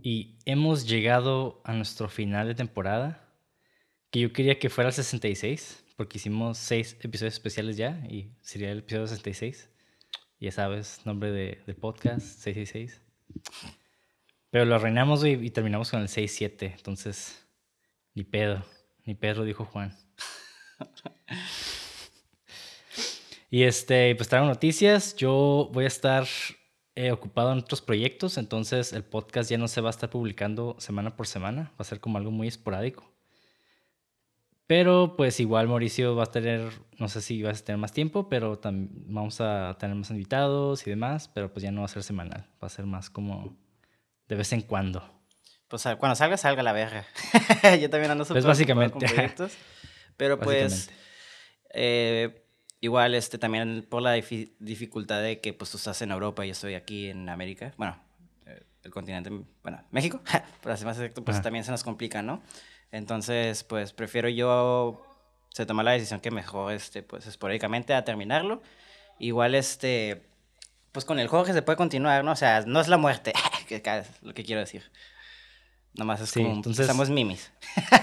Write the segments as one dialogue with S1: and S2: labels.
S1: Y hemos llegado a nuestro final de temporada, que yo quería que fuera el 66, porque hicimos seis episodios especiales ya, y sería el episodio 66. Ya sabes, nombre de, del podcast, 666. Pero lo arruinamos y, terminamos con el 6-7. Entonces, ni pedo, ni perro, dijo Juan. y este, pues traigo noticias. Yo voy a estar eh, ocupado en otros proyectos, entonces el podcast ya no se va a estar publicando semana por semana. Va a ser como algo muy esporádico. Pero pues igual Mauricio va a tener, no sé si vas a tener más tiempo, pero vamos a tener más invitados y demás, pero pues ya no va a ser semanal, va a ser más como de vez en cuando.
S2: Pues cuando salga, salga la verga. Yo también ando súper
S1: pues básicamente. con
S2: proyectos. Pero pues, eh, igual este, también por la dificultad de que pues tú estás en Europa y yo estoy aquí en América, bueno, eh, el continente, bueno, México, por así más exacto, pues también se nos complica, ¿no? Entonces, pues prefiero yo se toma la decisión que mejor, este, pues esporádicamente a terminarlo. Igual, este, pues con el juego que se puede continuar, ¿no? O sea, no es la muerte, que es lo que quiero decir. Nomás es como, entonces, somos mimis.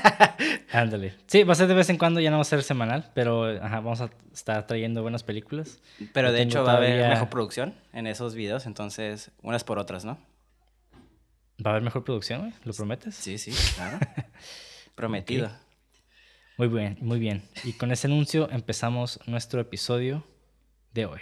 S1: Ándale. Sí, va a ser de vez en cuando, ya no va a ser semanal, pero ajá, vamos a estar trayendo buenas películas.
S2: Pero de hecho va a haber mejor producción en esos videos, entonces unas por otras, ¿no?
S1: ¿Va a haber mejor producción, ¿Lo prometes?
S2: Sí, sí, claro. Prometido.
S1: Muy bien, muy bien. Y con ese anuncio empezamos nuestro episodio de hoy.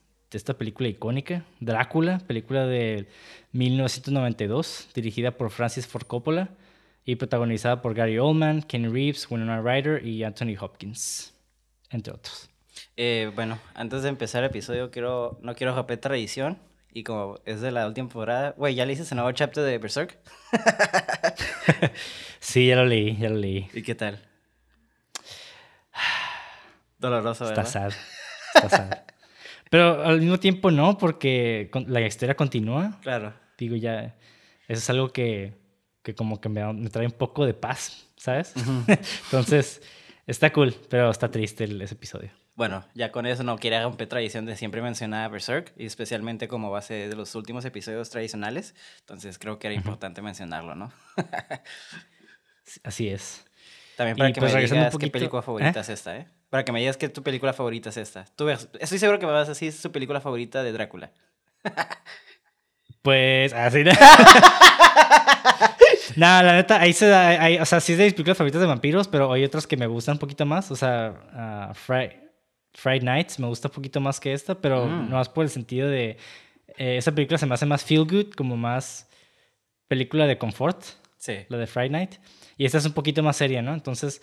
S1: esta película icónica, Drácula, película de 1992, dirigida por Francis Ford Coppola y protagonizada por Gary Oldman, Ken Reeves, Winona Ryder y Anthony Hopkins, entre otros.
S2: Eh, bueno, antes de empezar el episodio, quiero, no quiero romper tradición. Y como es de la última temporada, güey, ¿ya leíste el nuevo chapter de Berserk?
S1: sí, ya lo leí, ya lo leí.
S2: ¿Y qué tal? Doloroso, ¿verdad?
S1: Está sad. Está sad. Pero al mismo tiempo no, porque la historia continúa.
S2: Claro.
S1: Digo, ya, eso es algo que, que como que me, me, trae un poco de paz, ¿sabes? Entonces, está cool, pero está triste ese episodio.
S2: Bueno, ya con eso no quiero romper tradición de siempre mencionar a Berserk, y especialmente como base de los últimos episodios tradicionales. Entonces, creo que era importante mencionarlo, ¿no?
S1: Así es.
S2: También para que pues, me digas qué película favorita ¿Eh? es esta, ¿eh? Para que me digas que tu película favorita es esta. Tú estoy seguro que me vas a decir es tu película favorita de Drácula.
S1: pues así. no, la neta, ahí se da. o sea, sí es de mis películas favoritas de vampiros, pero hay otras que me gustan un poquito más. O sea, uh, Friday Nights me gusta un poquito más que esta, pero mm. no más por el sentido de. Eh, esa película se me hace más feel good, como más película de confort.
S2: Sí.
S1: La de Friday Night. Y esta es un poquito más seria, ¿no? Entonces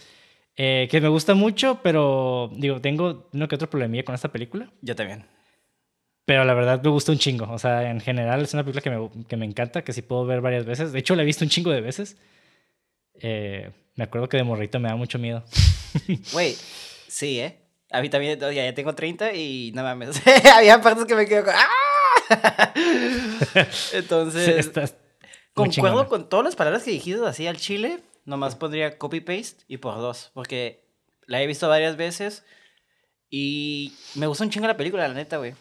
S1: eh, que me gusta mucho, pero digo, tengo uno que otro problemilla con esta película.
S2: Yo también.
S1: Pero la verdad me gusta un chingo. O sea, en general es una película que me, que me encanta, que sí puedo ver varias veces. De hecho, la he visto un chingo de veces. Eh, me acuerdo que de morrito me da mucho miedo.
S2: Güey, sí, ¿eh? A mí también, ya, ya tengo 30 y no mames. Había partes que me quedo con... ¡Ah! Entonces, concuerdo con todas las palabras que dijiste así al chile, nomás pondría copy-paste y por dos, porque la he visto varias veces y me gustó un chingo la película, la neta, güey.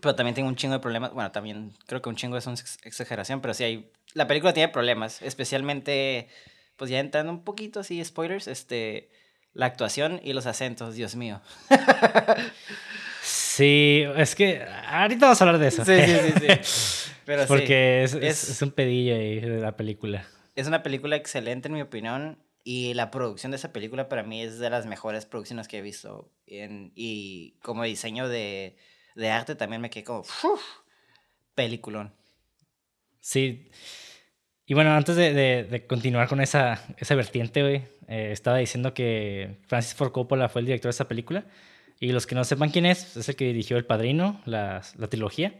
S2: Pero también tengo un chingo de problemas. Bueno, también creo que un chingo es una exageración, pero sí hay. La película tiene problemas, especialmente, pues ya entrando un poquito así, spoilers, este. La actuación y los acentos, Dios mío.
S1: sí, es que ahorita vamos a hablar de eso.
S2: Sí, sí, sí. sí.
S1: Pero Porque es, es, un pedillo ahí de la película.
S2: Es una película excelente, en mi opinión. Y la producción de esa película para mí es de las mejores producciones que he visto. y como diseño de, de, arte también me quedé como... Uf, peliculón.
S1: Sí. Y bueno, antes de, de, continuar con esa, esa vertiente, güey, eh, estaba diciendo que Francis Ford Coppola fue el director de esa película. Y los que no sepan quién es, es el que dirigió El Padrino, la, la trilogía.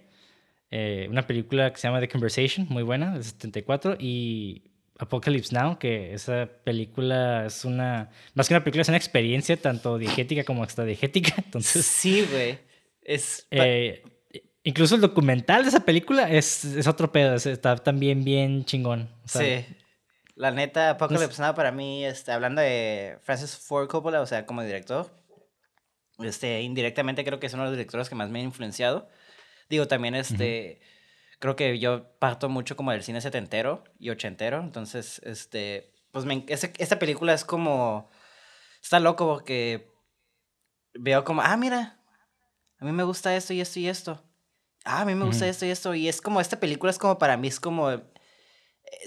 S1: Eh, una película que se llama The Conversation, muy buena, de 74. Y Apocalypse Now, que esa película es una. Más que una película, es una experiencia tanto diegética como extradiegética. Entonces.
S2: Sí, güey. Es.
S1: Eh, Incluso el documental de esa película es, es otro pedo, está también bien chingón.
S2: sí. La neta, Apocalypse Now para mí, este, hablando de Francis Ford Coppola, o sea, como director, este, indirectamente creo que es uno de los directores que más me ha influenciado. Digo, también este, creo que yo parto mucho como del cine setentero y ochentero, entonces, este, pues me, esta película es como, está loco porque veo como, ah, mira, a mí me gusta esto y esto y esto ah, a mí me gusta esto y esto. Y es como, esta película es como para mí, es como, eh,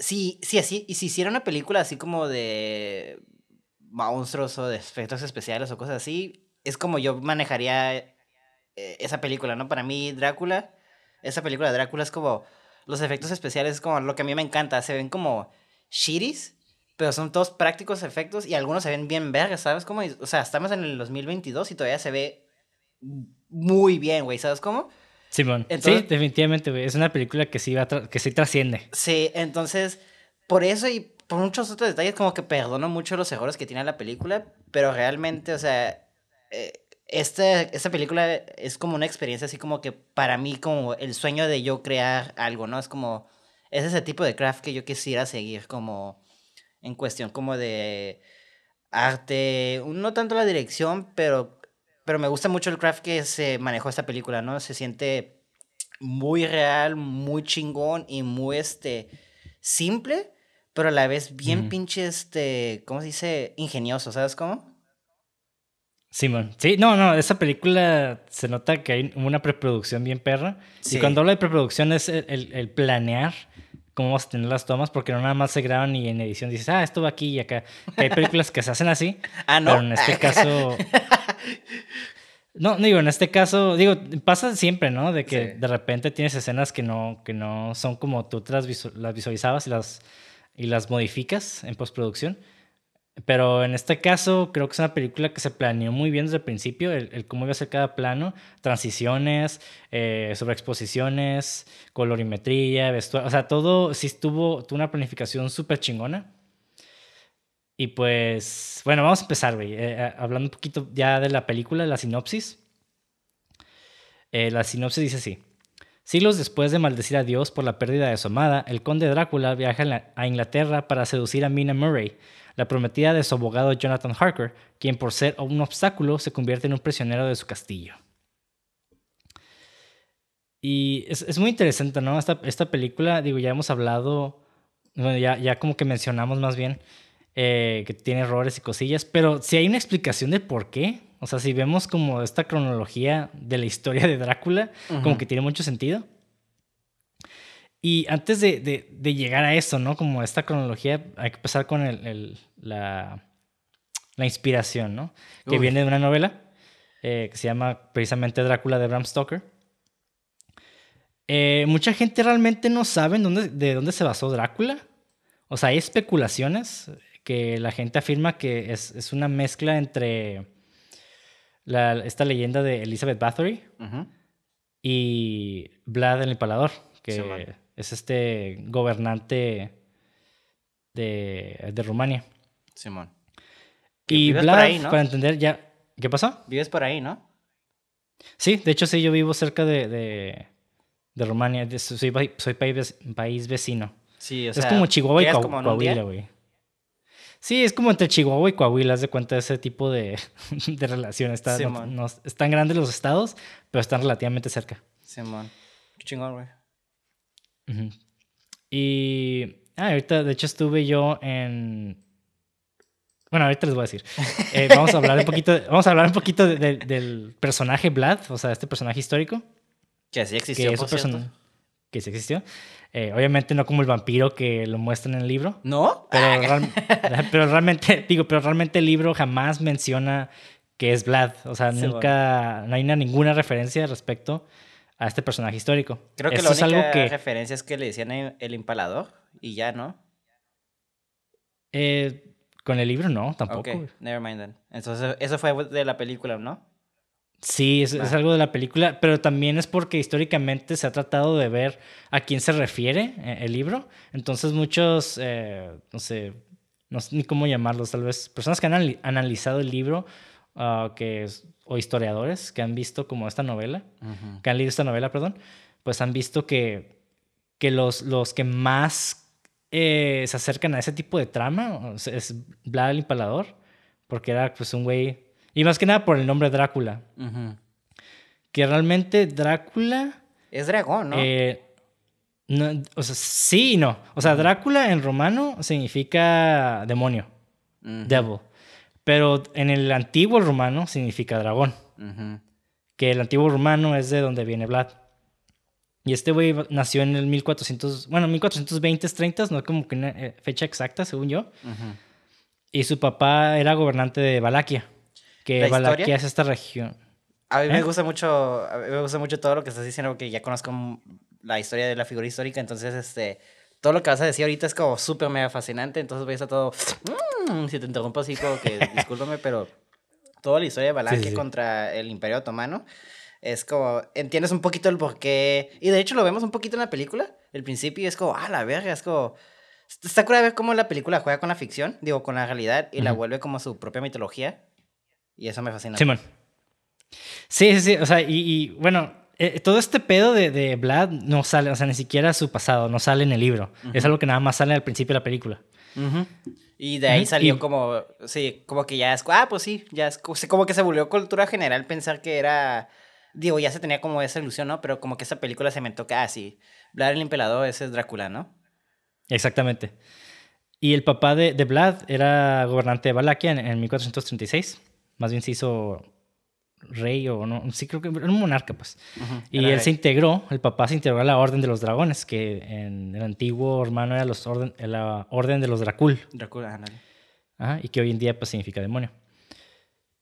S2: sí, sí, así, y si hiciera una película así como de monstruos o de efectos especiales o cosas así, es como yo manejaría eh, esa película, ¿no? Para mí, Drácula, esa película de Drácula es como, los efectos especiales es como lo que a mí me encanta, se ven como shiris, pero son todos prácticos efectos y algunos se ven bien vergas, ¿sabes? Como, o sea, estamos en el 2022 y todavía se ve muy bien, güey, ¿sabes cómo?
S1: Simón. sí, definitivamente, güey. Es una película que sí, va que sí trasciende.
S2: Sí, entonces, por eso y por muchos otros detalles, como que perdono mucho los errores que tiene la película, pero realmente, o sea, eh, esta, esta película es como una experiencia así como que para mí, como el sueño de yo crear algo, ¿no? Es como, es ese tipo de craft que yo quisiera seguir como en cuestión como de arte, no tanto la dirección, pero pero me gusta mucho el craft que se manejó esta película, ¿no? Se siente muy real, muy chingón y muy, este, simple, pero a la vez bien pinche, este, ¿cómo se dice? Ingenioso, ¿sabes cómo?
S1: Simón. Sí, no, no, esa película se nota que hay una preproducción bien perra. Y cuando hablo de preproducción es el, el, planear cómo vas a tener las tomas, porque no nada más se graban y en edición dices, ah, esto va aquí y acá. hay películas que se hacen así. ah, no. Pero en este caso. No, digo, en este caso, digo, pasa siempre, ¿no? De que de repente tienes escenas que no, que no son como tú las, las visualizabas y las, y las modificas en postproducción. Pero en este caso, creo que es una película que se planeó muy bien desde el principio, el, cómo iba a ser cada plano, transiciones, eh, sobreexposiciones, colorimetría, vestuario, o sea, todo sí estuvo, tuvo una planificación súper chingona. Y pues, bueno, vamos a empezar, güey. Eh, eh, hablando un poquito ya de la película, la sinopsis. La sinopsis dice así. Siglos después de maldecir a Dios por la pérdida de su amada, el conde Drácula viaja a Inglaterra para seducir a Mina Murray, la prometida de su abogado Jonathan Harker, quien por ser un obstáculo se convierte en un prisionero de su castillo. Y es, muy interesante, ¿no? Esta, esta, película, digo, ya hemos hablado, bueno, ya, ya como que mencionamos más bien eh, que tiene errores y cosillas, pero si hay una explicación de por qué, o sea, si vemos como esta cronología de la historia de Drácula, como que tiene mucho sentido. Y antes de, de, llegar a eso, ¿no? Como esta cronología, hay que empezar con el, la, la, inspiración, ¿no? Que viene de una novela eh, que se llama precisamente Drácula de Bram Stoker. Eh, mucha gente realmente no sabe dónde, de dónde se basó Drácula. O sea, hay especulaciones que la gente afirma que es, es una mezcla entre la, esta leyenda de Elizabeth Bathory y Vlad el Empalador, que es este gobernante de, de Rumania.
S2: Simón.
S1: Y Vlad, para entender ya... ¿Qué pasó?
S2: Vives por ahí, ¿no?
S1: Sí, de hecho sí, yo vivo cerca de, de, de Rumania, soy, soy país, país vecino.
S2: Sí, o
S1: sea, es como Chihuahua y Coahuila, güey. Sí, es como entre Chihuahua y Coahuila, haz de cuenta de ese tipo de, de relación. Está, no, están grandes los estados, pero están relativamente cerca.
S2: Sí, man. Qué chingón, güey.
S1: Y ah, ahorita, de hecho, estuve yo en. Bueno, ahorita les voy a decir. Eh, vamos a hablar un poquito, vamos a hablar un poquito del personaje Vlad, o sea, este personaje histórico.
S2: Que sí existió, que,
S1: que sí existió. Eh, obviamente no como el vampiro que lo muestran en el libro.
S2: ¿No?
S1: Pero, ah. pero realmente, digo, pero realmente el libro jamás menciona que es Vlad. O sea, nunca, no hay ninguna referencia respecto a este personaje histórico.
S2: Creo que la única que... referencia es que le decían el empalador y ya, ¿no?
S1: Eh, con el libro no, tampoco. Ok,
S2: never mind then. Entonces, eso fue de la película, ¿no?
S1: Sí, es, algo de la película, pero también es porque históricamente se ha tratado de ver a quién se refiere eh, el libro. Entonces muchos, eh, no sé, no sé ni cómo llamarlos, tal vez personas que han analizado el libro ah, que o historiadores que han visto como esta novela, que han leído esta novela, perdón, pues han visto que, que los, los que más eh, se acercan a ese tipo de trama es Vlad el Impalador, porque era pues un güey y más que nada por el nombre Drácula. Que realmente Drácula...
S2: Es dragón, ¿no?
S1: Eh, o sea, sí y no. O sea, Drácula en romano significa demonio. Devil. Pero en el antiguo romano significa dragón. Que el antiguo romano es de donde viene Vlad. Y este güey nació en el 1400, bueno, 1420, 30, no como que una eh, fecha exacta, según yo. Y su papá era gobernante de Valaquia que Valaquia es esta región.
S2: A mí me ¿Eh? gusta mucho, me gusta mucho todo lo que estás diciendo, porque ya conozco la historia de la figura histórica, entonces este, todo lo que vas a decir ahorita es como súper mega fascinante, entonces voy a estar todo, mm, si te interrumpo así como que discúlpame, pero toda la historia de Valaquia contra el Imperio Otomano es como, entiendes un poquito el porqué, y de hecho lo vemos un poquito en la película, el principio es como, ah, la verga, es como... Está cura ver cómo la película juega con la ficción, digo, con la realidad, y la vuelve como su propia mitología. Y eso me fascina.
S1: Simón. Sí, sí, sí. O sea, y, bueno, eh, todo este pedo de, de, Vlad no sale, o sea, ni siquiera su pasado, no sale en el libro. Es algo que nada más sale al principio de la película.
S2: Y de ahí salió como, sí, como que ya es, ah, pues sí, ya es, como que se volvió cultura general pensar que era, digo, ya se tenía como esa ilusión, ¿no? Pero como que esa película se me toca, ah, sí, Vlad el Impelador, ese es Drácula, ¿no?
S1: Exactamente. Y el papá de, de Vlad era gobernante de Valaquia en, en 1436 más bien se hizo rey o no, sí creo que era un monarca pues. y él se integró, el papá se integró a la Orden de los Dragones, que en el antiguo hermano era los orden, la Orden de los Dracul.
S2: Dracul,
S1: y que hoy en día pues significa demonio.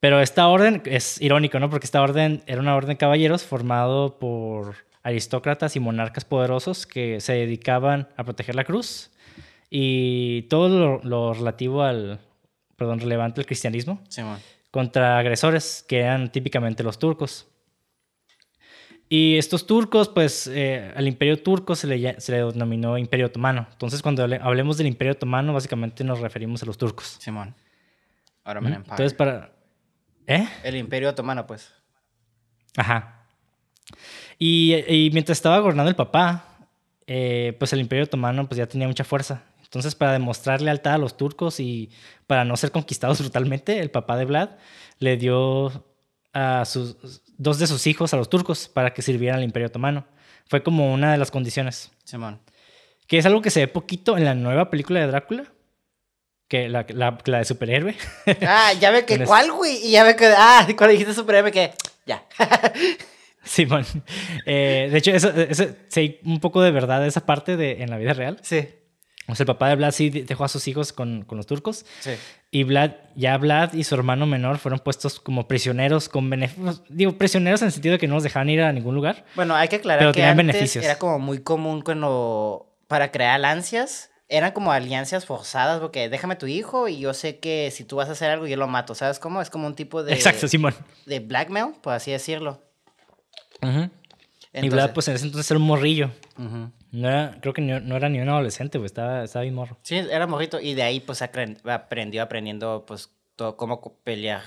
S1: Pero esta orden es irónico, ¿no? Porque esta orden era una orden de caballeros formado por aristócratas y monarcas poderosos que se dedicaban a proteger la cruz y todo lo, lo relativo al, perdón, relevante al cristianismo.
S2: Sí, man
S1: contra agresores, que eran típicamente los turcos. Y estos turcos, pues eh, al imperio turco se le, se le denominó imperio otomano. Entonces cuando hablemos del imperio otomano, básicamente nos referimos a los turcos.
S2: Simón. Ahora me
S1: Entonces para... ¿Eh?
S2: El imperio otomano, pues.
S1: Ajá. Y, y mientras estaba gobernando el papá, eh, pues el imperio otomano pues ya tenía mucha fuerza. Entonces, para demostrar lealtad a los turcos y para no ser conquistados brutalmente, el papá de Vlad le dio a sus dos de sus hijos a los turcos para que sirvieran al Imperio Otomano. Fue como una de las condiciones.
S2: Simón.
S1: Que es algo que se ve poquito en la nueva película de Drácula. Que la, la, de superhéroe.
S2: Ah, ya ve que cuál, güey. Y ya ve que. Ah, cuando dijiste superhéroe, que. Ya.
S1: Simón. Eh, de hecho, eso, eso, hay un poco de verdad esa parte de, en la vida real.
S2: Sí.
S1: O sea, el papá de Vlad sí dejó a sus hijos con, con los turcos.
S2: Sí.
S1: Y Vlad, ya Vlad y su hermano menor fueron puestos como prisioneros con beneficios. Digo, prisioneros en el sentido de que no los dejaban ir a ningún lugar.
S2: Bueno, hay que aclarar que antes beneficios. era como muy común cuando para crear alianzas eran como alianzas forzadas porque déjame tu hijo y yo sé que si tú vas a hacer algo yo lo mato, ¿sabes cómo? Es como un tipo de
S1: Exacto, Simón.
S2: de blackmail, por así decirlo.
S1: y Vlad pues en ese entonces era un morrillo. No era, creo que no, era ni un adolescente, pues estaba, estaba bien morro.
S2: Sí, era morrito y de ahí pues aprendió aprendiendo pues todo, cómo pelear.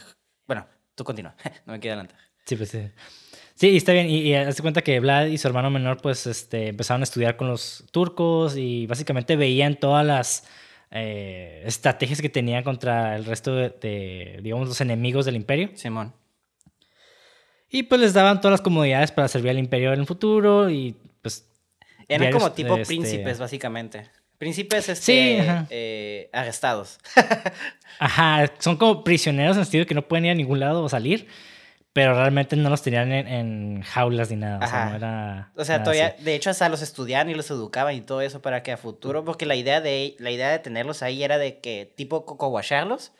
S2: Bueno, tú continúa, no me queda adelante.
S1: Sí, pues sí. Sí, está bien. Y, y hazte cuenta que Vlad y su hermano menor pues este, empezaron a estudiar con los turcos y básicamente veían todas las eh, estrategias que tenían contra el resto de, de, digamos, los enemigos del imperio.
S2: Simón.
S1: Y pues les daban todas las comodidades para servir al imperio en el futuro y
S2: eran como tipo este, príncipes, básicamente. Príncipes este, eh, arrestados.
S1: ajá, son como prisioneros en el sentido de que no pueden ir a ningún lado o salir, pero realmente no los tenían en, jaulas ni nada. O sea, no era.
S2: O sea, todavía, de hecho, hasta los estudiaban y los educaban y todo eso para que a futuro, porque la idea de, la idea de tenerlos ahí era de que, tipo, cocowasharlos,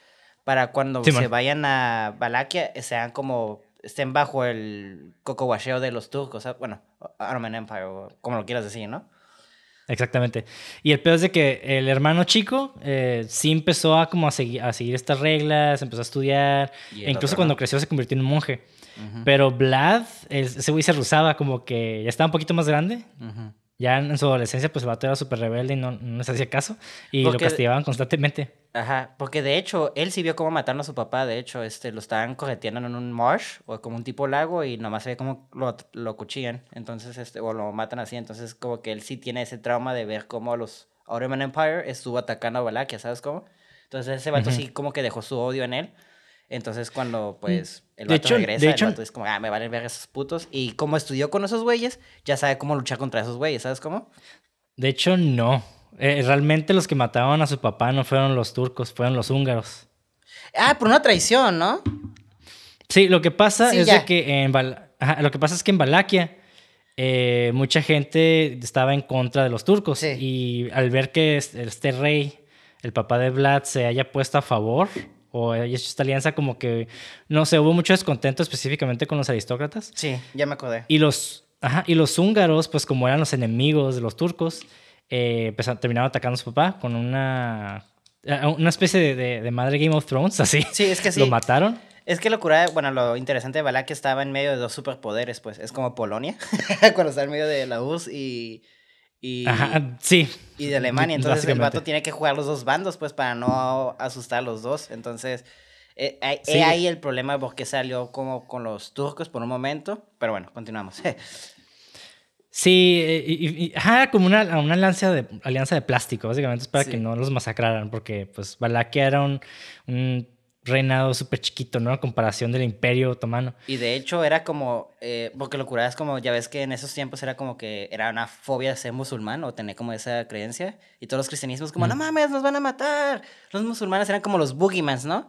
S2: para cuando se vayan a Valaquia, sean como estén bajo el cocowasheo de los turcos, bueno, Ottoman Empire, como lo quieras decir, ¿no?
S1: Exactamente. Y el peor es de que el hermano chico eh, sí empezó a como a seguir, a seguir estas reglas, empezó a estudiar, e incluso cuando creció se convirtió en un monje. Pero Vlad, ese güey se rusaba como que ya estaba un poquito más grande. Ya en su adolescencia, pues el vato era súper rebelde y no, no les hacía caso. Y lo castigaban constantemente.
S2: Ajá, porque de hecho, él sí vio cómo mataron a su papá. De hecho, este, lo estaban correteando en un marsh o como un tipo lago y nomás se ve cómo lo, lo cuchillan. Entonces, este, o lo matan así. Entonces, como que él sí tiene ese trauma de ver cómo los Ottoman Empire estuvo atacando a Valaquia, ¿sabes cómo? Entonces, ese vato sí como que dejó su odio en él. Entonces, cuando pues el vato de regresa, de hecho, el vato es como, ah, me valen ver esos putos. Y como estudió con esos güeyes, ya sabe cómo luchar contra esos güeyes, ¿sabes cómo?
S1: De hecho, no. Eh, realmente los que mataban a su papá no fueron los turcos, fueron los húngaros.
S2: Ah, por una traición, ¿no?
S1: Sí, lo que pasa es que en lo que pasa es que en Valaquia eh, mucha gente estaba en contra de los turcos y al ver que este rey, el papá de Vlad, se haya puesto a favor o esta alianza como que, no sé, hubo mucho descontento específicamente con los aristócratas.
S2: Sí, ya me acordé.
S1: Y los, ajá, y los húngaros, pues como eran los enemigos de los turcos, eh, terminaron atacando a su papá con una, eh, una especie de, de, madre Game of Thrones, así.
S2: Sí, es que sí.
S1: Lo mataron.
S2: Es que locura, bueno, lo interesante de Balak estaba en medio de dos superpoderes, pues es como Polonia, cuando está en medio de la URSS y y,
S1: sí.
S2: Y de Alemania. Entonces el vato tiene que jugar los dos bandos, pues, para no asustar a los dos. Entonces, eh, ahí el problema porque salió como con los turcos por un momento. Pero bueno, continuamos.
S1: sí, eh, y, como una, una alianza, de, alianza de plástico, básicamente, es para que no los masacraran, porque pues Valaquia era un reinado súper chiquito, ¿no? A comparación del imperio otomano.
S2: Y de hecho era como, eh, porque locura es como, ya ves que en esos tiempos era como que era una fobia de ser musulmán o tener como esa creencia. Y todos los cristianismos como, no mames, nos van a matar. Los musulmanes eran como los boogiemans, ¿no?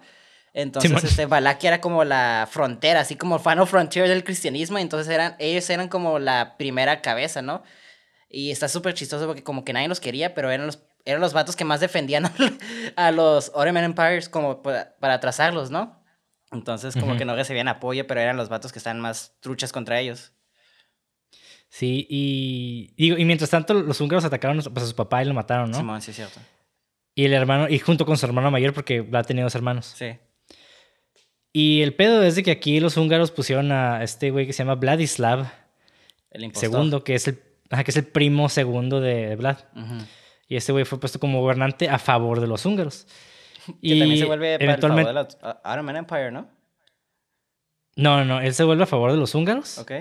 S2: Entonces, este, Valaquia era como la frontera, así como final frontier del cristianismo. Entonces eran, ellos eran como la primera cabeza, ¿no? Y está súper chistoso porque como que nadie los quería, pero eran los eran los vatos que más defendían a, los Ottoman Empires como para, para trazarlos, ¿no? Entonces como que no recibían apoyo, pero eran los vatos que están más truchas contra ellos.
S1: Sí, y, y, mientras tanto los húngaros atacaron pues, a su papá y lo mataron, ¿no?
S2: Simón, sí, es cierto.
S1: Y el hermano, y junto con su hermano mayor, porque ha tenido dos hermanos.
S2: Sí.
S1: Y el pedo es de que aquí los húngaros pusieron a este güey que se llama Vladislav.
S2: El
S1: Segundo, que es el, que es el primo segundo de Vlad. Y este güey fue puesto como gobernante a favor de los húngaros.
S2: Que y también se vuelve eventualmente... para el favor de la Ottoman Empire, ¿no?
S1: No, no, él se vuelve a favor de los húngaros.
S2: Ok.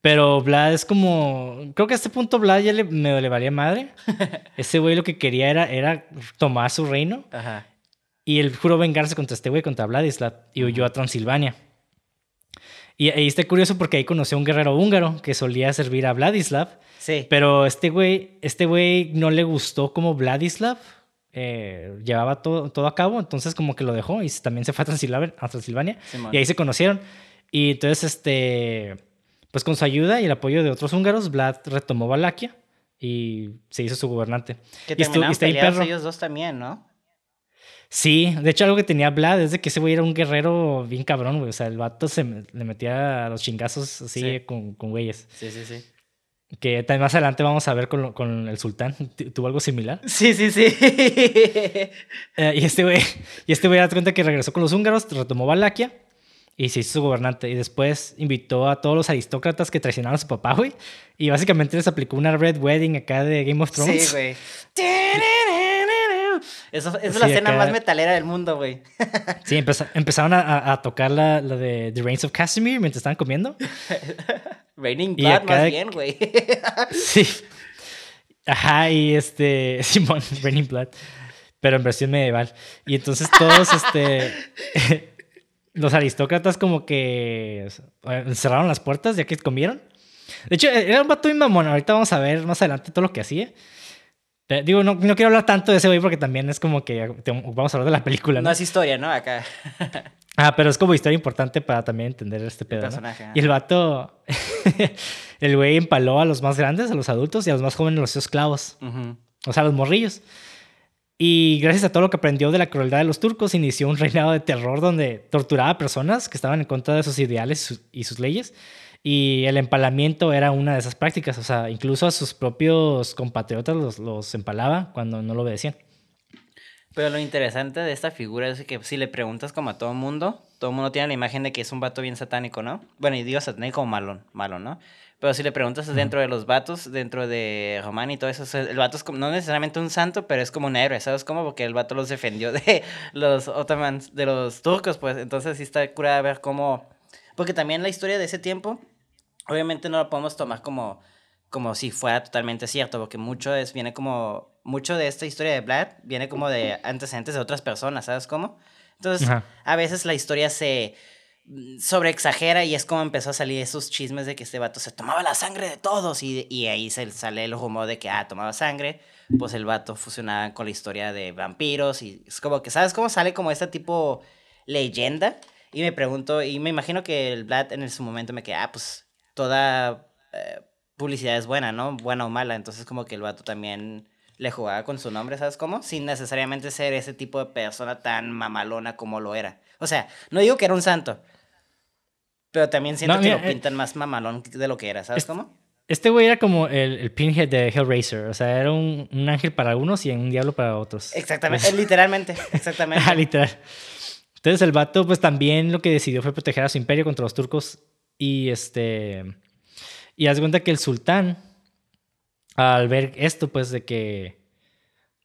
S1: Pero Vlad es como. Creo que a este punto Vlad ya le, me le valía madre. Ese güey lo que quería era, era tomar su reino.
S2: Ajá.
S1: Y él juró vengarse contra este güey, contra Vladislav, y huyó a Transilvania. Y ahí está curioso porque ahí conoció a un guerrero húngaro que solía servir a Vladislav
S2: Sí.
S1: Pero este güey, este güey no le gustó como Vladislav eh, llevaba todo, todo a cabo, entonces como que lo dejó y también se fue a Transilvania, a Transilvania y ahí se conocieron. Y entonces, este, pues con su ayuda y el apoyo de otros húngaros, Vlad retomó Valaquia y se hizo su gobernante.
S2: Que y terminaron peleados ellos dos también, ¿no?
S1: Sí, de hecho algo que tenía Vlad es de que ese güey era un guerrero bien cabrón, güey. O sea, el vato se le metía a los chingazos así con, con güeyes.
S2: Sí, sí, sí.
S1: Que más adelante vamos a ver con, con el sultán. ¿Tuvo algo similar?
S2: Sí, sí, sí.
S1: Eh, y este güey, y este güey da cuenta que regresó con los húngaros, retomó Valaquia y se hizo su gobernante. Y después invitó a todos los aristócratas que traicionaron a su papá, güey. Y básicamente les aplicó una Red Wedding acá de Game of Thrones.
S2: Sí, güey. Eso, es la escena más metalera del mundo, güey.
S1: Sí, empezaron a, a, tocar la, la, de The Reigns of Casimir mientras estaban comiendo.
S2: Raining Blood, más bien, güey.
S1: sí. Ajá, y este. Simón, Raining Blood. Pero en versión medieval. Y entonces todos, este. los aristócratas, como que. cerraron las puertas ya que comieron. De hecho, era un vato y mamón. Ahorita vamos a ver más adelante todo lo que hacía. Digo, no, no, quiero hablar tanto de ese güey porque también es como que vamos a hablar de la película.
S2: No, no es historia, ¿no? Acá.
S1: ah, pero es como historia importante para también entender este pedo. Y el vato, el güey empaló a los más grandes, a los adultos, y a los más jóvenes los esclavos. O sea, a los morrillos. Y gracias a todo lo que aprendió de la crueldad de los turcos, inició un reinado de terror donde torturaba a personas que estaban en contra de sus ideales y sus leyes. Y el empalamiento era una de esas prácticas. O sea, incluso a sus propios compatriotas los, los empalaba cuando no lo obedecían.
S2: Pero lo interesante de esta figura es que si le preguntas como a todo el mundo, todo el mundo tiene la imagen de que es un vato bien satánico, ¿no? Bueno, y digo satánico como malo, malo, ¿no? Pero si le preguntas dentro de los vatos, dentro de Román y todo eso, el vato es como, no necesariamente un santo, pero es como un héroe, ¿sabes cómo? Porque el vato los defendió de los otomans, de los turcos, pues. Entonces sí está curada ver cómo... Porque también la historia de ese tiempo, obviamente no la podemos tomar como, como si fuera totalmente cierto, porque mucho es, viene como... Mucho de esta historia de Vlad viene como de antecedentes de otras personas, ¿sabes cómo? Entonces, a veces la historia se Mm, sobre exagera y es como empezó a salir esos chismes de que este vato se tomaba la sangre de todos y, y ahí se sale el rumor de que, ah, tomaba sangre, pues el vato fusionaba con la historia de vampiros y es como que, ¿sabes cómo sale como este tipo leyenda? Y me pregunto, y me imagino que el Vlad en su momento me queda, ah, pues toda eh, publicidad es buena, ¿no? Buena o mala, entonces como que el vato también le jugaba con su nombre, ¿sabes cómo? Sin necesariamente ser ese tipo de persona tan mamalona como lo era. O sea, no digo que era un santo, pero también siento que lo eh, pintan más mamalón de lo que era, ¿sabes cómo?
S1: Este güey era como el, el, pinhead de Hellraiser. O sea, era un, un, ángel para algunos y un diablo para otros.
S2: Exactamente, literalmente, exactamente.
S1: ah, literal. Entonces el vato, pues también lo que decidió fue proteger a su imperio contra los turcos. Y este. Y haz cuenta que el sultán, al ver esto, pues de que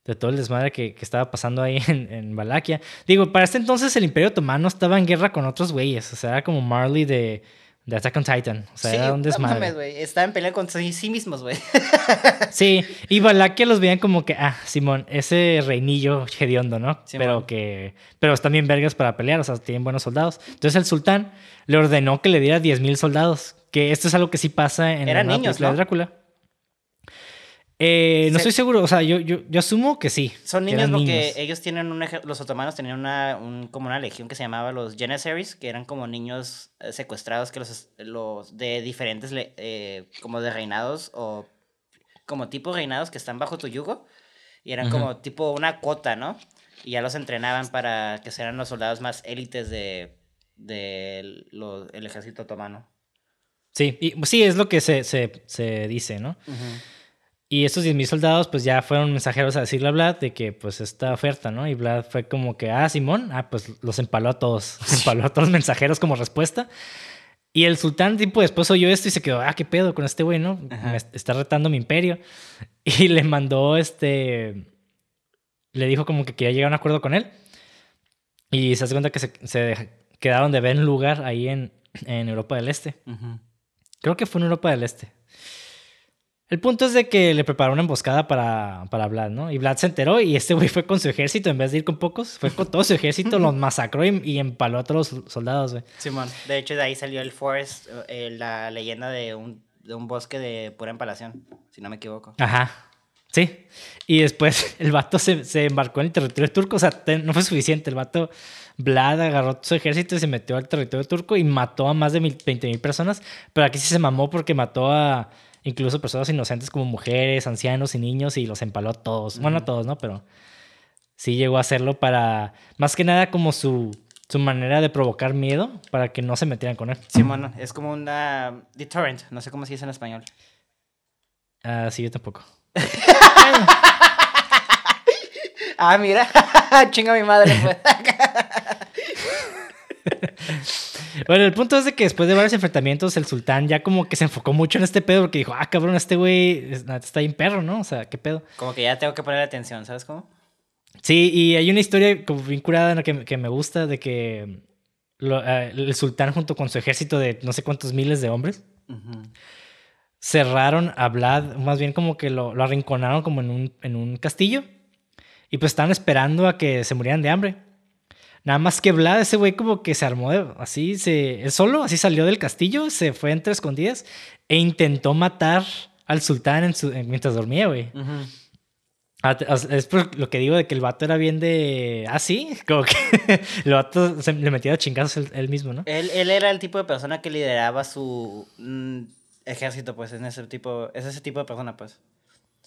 S1: de todo el desmadre que, estaba pasando ahí en, en, Valaquia. Digo, para este entonces el Imperio Otomano estaba en guerra con otros güeyes. O sea, era como Marley de, de Attack on Titan. O sea, era un desmadre.
S2: Estaban peleando con sí mismos, güey.
S1: sí, y Valaquia los veían como que, ah, Simón, ese reinillo hediondo, ¿no? pero que. Pero están bien vergas para pelear, o sea, tienen buenos soldados. Entonces el sultán le ordenó que le diera 10.000 soldados. Que esto es algo que sí pasa en
S2: Eran niños, ¿no?
S1: de Drácula. Eh, no estoy seguro, o sea, yo, yo, yo asumo que sí.
S2: Son niños porque ellos tienen un los otomanos tenían una, un, como una legión que se llamaba los Janissaries, que eran como niños eh, secuestrados que los, los de diferentes, eh, como de reinados o como tipo reinados que están bajo tu yugo y eran como tipo una cuota, ¿no? Y ya los entrenaban para que sean los soldados más élites de, de el ejército otomano.
S1: Sí, y, sí, es lo que se, se, se dice, ¿no? Y estos 10.000 soldados pues ya fueron mensajeros a decirle a Vlad de que pues esta oferta, ¿no? Y Vlad fue como que, ah, Simón, ah, pues los empaló a todos, empaló a todos los mensajeros como respuesta. Y el sultán tipo después oyó esto y se quedó, ah, qué pedo con este güey, ¿no? Me está retando mi imperio. Y le mandó este, le dijo como que quería llegar a un acuerdo con él. Y se hace cuenta que se, se quedaron de ver un lugar ahí en, en Europa del Este. Creo que fue en Europa del Este. El punto es de que le preparó una emboscada para, para Vlad, ¿no? Y Vlad se enteró y este güey fue con su ejército, en vez de ir con pocos, fue con todo su ejército, los masacró y, empaló a todos los soldados, güey.
S2: Simón, de hecho de ahí salió el Forest, eh, la leyenda de un, de un bosque de pura empalación, si no me equivoco.
S1: Ajá, sí. Y después el vato se, se embarcó en el territorio turco, o sea, no fue suficiente, el vato... Vlad agarró su ejército y se metió al territorio turco y mató a más de 20 mil personas, pero aquí sí se mamó porque mató a incluso personas inocentes como mujeres, ancianos y niños y los empaló a todos. Bueno, a todos, ¿no? Pero sí llegó a hacerlo para, más que nada como su, su manera de provocar miedo para que no se metieran con él.
S2: Sí, bueno, es como una deterrent, no sé cómo se dice en español.
S1: Ah, sí, yo tampoco.
S2: ah, mira, chinga mi madre. Pues.
S1: Bueno, el punto es de que después de varios enfrentamientos, el sultán ya como que se enfocó mucho en este pedo porque dijo, ah, cabrón, este güey está bien perro, ¿no? O sea, ¿qué pedo?
S2: Como que ya tengo que poner atención, ¿sabes cómo?
S1: Sí, y hay una historia como bien curada que, que me gusta de que eh, el sultán junto con su ejército de no sé cuántos miles de hombres cerraron a Vlad, más bien como que lo, lo arrinconaron como en un, en un castillo y pues estaban esperando a que se murieran de hambre. Nada más que Vlad, ese güey como que se armó así, se, él solo, así salió del castillo, se fue entre escondidas e intentó matar al sultán en su, mientras dormía, güey. Ah, es por lo que digo de que el vato era bien de. Ah, sí. Como que el vato se le metía a chingazos él, mismo, ¿no?
S2: Él, él, era el tipo de persona que lideraba su mm, ejército, pues, en ese tipo. Es ese tipo de persona, pues.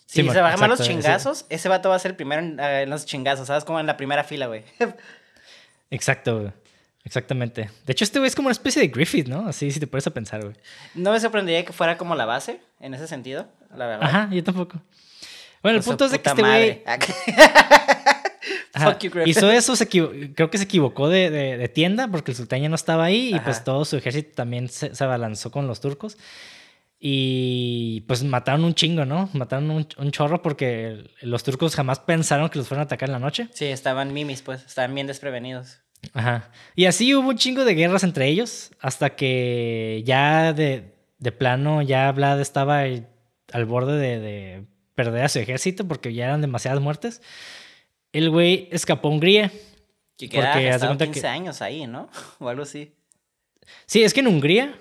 S2: Si se bajan los chingazos, ese vato va a ser el primero en, los chingazos, ¿sabes? Como en la primera fila, güey.
S1: Exacto, güey. Exactamente. De hecho, este güey es como una especie de Griffith, ¿no? Así, si te pones a pensar, güey.
S2: No me sorprendería que fuera como la base, en ese sentido, la verdad.
S1: Ajá, yo tampoco. Bueno, el punto es de que este güey. Hizo eso, se creo que se equivocó de, de, tienda porque el sultán ya no estaba ahí y pues todo su ejército también se, se, abalanzó con los turcos. Y pues mataron un chingo, ¿no? Mataron un, un, chorro porque los turcos jamás pensaron que los fueran a atacar en la noche.
S2: Sí, estaban mimis, pues, estaban bien desprevenidos.
S1: Ajá. Y así hubo un chingo de guerras entre ellos hasta que ya de, de plano ya Vlad estaba al borde de, de perder a su ejército porque ya eran demasiadas muertes. El güey escapó a Hungría.
S2: Que porque hace 15 años ahí, ¿no? O algo así.
S1: Sí, es que en Hungría,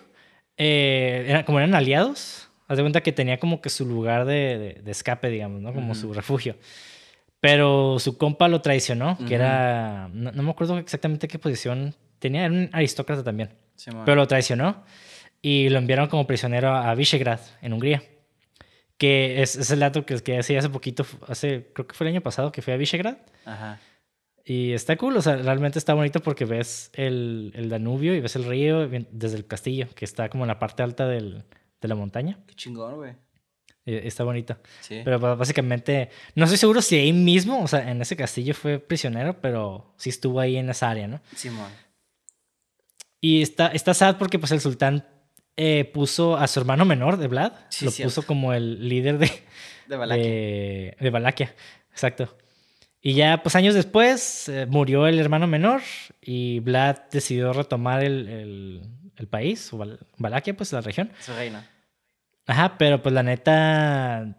S1: eh, como eran aliados, haz de cuenta que tenía como que su lugar de, de, escape, digamos, ¿no? Como su refugio. Pero su compa lo traicionó, que era. No, me acuerdo exactamente qué posición tenía, era un aristócrata también. pero lo traicionó y lo enviaron como prisionero a Visegrad, en Hungría que es, es el dato que, que hace poquito, hace, creo que fue el año pasado que fui a Visegrad. Ajá. Y está cool, o sea, realmente está bonito porque ves el, el Danubio y ves el río desde el castillo, que está como en la parte alta del, de la montaña.
S2: Qué chingón, güey.
S1: Eh, está bonito. Sí. Pero básicamente, no estoy seguro si ahí mismo, o sea, en ese castillo fue prisionero, pero sí estuvo ahí en esa área, ¿no?
S2: Simón.
S1: Y está, está sad porque pues el sultán eh, puso a su hermano menor de Vlad, lo puso como el líder de,
S2: de Valaquia.
S1: De, Valaquia, exacto. Y ya, pues años después, eh, murió el hermano menor y Vlad decidió retomar el, el, país, Valaquia, pues la región.
S2: Su reina.
S1: Ajá, pero pues la neta,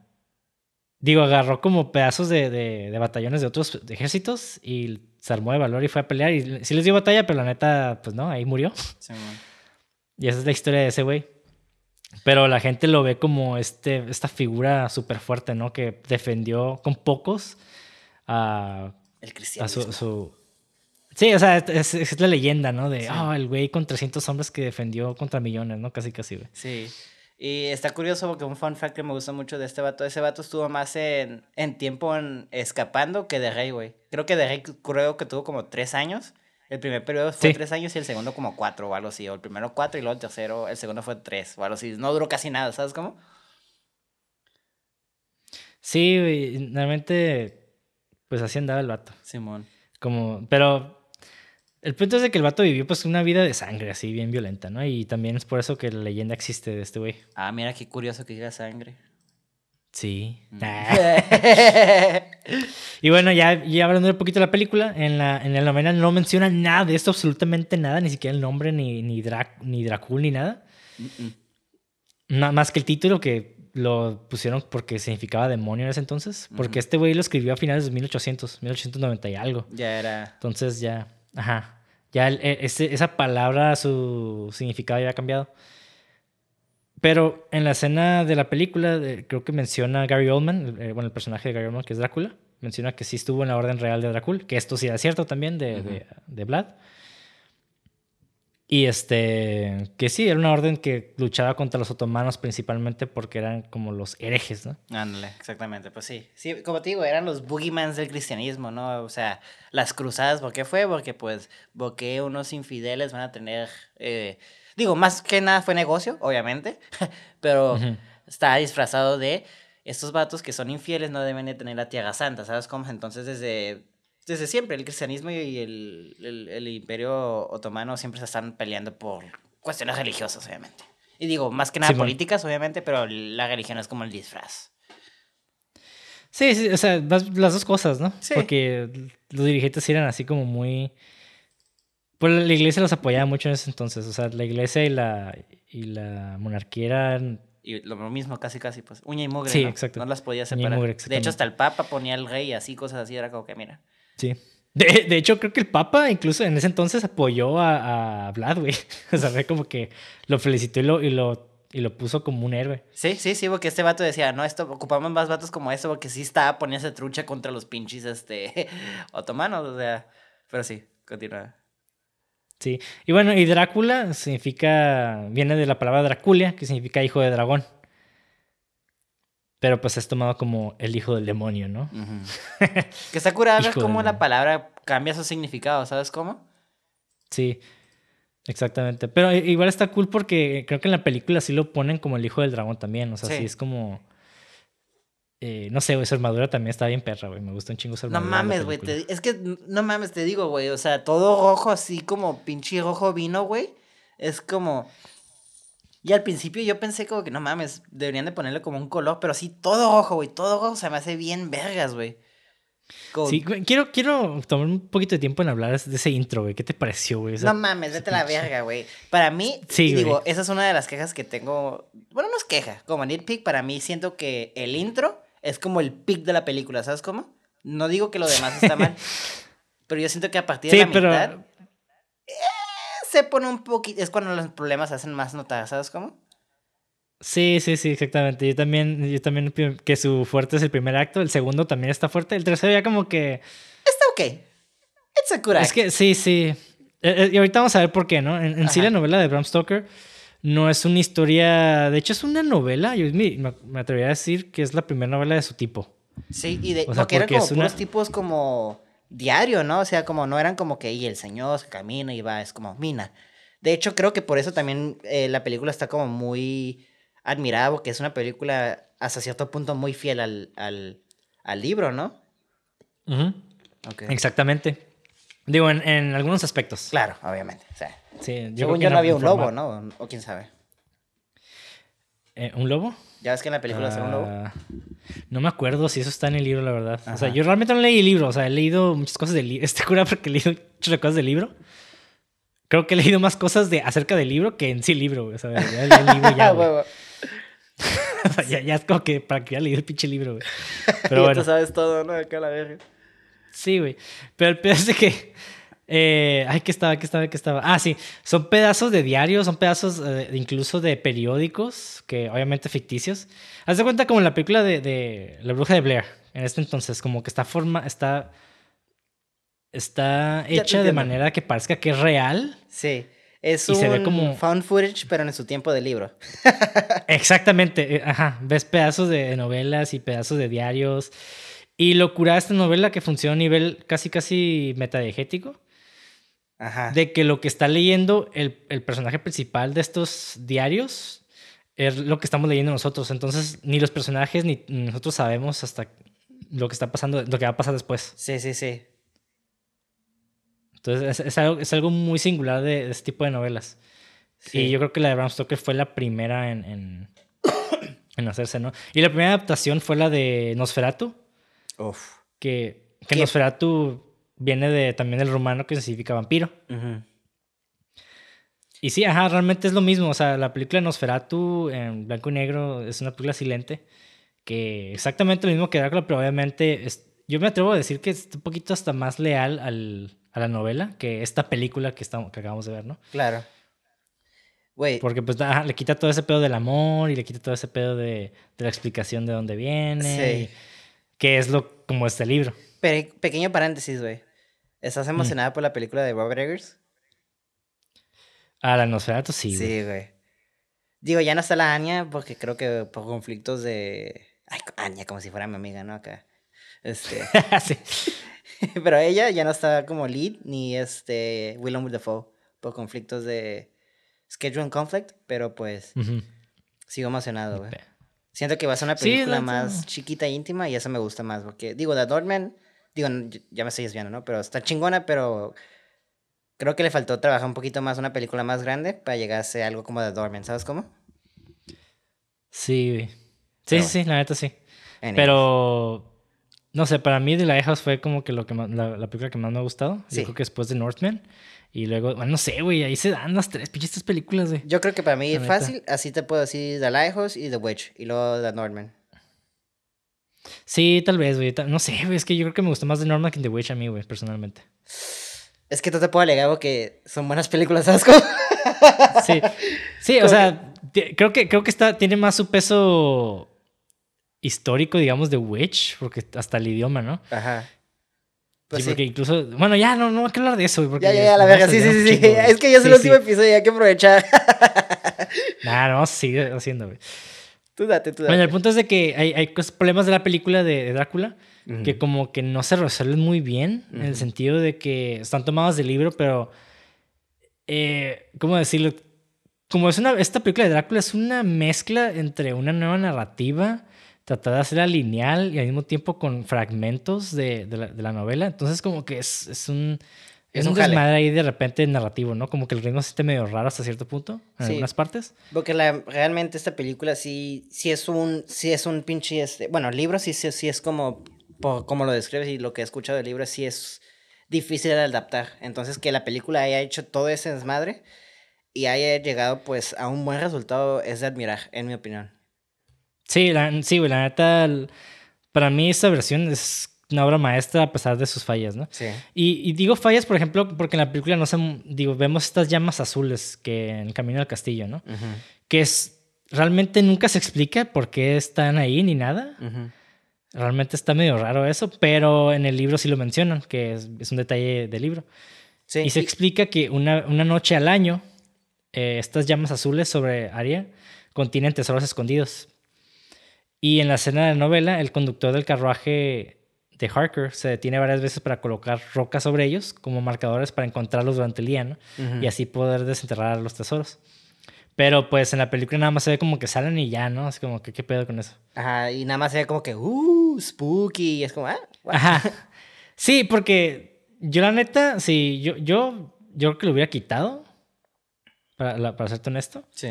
S1: digo, agarró como pedazos de, de, batallones de otros ejércitos y se armó de valor y fue a pelear. Y sí les dio batalla, pero la neta, pues no, ahí murió. Sí, y esa es la historia de ese güey. Pero la gente lo ve como este, esta figura súper fuerte, ¿no? Que defendió con pocos a...
S2: El cristianismo.
S1: su, Sí, o sea, es, la leyenda, ¿no? De, oh, el güey con 300 hombres que defendió contra millones, ¿no? Casi, casi, güey.
S2: Sí. Y está curioso porque un fun fact que me gusta mucho de este vato, ese vato estuvo más en, en tiempo en escapando que de rey, güey. Creo que de rey creo que tuvo como tres años el primer periodo fue tres años y el segundo como cuatro o algo así. O el primero cuatro y luego el tercero, el segundo fue tres o algo así. No duró casi nada, ¿sabes cómo?
S1: Sí, realmente, pues así andaba el vato.
S2: Simón.
S1: Como, pero el punto es de que el vato vivió pues una vida de sangre así, bien violenta, ¿no? Y también es por eso que la leyenda existe de este güey.
S2: Ah, mira qué curioso que diga sangre.
S1: Sí. Mm. y bueno, ya, ya hablando un poquito de la película, en la, en el novena no menciona nada de esto, absolutamente nada, ni siquiera el nombre, ni, ni, ni Dracul, ni nada. Nada más que el título que lo pusieron porque significaba demonio en ese entonces. Porque este güey lo escribió a finales de 1800, 1890 y algo.
S2: Ya era.
S1: Entonces ya, ajá. Ya e, ese, esa palabra, su significado ya ha cambiado. Pero en la escena de la película, creo que menciona Gary Oldman, eh, bueno, el personaje de Gary Oldman, que es Drácula, menciona que sí estuvo en la orden real de Drácula, que esto sí era cierto también de, de, de, Vlad. Y este, que sí, era una orden que luchaba contra los otomanos principalmente porque eran como los herejes, ¿no?
S2: Ándale, exactamente, pues sí. Sí, como te digo, eran los boogeymans del cristianismo, ¿no? O sea, las cruzadas, ¿por qué fue? Porque pues, porque unos infideles van a tener... Eh, Digo, más que nada fue negocio, obviamente, pero está disfrazado de estos vatos que son infieles no deben de tener la tierra santa, ¿sabes cómo? Entonces desde, desde siempre el cristianismo y el, el, imperio otomano siempre se están peleando por cuestiones religiosas, obviamente. Y digo, más que nada políticas, obviamente, pero la religión es como el disfraz.
S1: Sí, sí, o sea, las, dos cosas, ¿no? Sí. Porque los dirigentes eran así como muy pues la iglesia los apoyaba mucho en ese entonces. O sea, la iglesia y la, y la monarquía eran.
S2: Y lo mismo, casi, casi, pues. Uña y mugre.
S1: Sí,
S2: ¿no?
S1: exacto.
S2: No las podía separar. de hecho, hasta el Papa ponía al rey así, cosas así. Era como que, mira.
S1: Sí. De, de, hecho, creo que el Papa, incluso en ese entonces, apoyó a, a Vlad, güey. O sea, fue como que lo felicitó y lo, y lo y lo puso como un héroe.
S2: Sí, sí, sí, porque este vato decía, no, esto, ocupamos más vatos como eso, porque sí estaba poniéndose trucha contra los pinches, este, otomanos, o sea, pero sí, continúa.
S1: Sí, y bueno, y Drácula significa, viene de la palabra Draculia, que significa hijo de dragón. Pero pues es tomado como el hijo del demonio, ¿no?
S2: que está curado ver cómo la palabra cambia su significado, ¿sabes cómo?
S1: Sí, exactamente. Pero igual está cool porque creo que en la película sí lo ponen como el hijo del dragón también. O sea, sí, es como. Eh, no sé, esa armadura también está bien perra, güey. Me gusta un chingo esa armadura.
S2: No mames, güey. Es que, no mames, te digo, güey. O sea, todo rojo así como pinche rojo vino, güey. Es como. Y al principio yo pensé como que no mames, deberían de ponerle como un color, pero sí, todo rojo, güey, todo rojo se me hace bien vergas, güey.
S1: Sí, quiero, quiero tomar un poquito de tiempo en hablar de ese intro, güey. ¿Qué te pareció, güey?
S2: No mames, vete a la verga, güey. Para mí, sí, digo, esa es una de las quejas que tengo. Bueno, no es queja, como nitpick, para mí siento que el intro es como el pick de la película, ¿sabes cómo? No digo que lo demás está mal, pero yo siento que a partir de la mitad se pone un poquito. Es cuando los problemas se hacen más notados, ¿sabes cómo?
S1: Sí, sí, sí, exactamente. Yo también, yo también que su fuerte es el primer acto, el segundo también está fuerte, el tercero ya como que.
S2: Está ok. It's a good
S1: Es que sí, sí. Eh, eh, y ahorita vamos a ver por qué, ¿no? En, sí, la novela de Bram Stoker no es una historia. De hecho, es una novela. Yo me, me atrevería a decir que es la primera novela de su tipo.
S2: Sí, y de. O sea, porque eran como puros tipos como diario, ¿no? O sea, como no eran como que y el señor camina y va, es como mina. De hecho, creo que por eso también eh, la película está como muy admirada, porque es una película hasta cierto punto muy fiel al, al, libro, ¿no?
S1: Exactamente. Digo, en, algunos aspectos.
S2: Claro, obviamente. sí, yo Según yo no había un lobo, ¿no? O quién sabe.
S1: Eh, ¿Un lobo?
S2: ¿Ya ves que en la película uh, un lobo? Ah,
S1: no me acuerdo si eso está en el libro, la verdad. O sea, yo realmente no leí el libro. O sea, he leído muchas cosas del libro. Este cura porque he leído muchas cosas del libro. Creo que he leído más cosas de, acerca del libro que en sí el libro. O sea, ya leí el libro ya. o sea, ya, ya, es como que para que ya leí el pinche libro, güey.
S2: Pero bueno. tú sabes todo, ¿no? Acá la verga.
S1: Sí, güey. Pero el peor es de que eh, ay, ¿qué estaba? ¿Qué estaba? ¿Qué estaba? Ah, sí. Son pedazos de diarios, son pedazos eh, incluso de periódicos, que obviamente ficticios. Haz de cuenta como en la película de, La Bruja de Blair, en este entonces, como que está forma, está, está hecha de manera que parezca que es real.
S2: Sí. Es un se ve como... found footage, pero en su tiempo de libro.
S1: Exactamente, eh, ajá. Ves pedazos de novelas y pedazos de diarios. Y lo cura esta novela que funciona a nivel casi, casi de que lo que está leyendo el, personaje principal de estos diarios es lo que estamos leyendo nosotros. Entonces, ni los personajes ni nosotros sabemos hasta lo que está pasando, lo que va a pasar después.
S2: Sí, sí, sí.
S1: Entonces, es, algo, muy singular de, este tipo de novelas. Y yo creo que la de Bram Stoker fue la primera en, en, hacerse, ¿no? Y la primera adaptación fue la de Nosferatu. Uf. Que, que Nosferatu viene de, también del romano que significa vampiro. Y sí, ajá, realmente es lo mismo. O sea, la película Nosferatu en blanco y negro es una película silente que exactamente lo mismo que Drácula, pero obviamente yo me atrevo a decir que es un poquito hasta más leal al, a la novela que esta película que, estamos, que acabamos de ver, ¿no?
S2: Claro.
S1: Güey. Porque pues le quita todo ese pedo del amor y le quita todo ese pedo de, de la explicación de dónde viene. Sí. que es lo como este libro.
S2: pequeño paréntesis, güey. ¿Estás mm. emocionada por la película de Robert Eggers?
S1: Ah, la Nosferatu sí,
S2: güey. Sí, güey. Digo, ya no está la Anya porque creo que por conflictos de... Ay, Anya, como si fuera mi amiga, ¿no? Acá. Este... sí. Pero ella ya no está como lead, ni este Willem Dafoe, por conflictos de schedule conflict, pero pues sigo emocionado, güey. Siento que va a ser una película más chiquita e íntima y eso me gusta más, porque digo, The Dortmund Digo, ya me estoy desviando, ¿no? Pero está chingona, pero creo que le faltó trabajar un poquito más una película más grande para llegar a ser algo como The Dormant, ¿sabes cómo?
S1: Sí, sí, sí, la neta sí. Pero no sé, para mí The Lighthouse fue como que lo que la, película que más me ha gustado. Yo creo que después de Northman. Y luego, bueno, no sé, güey, ahí se dan las tres pinches películas, güey.
S2: Yo creo que para mí es fácil, así te puedo decir The Lighthouse y The Witch, y luego The Northman.
S1: Sí, tal vez, güey. No sé, güey. Es que yo creo que me gusta más The Norman que The Witch a mí, güey, personalmente.
S2: Es que tú te puedo alegar que son buenas películas, ¿sabes cómo?
S1: Sí. Sí, o sea, creo que, creo que está, tiene más su peso histórico, digamos, de Witch, porque hasta el idioma, ¿no? Ajá. Pues sí, porque incluso. Bueno, ya no, no hay que hablar de eso. Porque
S2: ya, ya, ya, la verga. Sí, sí, sí, sí. Es que ya es el último episodio y hay que aprovechar.
S1: nah, no, sigue haciendo, güey.
S2: Tú date, tú date.
S1: Bueno, el punto es de que hay, hay problemas de la película de, Drácula que como que no se resuelven muy bien, en el sentido de que están tomadas del libro, pero. Eh, ¿Cómo decirlo? Como es una. Esta película de Drácula es una mezcla entre una nueva narrativa tratar de hacerla lineal y al mismo tiempo con fragmentos de, de, la, de la, novela. Entonces, como que es, es un. Es, un, desmadre ahí de repente narrativo, ¿no? Como que el ritmo se siente medio raro hasta cierto punto, en algunas partes.
S2: Porque la, realmente esta película sí, sí es un, sí es un pinche, este, bueno, el libro sí, sí, sí es como, como lo describes y lo que he escuchado del libro sí es difícil de adaptar. Entonces que la película haya hecho todo ese desmadre y haya llegado pues a un buen resultado es de admirar, en mi opinión.
S1: Sí, la, sí, la neta, para mí esta versión es una obra maestra a pesar de sus fallas, ¿no? Sí. Y, digo fallas, por ejemplo, porque en la película no se, digo, vemos estas llamas azules que en el camino al castillo, ¿no? Que es, realmente nunca se explica por qué están ahí ni nada. Realmente está medio raro eso, pero en el libro sí lo mencionan, que es, un detalle del libro. Sí. Y se explica que una, una noche al año, eh, estas llamas azules sobre Aria contienen tesoros escondidos. Y en la escena de la novela, el conductor del carruaje de Harker se detiene varias veces para colocar rocas sobre ellos como marcadores para encontrarlos durante el día, ¿no? Y así poder desenterrar los tesoros. Pero pues en la película nada más se ve como que salen y ya, ¿no? Es como que qué pedo con eso.
S2: Ajá, y nada más se ve como que, uh, spooky, y es como, ah,
S1: Ajá. Sí, porque yo la neta, sí, yo, yo, yo creo que lo hubiera quitado, para, para serte honesto. Sí.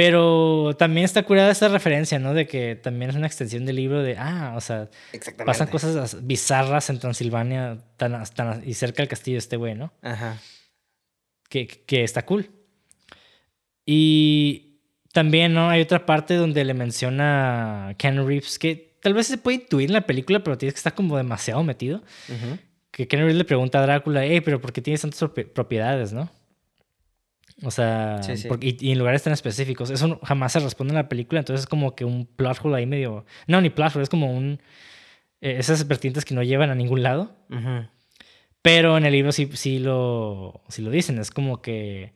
S1: Pero también está curada esta referencia, ¿no? De que también es una extensión del libro de, ah, o sea, pasan cosas bizarras en Transilvania tan, tan, y cerca del castillo de este güey, ¿no? Ajá. Que, que está cool. Y también, ¿no? Hay otra parte donde le menciona Ken Reeves, que tal vez se puede intuir en la película, pero tienes que estar como demasiado metido. Que Ken Reeves le pregunta a Drácula, hey, pero ¿por qué tienes tantas propiedades, no? O sea, y, en lugares tan específicos. Eso jamás se responde en la película, entonces es como que un plot hole ahí medio... No, ni plot hole, es como un... Eh, esas vertientes que no llevan a ningún lado. Pero en el libro sí, sí, lo, sí lo dicen, es como que...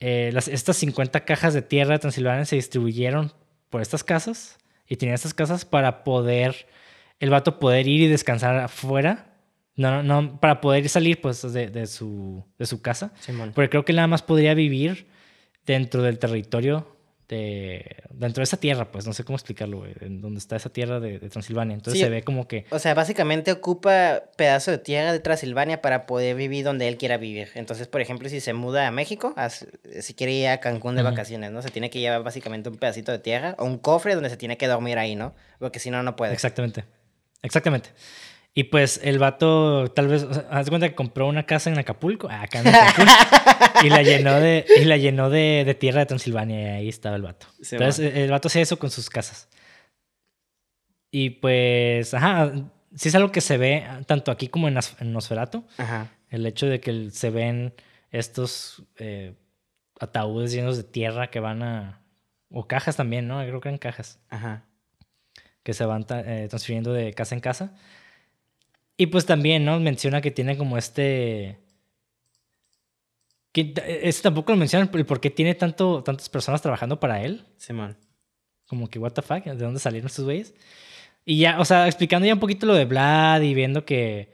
S1: Eh, las, estas 50 cajas de tierra de Transilvania se distribuyeron por estas casas y tenían estas casas para poder... El vato poder ir y descansar afuera no, no, para poder salir pues de, de su, de su casa. Porque creo que nada más podría vivir dentro del territorio de, dentro de esa tierra, pues no sé cómo explicarlo, güey, en donde está esa tierra de, Transilvania. Entonces se ve como que...
S2: O sea, básicamente ocupa pedazo de tierra de Transilvania para poder vivir donde él quiera vivir. Entonces, por ejemplo, si se muda a México, si quiere ir a Cancún de vacaciones, ¿no? Se tiene que llevar básicamente un pedacito de tierra o un cofre donde se tiene que dormir ahí, ¿no? Porque si no, no puede.
S1: Exactamente. Exactamente. Y pues el vato, tal vez, haz cuenta que compró una casa en Acapulco, ah, acá en Acapulco, y la llenó de, y la llenó de, tierra de Transilvania, y ahí estaba el vato. Entonces el vato hacía eso con sus casas. Y pues, ajá, sí es algo que se ve tanto aquí como en, Nosferatu. Ajá. El hecho de que se ven estos eh, ataúdes llenos de tierra que van a. O cajas también, ¿no? Creo que eran cajas. Ajá. Que se van eh, transfiriendo de casa en casa. Y pues también, ¿no? Menciona que tiene como este... Que, eso tampoco lo menciona el por qué tiene tanto, tantas personas trabajando para él.
S2: Sí, man.
S1: Como que, what the fuck, ¿de dónde salieron estos güeyes? Y ya, o sea, explicando ya un poquito lo de Vlad y viendo que,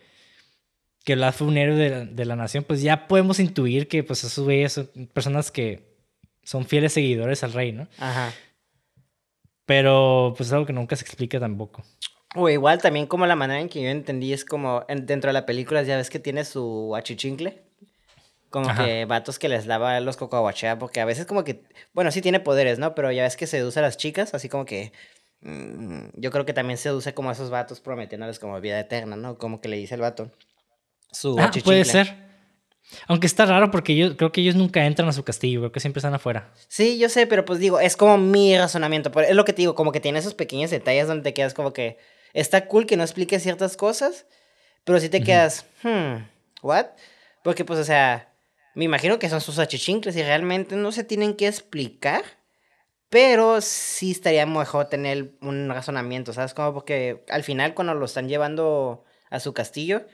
S1: que Vlad fue un héroe de, de la nación, pues ya podemos intuir que pues esos güeyes son personas que son fieles seguidores al rey, ¿no? Ajá. Pero pues es algo que nunca se explica tampoco.
S2: O igual también como la manera en que yo entendí es como dentro de la película ya ves que tiene su achichincle. Como que vatos que les lava los cocoaguachea, porque a veces como que, bueno, sí tiene poderes, ¿no? Pero ya ves que seduce a las chicas, así como que, mm, yo creo que también seduce como a esos vatos prometiéndoles como vida eterna, ¿no? Como que le dice el vato.
S1: Su ah, puede ser. Aunque está raro porque yo creo que ellos nunca entran a su castillo, creo que siempre están afuera.
S2: Sí, yo sé, pero pues digo, es como mi razonamiento. Es lo que te digo, como que tiene esos pequeños detalles donde te quedas como que está cool que no explique ciertas cosas, pero si te quedas, hmm, ¿what? Porque, pues, o sea, me imagino que son sus achichincles y realmente no se tienen que explicar. Pero sí estaría mejor tener un razonamiento, ¿sabes? Como porque al final cuando lo están llevando a su castillo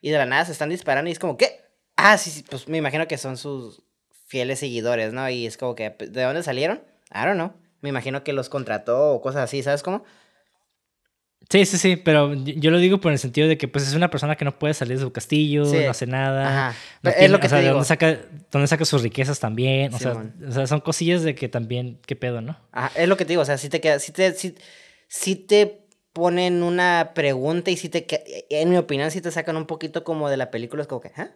S2: y de la nada se están disparando y es como, ¿qué? Ah, sí, sí, pues me imagino que son sus fieles seguidores, ¿no? Y es como que, ¿de dónde salieron? I don't know. Me imagino que los contrató o cosas así, ¿sabes cómo?
S1: Sí, sí, sí, pero yo lo digo por el sentido de que pues es una persona que no puede salir de su castillo, no hace nada. Ajá. es lo que o sea, Dónde saca, dónde saca sus riquezas también. O, sea, o, sea, son cosillas de que también, qué pedo, ¿no?
S2: Ajá, es lo que te digo, o sea, si te queda, si te, si, si te ponen una pregunta y si te, en mi opinión, si te sacan un poquito como de la película, es como que, ¿ah?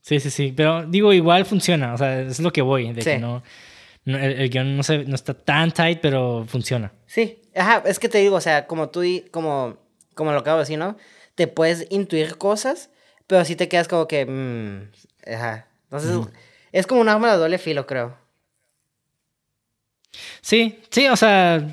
S1: Sí, sí, sí, pero digo, igual funciona, o sea, es lo que voy, de que no el, guion no, se, no está tan tight, pero funciona.
S2: Sí, ajá, es que te digo, o sea, como tú, como, como lo acabo de decir, ¿no? Te puedes intuir cosas, pero sí te quedas como que, mmm, ajá. Entonces, es como un arma de doble filo, creo.
S1: Sí, sí, o sea,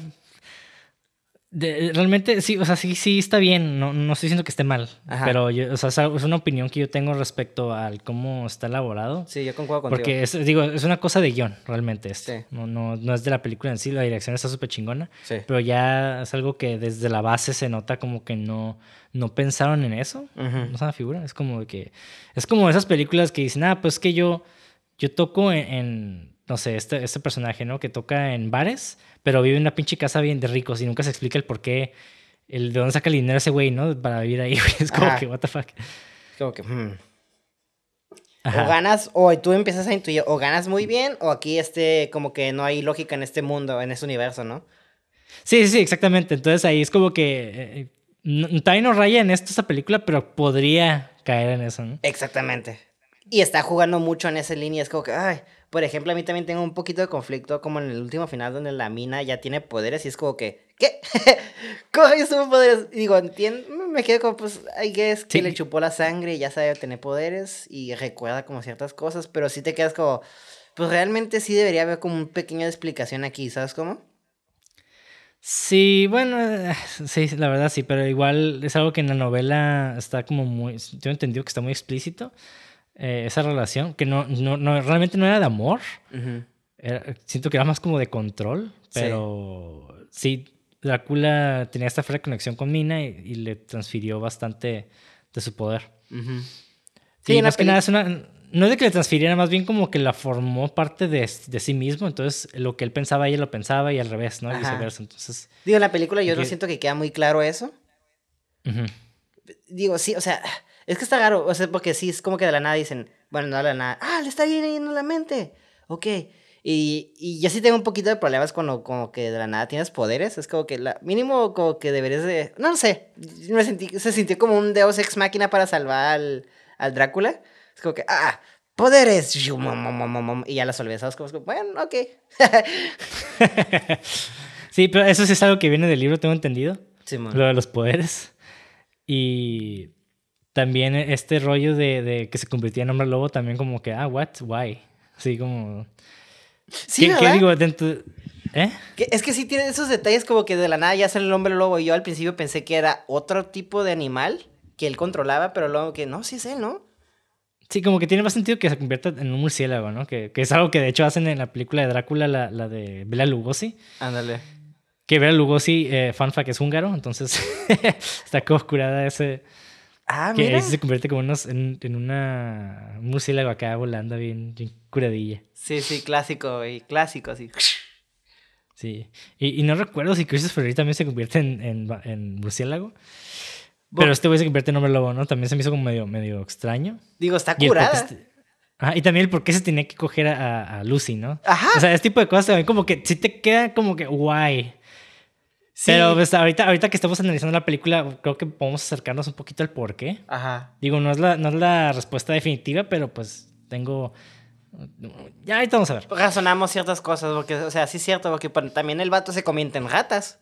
S1: realmente sí, o sea, sí, sí está bien, no, no estoy diciendo que esté mal, pero yo, o sea, es una opinión que yo tengo respecto al cómo está elaborado.
S2: Sí, yo concuerdo contigo.
S1: Porque es, digo, es una cosa de guion, realmente. Este. No, no, no es de la película en sí, la dirección está súper chingona, sí. pero ya es algo que desde la base se nota como que no, no pensaron en eso, no es una figura, es como que, es como esas películas que dicen, ah, pues que yo, yo toco en no sé, este, este personaje, ¿no? Que toca en bares, pero vive en una pinche casa bien de ricos y nunca se explica el por qué, el de dónde saca el dinero ese güey, ¿no? Para vivir ahí, Es como que, what the fuck.
S2: Es como que, hmm. O ganas, o tú empiezas a intuir, o ganas muy bien, o aquí este, como que no hay lógica en este mundo, en este universo, ¿no?
S1: Sí, sí, exactamente. Entonces ahí es como que eh, también no raya en esto esta película, pero podría caer en eso, ¿no?
S2: Exactamente. Y está jugando mucho en esa línea, es como que, ay, por ejemplo, a mí también tengo un poquito de conflicto como en el último final donde la mina ya tiene poderes y es como que, ¿qué? ¿Cómo yo tuvo poderes? Y digo, entiendo, me quedo como, pues, I guess que le chupó la sangre y ya sabe tener poderes y recuerda como ciertas cosas, pero sí te quedas como, pues realmente sí debería haber como un pequeño explicación aquí, ¿sabes cómo?
S1: Sí, bueno, eh, sí, la verdad sí, pero igual es algo que en la novela está como muy, yo he entendido que está muy explícito. Eh, esa relación, que no, no, no, realmente no era de amor. siento que era más como de control, pero sí, Drácula tenía esta fuerte conexión con Mina y, le transfirió bastante de su poder. Sí, más que nada es una, no es de que le transfiriera, más bien como que la formó parte de, de, sí mismo. Entonces, lo que él pensaba, ella lo pensaba y al revés, ¿no? Y viceversa. Entonces.
S2: Digo, en la película yo no siento que queda muy claro eso. Digo, sí, o sea, es que está raro, o sea, porque sí, es como que de la nada dicen, bueno, no de la nada, ah, le está yendo la mente, ok. Y, y yo sí tengo un poquito de problemas cuando como que de la nada tienes poderes, es como que la, mínimo como que deberías de, no, sé, me sentí, se sintió como un Deus Ex Máquina para salvar al, al Drácula. Es como que, ah, poderes, y ya las olvidas, como, bueno, ok.
S1: sí, pero eso sí es algo que viene del libro, tengo entendido. Sí, Lo de los poderes. Y también este rollo de, de, que se convertía en hombre lobo, también como que, ah, what, why. Así como...
S2: Sí, ¿Qué, ¿qué digo? Dentro... ¿Eh? es que sí tiene esos detalles como que de la nada ya sale el hombre lobo. Y yo al principio pensé que era otro tipo de animal que él controlaba, pero luego que no, sí es él, ¿no?
S1: Sí, como que tiene más sentido que se convierta en un murciélago, ¿no? Que, que es algo que de hecho hacen en la película de Drácula, la, la de Bela Lugosi.
S2: Ándale.
S1: Que Bela Lugosi, eh, fanfa que es húngaro, entonces está como oscurada ese,
S2: Ah, que
S1: se convierte como unos, en, en, una murciélago acá volando bien, curadilla.
S2: Sí, sí, clásico, y clásico, así.
S1: Sí. Y, y no recuerdo si Christopher Reeve también se convierte en, en, en murciélago. Pero este güey se convierte en hombre lobo, ¿no? También se me hizo como medio, medio extraño.
S2: Digo, está curada.
S1: Este, y también el por qué se tenía que coger a, a Lucy, ¿no?
S2: Ajá.
S1: O sea, este tipo de cosas también como que si te queda como que guay. Pero pues, ahorita, ahorita que estamos analizando la película, creo que podemos acercarnos un poquito al por qué.
S2: Ajá.
S1: Digo, no es la, no es la respuesta definitiva, pero pues tengo... Ya ahorita vamos a ver.
S2: Razonamos ciertas cosas, porque, o sea, sí es cierto, porque también el vato se convierte en ratas.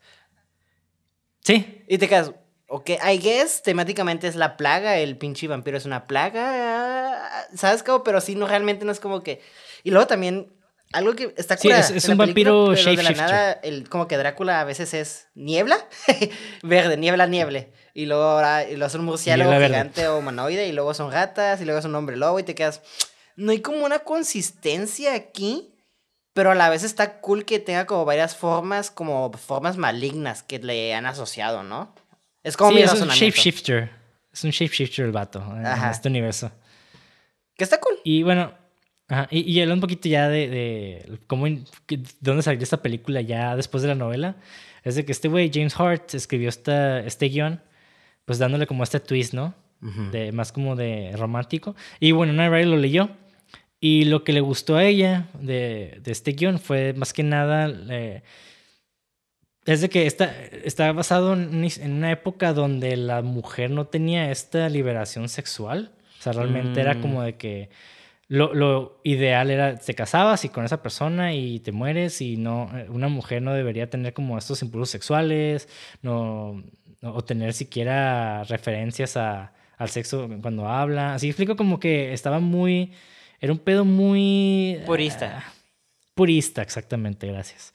S1: Sí.
S2: Y te quedas, ok, I guess, temáticamente es la plaga, el pinche vampiro es una plaga, ¿sabes cómo? Pero sí, no, realmente no es como que... Y luego también algo que está
S1: Sí,
S2: curada
S1: es-
S2: en
S1: un
S2: película,
S1: vampiro shapeshifter.
S2: nada, el, como que Drácula a veces es niebla, verde, niebla, nieble. Y luego ahora y luego es un murciélago gigante o humanoide, y luego son ratas, y luego es un hombre lobo, y te quedas. No hay como una consistencia aquí, pero a la vez está cool que tenga como varias formas, como formas malignas que le han asociado, ¿no? Es como
S1: sí,
S2: mi
S1: es un shapeshifter. Es un shapeshifter el vato en
S2: Ajá.
S1: este universo.
S2: Que está cool.
S1: Y bueno, ajá, y, y hablando un poquito ya de, de cómo, de dónde salió esta película ya después de la novela, es de que este güey, James Hart, escribió esta, este guion, pues dándole como este twist, ¿no? de, más como de romántico. Y bueno, Night Rider lo leyó. Y lo que le gustó a ella de, de este guion fue más que nada... eh, es de que está, está basado en, una- época donde la mujer no tenía esta liberación sexual. O sea, realmente era
S2: Mm.
S1: como de que lo, lo ideal era te casabas y con esa persona y te mueres y no eh, una mujer no debería tener como estos impulsos sexuales no, no- o tener siquiera referencias a, al sexo cuando habla así explico como que estaba muy era un pedo muy
S2: Purista.
S1: ah, purista exactamente gracias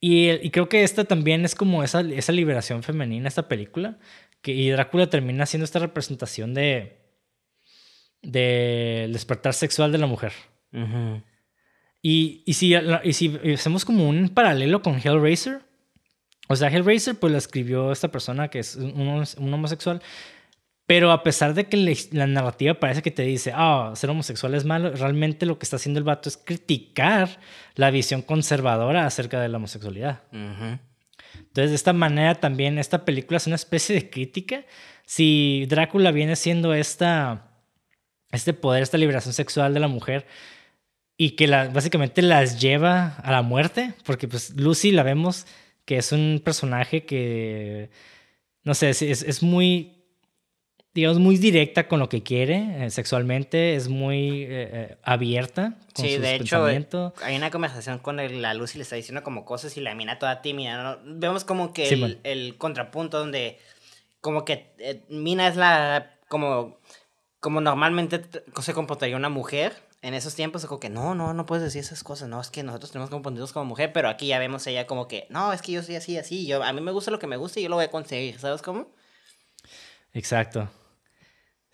S1: y, y creo que esta también es como esa, esa liberación femenina esta película que y Drácula termina siendo esta representación de del despertar sexual de la mujer. Y, y, si, y si hacemos como un paralelo con Hellraiser, o sea, Hellraiser pues la escribió esta persona que es un, hom- un homosexual, pero a pesar de que le- la narrativa parece que te dice, ah, ser homosexual es malo, realmente lo que está haciendo el vato es criticar la visión conservadora acerca de la homosexualidad. Entonces, de esta manera también esta película es una especie de crítica. Si Drácula viene siendo esta, este poder, esta liberación sexual de la mujer y que la, básicamente las lleva a la muerte, porque pues Lucy la vemos que es un personaje que, no sé, es, es, muy, digamos, muy directa con lo que quiere eh, sexualmente, es muy eh, eh, abierta con
S2: Sí,
S1: sus
S2: de hecho, hay una conversación con el- la luz y le está diciendo como cosas y la mina toda tímida. ¿no? Vemos como que
S1: Sí,
S2: el, contrapunto donde como que eh, Mina es la como como normalmente se comportaría una mujer en esos tiempos como que no, no, no puedes decir esas cosas, no, es que nosotros tenemos que comportarnos como mujer, pero aquí ya vemos ella como que, no, es que yo soy así, así, yo a mí me gusta lo que me gusta y yo lo voy a conseguir, ¿sabes cómo?
S1: Exacto.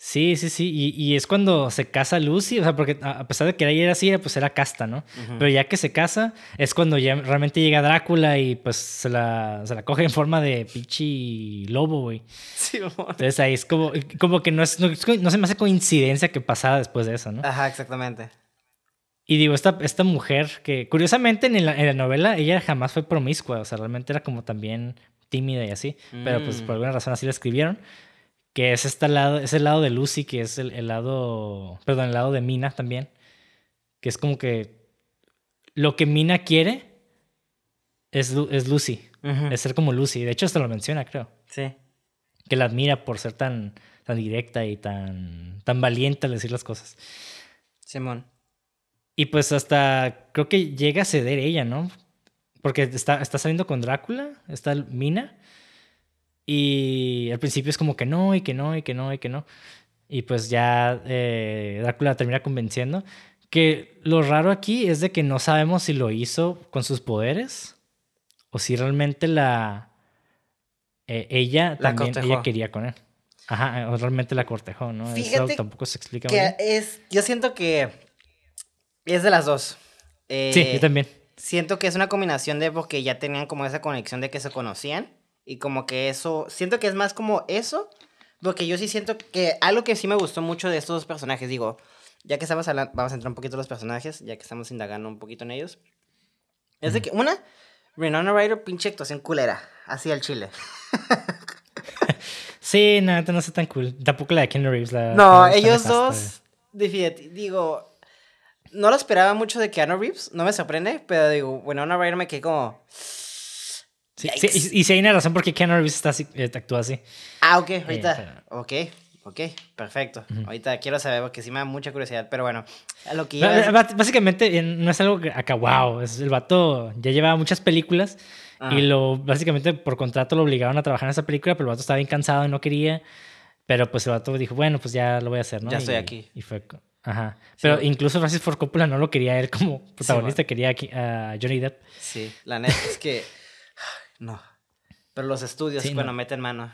S1: Sí, sí, sí. Y, y es cuando se casa Lucy, o sea, porque a pesar de que ella era así, pues era casta, ¿no? Pero ya que se casa, es cuando ya realmente llega Drácula y pues se la, se la coge en forma de pichi lobo, güey.
S2: Sí, amor.
S1: Entonces ahí es como, como que no, es, no, no se me hace coincidencia que pasara después de eso, ¿no?
S2: Ajá, exactamente.
S1: Y digo, esta, esta mujer que curiosamente en la, en la novela ella jamás fue promiscua, o sea, realmente era como también tímida y así, pero pues
S2: Mm.
S1: por alguna razón así la escribieron, que es este lado, es el lado de Lucy, que es el, el lado, perdón, el lado de Mina también, que es como que lo que Mina quiere es, es Lucy, es ser como Lucy, de hecho hasta lo menciona, creo,
S2: Sí.
S1: que la admira por ser tan, tan directa y tan, tan valiente al decir las cosas.
S2: Simón.
S1: Y pues hasta creo que llega a ceder ella, ¿no? Porque está, está saliendo con Drácula, está Mina. Y al principio es como que no, y que no, y que no, y que no. Y pues ya eh, Drácula termina convenciendo. Que lo raro aquí es de que no sabemos si lo hizo con sus poderes o si realmente la eh, ella
S2: La
S1: también
S2: cortejó.
S1: ella quería con él. Ajá, o realmente la cortejó, ¿no? Eso
S2: Fíjate
S1: tampoco se explica muy
S2: Que
S1: bien.
S2: es, yo siento que es de las dos. Eh,
S1: Sí, yo también.
S2: Siento que es una combinación de porque ya tenían como esa conexión de que se conocían y como que eso, siento que es más como eso, porque yo sí siento que algo que sí me gustó mucho de estos dos personajes, digo, ya que estamos hablando, vamos a entrar un poquito en los personajes, ya que estamos indagando un poquito en ellos, es de que una, Renona Ryder, pinche actuación culera, así al chile.
S1: Sí, nada, no está tan cool. Tampoco la de Keanu Reeves. La
S2: No, ellos dos, digo, no lo esperaba mucho de Keanu Reeves, no me sorprende, pero digo, bueno, una Ryder me quedé como,
S1: Sí, sí, y, y sí hay una razón por qué Keanu Reeves está así, eh, actúa así.
S2: ah, ok, ahorita,
S1: pero-
S2: ok, ok, perfecto, ahorita quiero saber porque sí me da mucha curiosidad, pero bueno, a lo que
S1: Ba-
S2: iba
S1: ba- Básicamente eh, no es algo que acá, wow. Es, el vato ya llevaba muchas películas y lo básicamente por contrato lo obligaron a trabajar en esa película, pero el vato estaba bien cansado y no quería. Pero pues el vato dijo, bueno, pues ya lo voy a hacer, ¿no?
S2: Ya
S1: Y-
S2: estoy aquí.
S1: Y fue, Ajá. Pero incluso Francis Ford Coppola no lo quería él como protagonista, quería a Johnny Depp.
S2: Sí, la neta es que. No. Pero los estudios, sí, bueno, meten mano.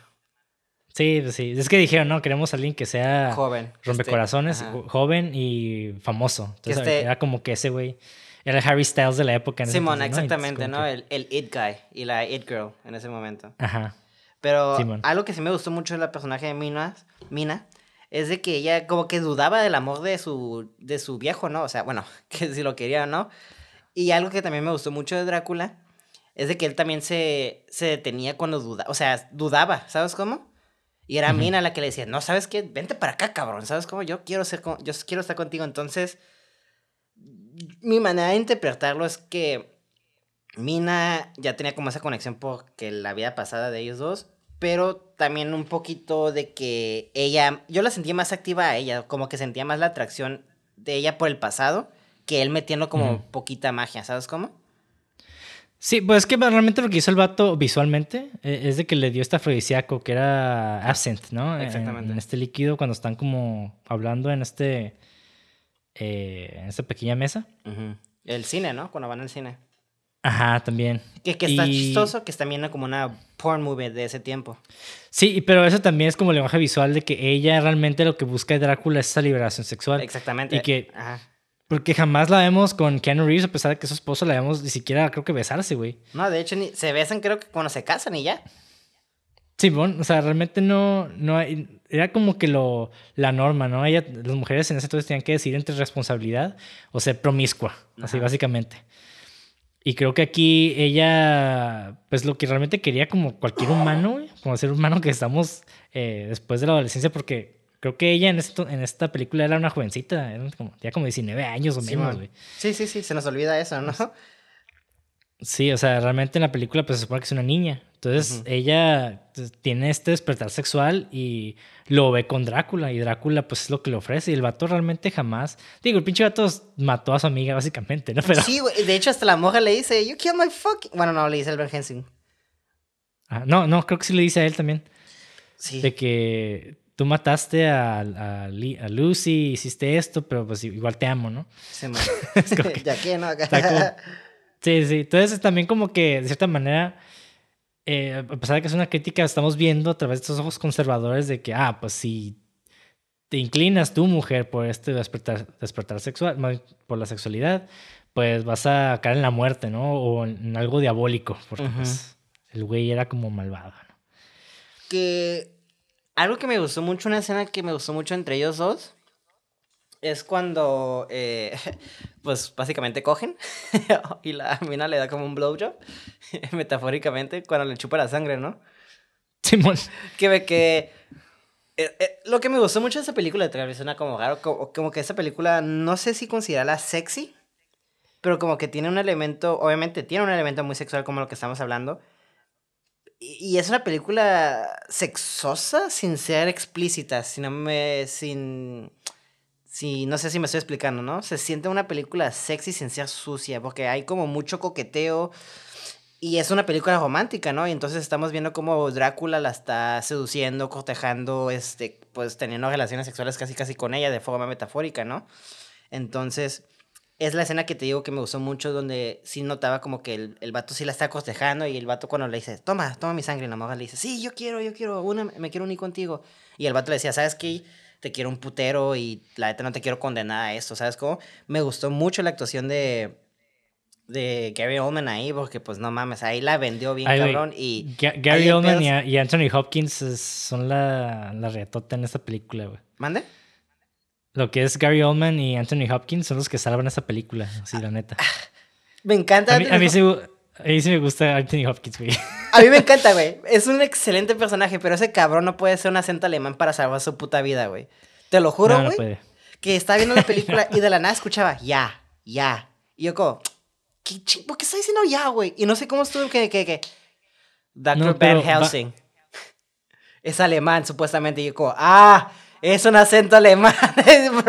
S1: Sí, pues sí. Es que dijeron, no, queremos a alguien que sea
S2: joven.
S1: Rompecorazones, joven y famoso. Entonces este era como que ese güey. Era el Harry Styles de la época.
S2: En Simón, exactamente, ¿no? El, el, It Guy y la It Girl en ese momento. Ajá. Pero algo que sí me gustó mucho de la personaje de Mina, Mina es de que ella como que dudaba del amor de su, de su viejo, ¿no? O sea, bueno, que si lo quería o no. Y algo que también me gustó mucho de Drácula es de que él también se, se detenía cuando dudaba, o sea, dudaba, ¿sabes cómo? Y era Mina la que le decía, no, ¿sabes qué? Vente para acá, cabrón, ¿sabes cómo? Yo quiero, ser yo quiero estar contigo. Entonces, mi manera de interpretarlo es que Mina ya tenía como esa conexión porque la vida pasada de ellos dos, pero también un poquito de que ella, yo la sentía más activa a ella, como que sentía más la atracción de ella por el pasado, que él metiendo como poquita magia, ¿sabes cómo?
S1: Sí, pues es que realmente lo que hizo el vato visualmente eh, es de que le dio este afrodisíaco que era absent, ¿no? Exactamente. En, este líquido cuando están como hablando en este eh, en esta pequeña mesa.
S2: El cine, ¿no? Cuando van al cine.
S1: Ajá, también.
S2: Que, que está chistoso, que está viendo como una porn movie de ese tiempo.
S1: Sí, pero eso también es como el lenguaje visual de que ella realmente lo que busca de Drácula es esa liberación sexual.
S2: Exactamente.
S1: Y que... Ajá. Porque jamás la vemos con Keanu Reeves, a pesar de que su esposo la vemos ni siquiera, creo que besarse, güey.
S2: No, de hecho, ni, se besan creo que cuando se casan y ya.
S1: Sí, bueno, o sea, realmente no, no hay, era como que lo, la norma, ¿no? Ella, las mujeres en ese entonces tenían que decidir entre responsabilidad o ser promiscua, así básicamente. Y creo que aquí ella, pues lo que realmente quería como cualquier humano, como ser humano que estamos eh, después de la adolescencia, porque creo que ella en, esto, en esta película era una jovencita, era como, ya como 19 años o menos, güey.
S2: Sí, sí, sí, se nos olvida eso, ¿no?
S1: Sí, o sea, realmente en la película pues se supone que es una niña. Entonces ella pues, tiene este despertar sexual y lo ve con Drácula y Drácula pues es lo que le ofrece y el vato realmente jamás... Digo, el pinche vato mató a su amiga básicamente, ¿no?
S2: Pero... Sí, güey, de hecho hasta la moja le dice, you killed my fucking... Bueno, no, le dice el Hensing.
S1: Ah, no, no, creo que sí le dice a él también. Sí. De que tú mataste a, a, Lucy, hiciste esto, pero pues igual te amo, ¿no?
S2: Sí, ya que no,
S1: Sí, sí. Entonces también como que de cierta manera eh, a pesar de que es una crítica, estamos viendo a través de estos ojos conservadores de que, ah, pues si te inclinas tú, mujer, por este despertar, despertar sexual, por la sexualidad, pues vas a caer en la muerte, ¿no? O en algo diabólico, porque pues, el güey era como malvado, ¿no?
S2: Que algo que me gustó mucho, una escena que me gustó mucho entre ellos dos, es cuando, eh, pues básicamente cogen y la mina le da como un blowjob, metafóricamente, cuando le chupa la sangre, ¿no?
S1: Simón.
S2: Que ve que... Eh, eh, lo que me gustó mucho de esa película, de suena como raro, como, como, que esa película, no sé si considerarla sexy, pero como que tiene un elemento, obviamente tiene un elemento muy sexual como lo que estamos hablando, y, es una película sexosa sin ser explícita, sin, me, sin Sí, no sé si me estoy explicando, ¿no? Se siente una película sexy sin ser sucia, porque hay como mucho coqueteo y es una película romántica, ¿no? Y entonces estamos viendo cómo Drácula la está seduciendo, cortejando, este, pues teniendo relaciones sexuales casi casi con ella de forma metafórica, ¿no? Entonces, es la escena que te digo que me gustó mucho, donde sí notaba como que el, el vato sí la está cortejando y el vato cuando le dice, toma, toma mi sangre, y la morra le dice, sí, yo quiero, yo quiero, una, me quiero unir contigo. Y el vato le decía, ¿sabes qué? te quiero un putero y la neta no te quiero condenar a esto, ¿sabes cómo? Me gustó mucho la actuación de, de Gary Oldman ahí, porque pues no mames, ahí la vendió bien cabrón. Y
S1: Gary Oldman y, Anthony Hopkins son la, la reatota en esta película, güey.
S2: ¿Mande?
S1: Lo que es Gary Oldman y Anthony Hopkins son los que salvan esta película, así la neta.
S2: Me encanta.
S1: A mí, a mí, sí, me gusta Anthony Hopkins, güey.
S2: A mí me encanta, güey. Es un excelente personaje, pero ese cabrón no puede ser un acento alemán para salvar su puta vida, güey. Te lo juro, güey. que estaba viendo la película y de la nada escuchaba ya, ya. Y yo como, ¿qué ¿por qué está diciendo ya, güey? Y no sé cómo estuvo que, que, que. Dr. Van Helsing. Es alemán, supuestamente. Y yo como, ah, es un acento alemán.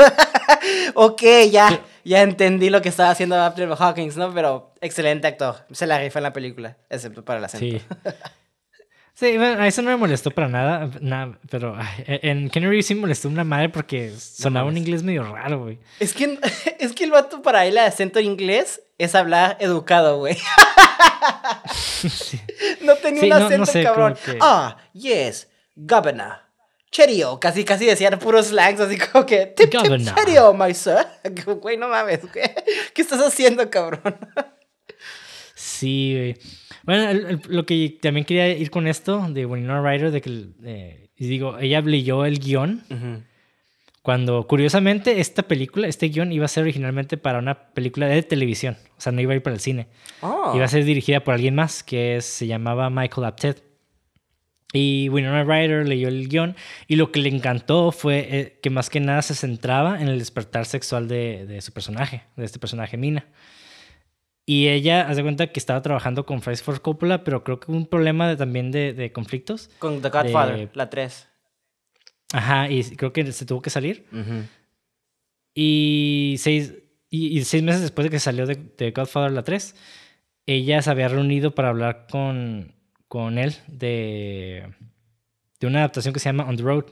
S2: ok, ya, ya entendí lo que estaba haciendo Apple Hawkins, ¿no? Pero excelente actor. Se la rifa en la película, excepto para el acento.
S1: Sí. Sí, bueno, a eso no me molestó para nada, nada pero ay, en Kenny sí me molestó una madre porque sonaba un inglés medio raro, güey.
S2: Es que, es que el vato para él, el acento inglés, es hablar educado, güey. No tenía un acento cabrón. Ah, yes, governor. Cherio, casi, casi decían puros slangs, así como que, tip, tip, cherio, my sir. Güey, no mames, güey. ¿Qué estás haciendo, cabrón?
S1: Sí, güey. Bueno, lo que también quería ir con esto de Winona Ryder, de que, eh, digo, ella leyó el guion. Cuando, curiosamente, esta película, este guion iba a ser originalmente para una película de televisión. O sea, no iba a ir para el cine. Oh. Iba a ser dirigida por alguien más que se llamaba Michael Apted. Y Winona Ryder leyó el guion y lo que le encantó fue eh, que más que nada se centraba en el despertar sexual de, de su personaje, de este personaje Mina. Y ella, hace cuenta que estaba trabajando con Francis Ford Coppola, pero creo que hubo un problema también de, de, conflictos.
S2: Con The Godfather, la 3.
S1: Ajá, y creo que se tuvo que salir. y, seis, y, seis meses después de que salió de, de, Godfather la 3, ella se había reunido para hablar con, con él de, de una adaptación que se llama On the Road.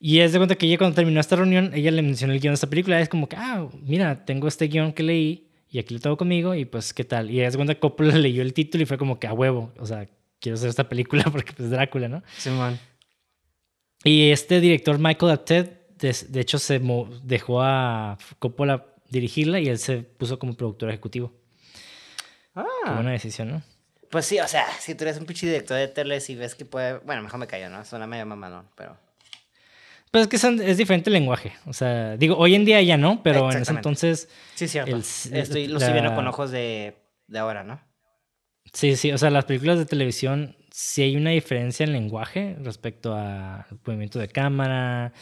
S1: Y es de cuenta que ella cuando terminó esta reunión, ella le mencionó el guion de esta película. Es como que, ah, mira, tengo este guion que leí y aquí lo tengo conmigo y pues, ¿qué tal? Y es cuando Coppola leyó el título y fue como que a huevo, o sea, quiero hacer esta película porque pues Drácula, ¿no?
S2: Sí, man.
S1: Y este director Michael Apted, de, hecho, se dejó a Coppola dirigirla y él se puso como productor ejecutivo. Ah. Qué buena decisión, ¿no?
S2: Pues sí, o sea, si tú eres un pinche director de tele y ves que puede... Bueno, mejor me callo, ¿no? Suena medio mamadón, pero...
S1: Pues es que es diferente el lenguaje. O sea, digo, hoy en día ya no, pero en ese entonces.
S2: Sí, cierto. Estoy, lo estoy viendo con ojos de, de, ahora, ¿no?
S1: Sí, sí. O sea, las películas de televisión sí hay una diferencia en lenguaje respecto al movimiento de cámara.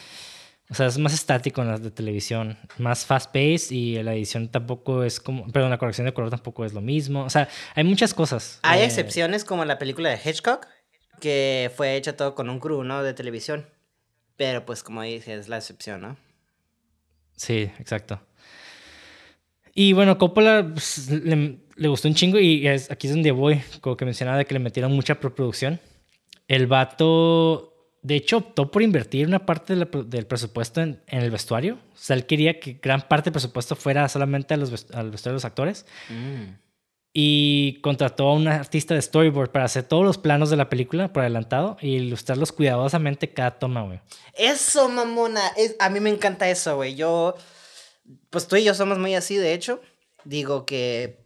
S1: O sea, es más estático en las de televisión, más fast pace y la edición tampoco es como, perdón, la corrección de color tampoco es lo mismo. O sea, hay muchas cosas.
S2: Hay eh, excepciones como la película de Hitchcock, que fue hecha todo con un crew, ¿no? De televisión. Pero pues como dije, es la excepción, ¿no?
S1: Sí, exacto. Y bueno, Coppola pues, le, gustó un chingo y aquí es donde voy, como que mencionaba de que le metieron mucha preproducción. El vato, de hecho, optó por invertir una parte del presupuesto en, el vestuario. O sea, él quería que gran parte del presupuesto fuera solamente a los, al vestuario de los actores. Mm y contrató a un artista de storyboard para hacer todos los planos de la película por adelantado y ilustrarlos cuidadosamente cada toma, güey.
S2: Eso, mamona. a mí me encanta eso, güey. Yo, pues tú y yo somos muy así, de hecho. Digo que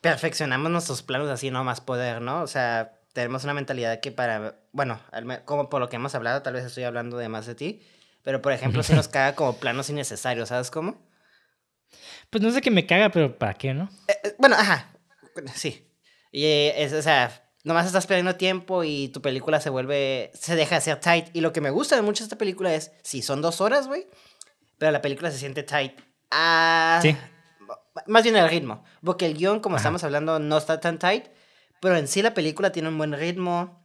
S2: perfeccionamos nuestros planos así, no más poder, ¿no? O sea, tenemos una mentalidad que para, bueno, como por lo que hemos hablado, tal vez estoy hablando de más de ti, pero por ejemplo, si nos caga como planos innecesarios, ¿sabes cómo?
S1: Pues no sé que me caga, pero ¿para qué, no?
S2: Eh, eh, bueno, ajá, Sí. Y es, o sea, nomás estás perdiendo tiempo y tu película se vuelve, se deja de ser tight. Y lo que me gusta de mucho de esta película es, sí, son dos horas, güey, pero la película se siente tight. Ah, sí. Más bien el ritmo, porque el guion, como estamos hablando, no está tan tight, pero en sí la película tiene un buen ritmo,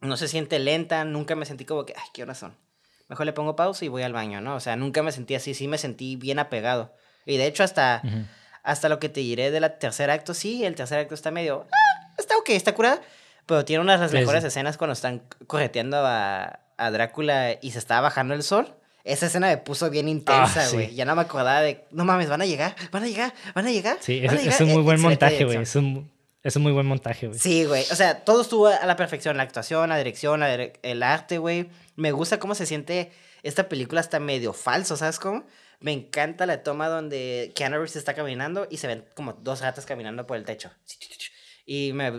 S2: no se siente lenta, nunca me sentí como que, ay, ¿qué horas son? Mejor le pongo pausa y voy al baño, ¿no? O sea, nunca me sentí así, sí me sentí bien apegado. Y de hecho hasta hasta lo que te diré de la tercer acto, sí, el tercer acto está medio... Ah, está ok, está curada. Pero tiene unas de las mejores escenas cuando están correteando a, a, Drácula y se está bajando el sol. Esa escena me puso bien intensa, ah, güey. Ya no me acordaba de... No mames, van a llegar, van a llegar, van a llegar.
S1: Sí, es, un muy buen montaje, güey. Es un, es un muy buen montaje, güey.
S2: Sí, güey. O sea, todo estuvo a la perfección. La actuación, la dirección, el arte, güey. Me gusta cómo se siente esta película hasta medio falso, ¿sabes cómo? Me encanta la toma donde Keanu Reeves está caminando y se ven como dos gatas caminando por el techo. Y me,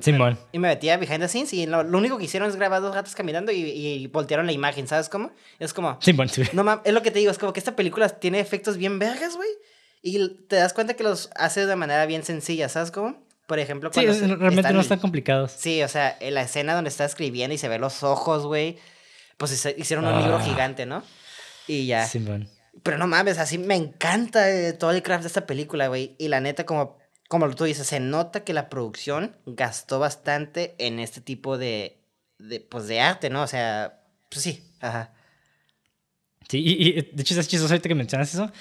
S2: y me metía behind the scenes y lo, único que hicieron es grabar dos gatos caminando y, y voltearon la imagen, ¿sabes cómo? Es como...
S1: Simón,
S2: No es lo que te digo, es como que esta película tiene efectos bien vergas, güey. Y te das cuenta que los hace de manera bien sencilla, ¿sabes cómo? Por ejemplo,
S1: cuando Sí, realmente no están complicados.
S2: Sí, o sea, en la escena donde está escribiendo y se ve los ojos, güey. Pues hicieron un libro ah. gigante, ¿no? Y ya. Simón. Pero no mames, así me encanta eh, todo el craft de esta película, güey. Y la neta, como, como tú dices, se nota que la producción gastó bastante en este tipo de, de pues, de arte, ¿no? O sea, pues sí, ajá.
S1: Sí, y, de hecho es chistoso ahorita que mencionas eso.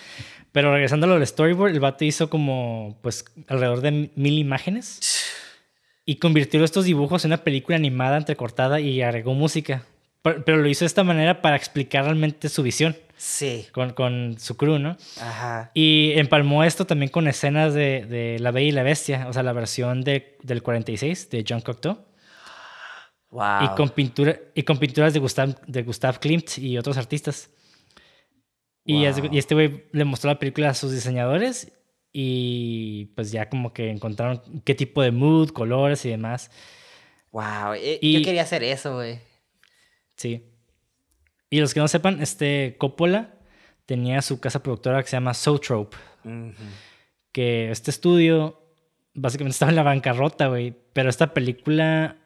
S1: Pero regresando a lo del storyboard, el vato hizo como, pues, alrededor de mil imágenes. y convirtió estos dibujos en una película animada entrecortada y agregó música. Pero, lo hizo de esta manera para explicar realmente su visión.
S2: Sí.
S1: Con, con su crew, ¿no?
S2: Ajá.
S1: Y empalmó esto también con escenas de, de La Bella y la Bestia, o sea, la versión de, del 46 de John Cocteau.
S2: Wow.
S1: Y con, pintura, y con pinturas de Gustav, de Gustav Klimt y otros artistas. Y, este güey le mostró la película a sus diseñadores y pues ya como que encontraron qué tipo de mood, colores y demás.
S2: Wow, eh, yo quería hacer eso, güey.
S1: Sí. Y los que no sepan, este Coppola tenía su casa productora que se llama Sotrope. Que este estudio básicamente estaba en la bancarrota, güey. Pero esta película,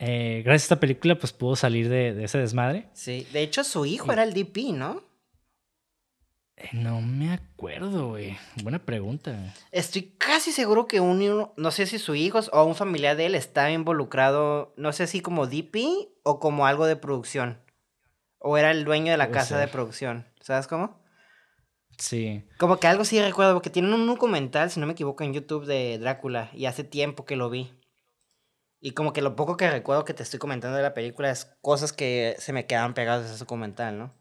S1: eh, gracias a esta película, pues pudo salir de, de, ese desmadre.
S2: Sí, de hecho su hijo era el DP, ¿no?
S1: Eh, no me acuerdo, güey. Buena pregunta.
S2: Estoy casi seguro que un, no sé si su hijo o un familiar de él está involucrado, no sé si como DP o como algo de producción. O era el dueño de la casa de producción. ¿Sabes cómo?
S1: Sí.
S2: Como que algo sí recuerdo, porque tienen un documental, si no me equivoco, en YouTube de Drácula, y hace tiempo que lo vi. Y como que lo poco que recuerdo que te estoy comentando de la película es cosas que se me quedaban pegadas de ese documental, ¿no?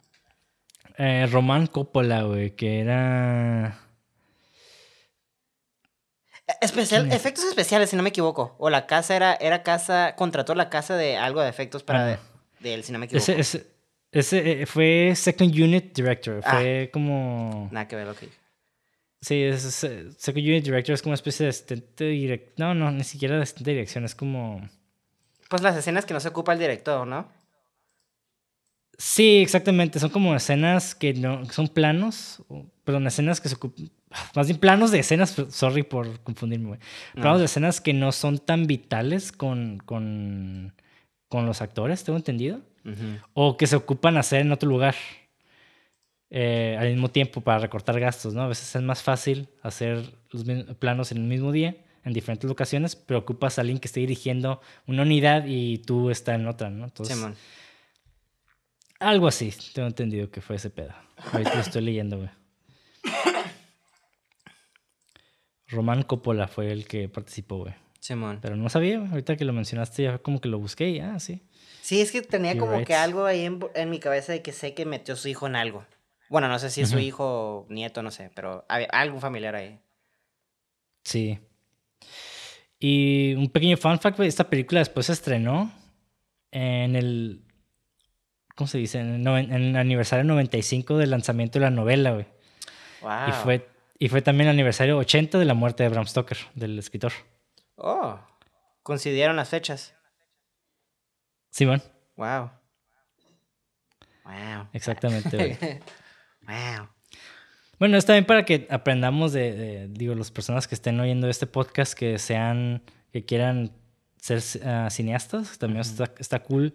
S1: Eh, Román Coppola, güey, que era.
S2: Especial, efectos especiales, si no me equivoco. O la casa era, era casa, contrató la casa de algo de efectos para de, él, si no me equivoco.
S1: Ese, ese, eh, fue Second Unit Director. Ah. fue como.
S2: Nada que ver que
S1: Sí, es, Second Unit Director es como una especie de asistente director. No, no, ni siquiera de asistente dirección, es como.
S2: Pues las escenas que no se ocupa el director, ¿no?
S1: Sí, exactamente. Son como escenas que no son planos, perdón, escenas que se ocupan. Más bien planos de escenas, sorry por confundirme, güey. Planos de escenas que no son tan vitales con, con, con los actores, tengo entendido. O que se ocupan hacer en otro lugar eh, al mismo tiempo para recortar gastos, ¿no? A veces es más fácil hacer los planos en el mismo día, en diferentes locaciones, pero ocupas a alguien que esté dirigiendo una unidad y tú estás en otra, ¿no? Entonces, algo así, tengo entendido que fue ese pedo. Ahorita lo estoy leyendo, güey. Román Coppola fue el que participó, güey.
S2: Simón.
S1: Pero no sabía, ahorita que lo mencionaste ya como que lo busqué y ah, sí.
S2: Sí, es que tenía como que algo ahí en, mi cabeza de que sé que metió a su hijo en algo. Bueno, no sé si es su hijo o nieto, no sé, pero había algún familiar ahí.
S1: Sí. Y un pequeño fun fact, güey, esta película después se estrenó en el ¿cómo se dice? En el, aniversario 95 del lanzamiento de la novela, güey.
S2: Wow.
S1: Y fue, y fue también el aniversario 80 de la muerte de Bram Stoker, del escritor.
S2: Oh, coincidieron las fechas.
S1: Simón.
S2: Wow. Wow.
S1: Exactamente, güey.
S2: wow.
S1: Bueno, está bien para que aprendamos de, digo, las personas que estén oyendo este podcast, que sean, que quieran ser ah, cineastas, también está, está cool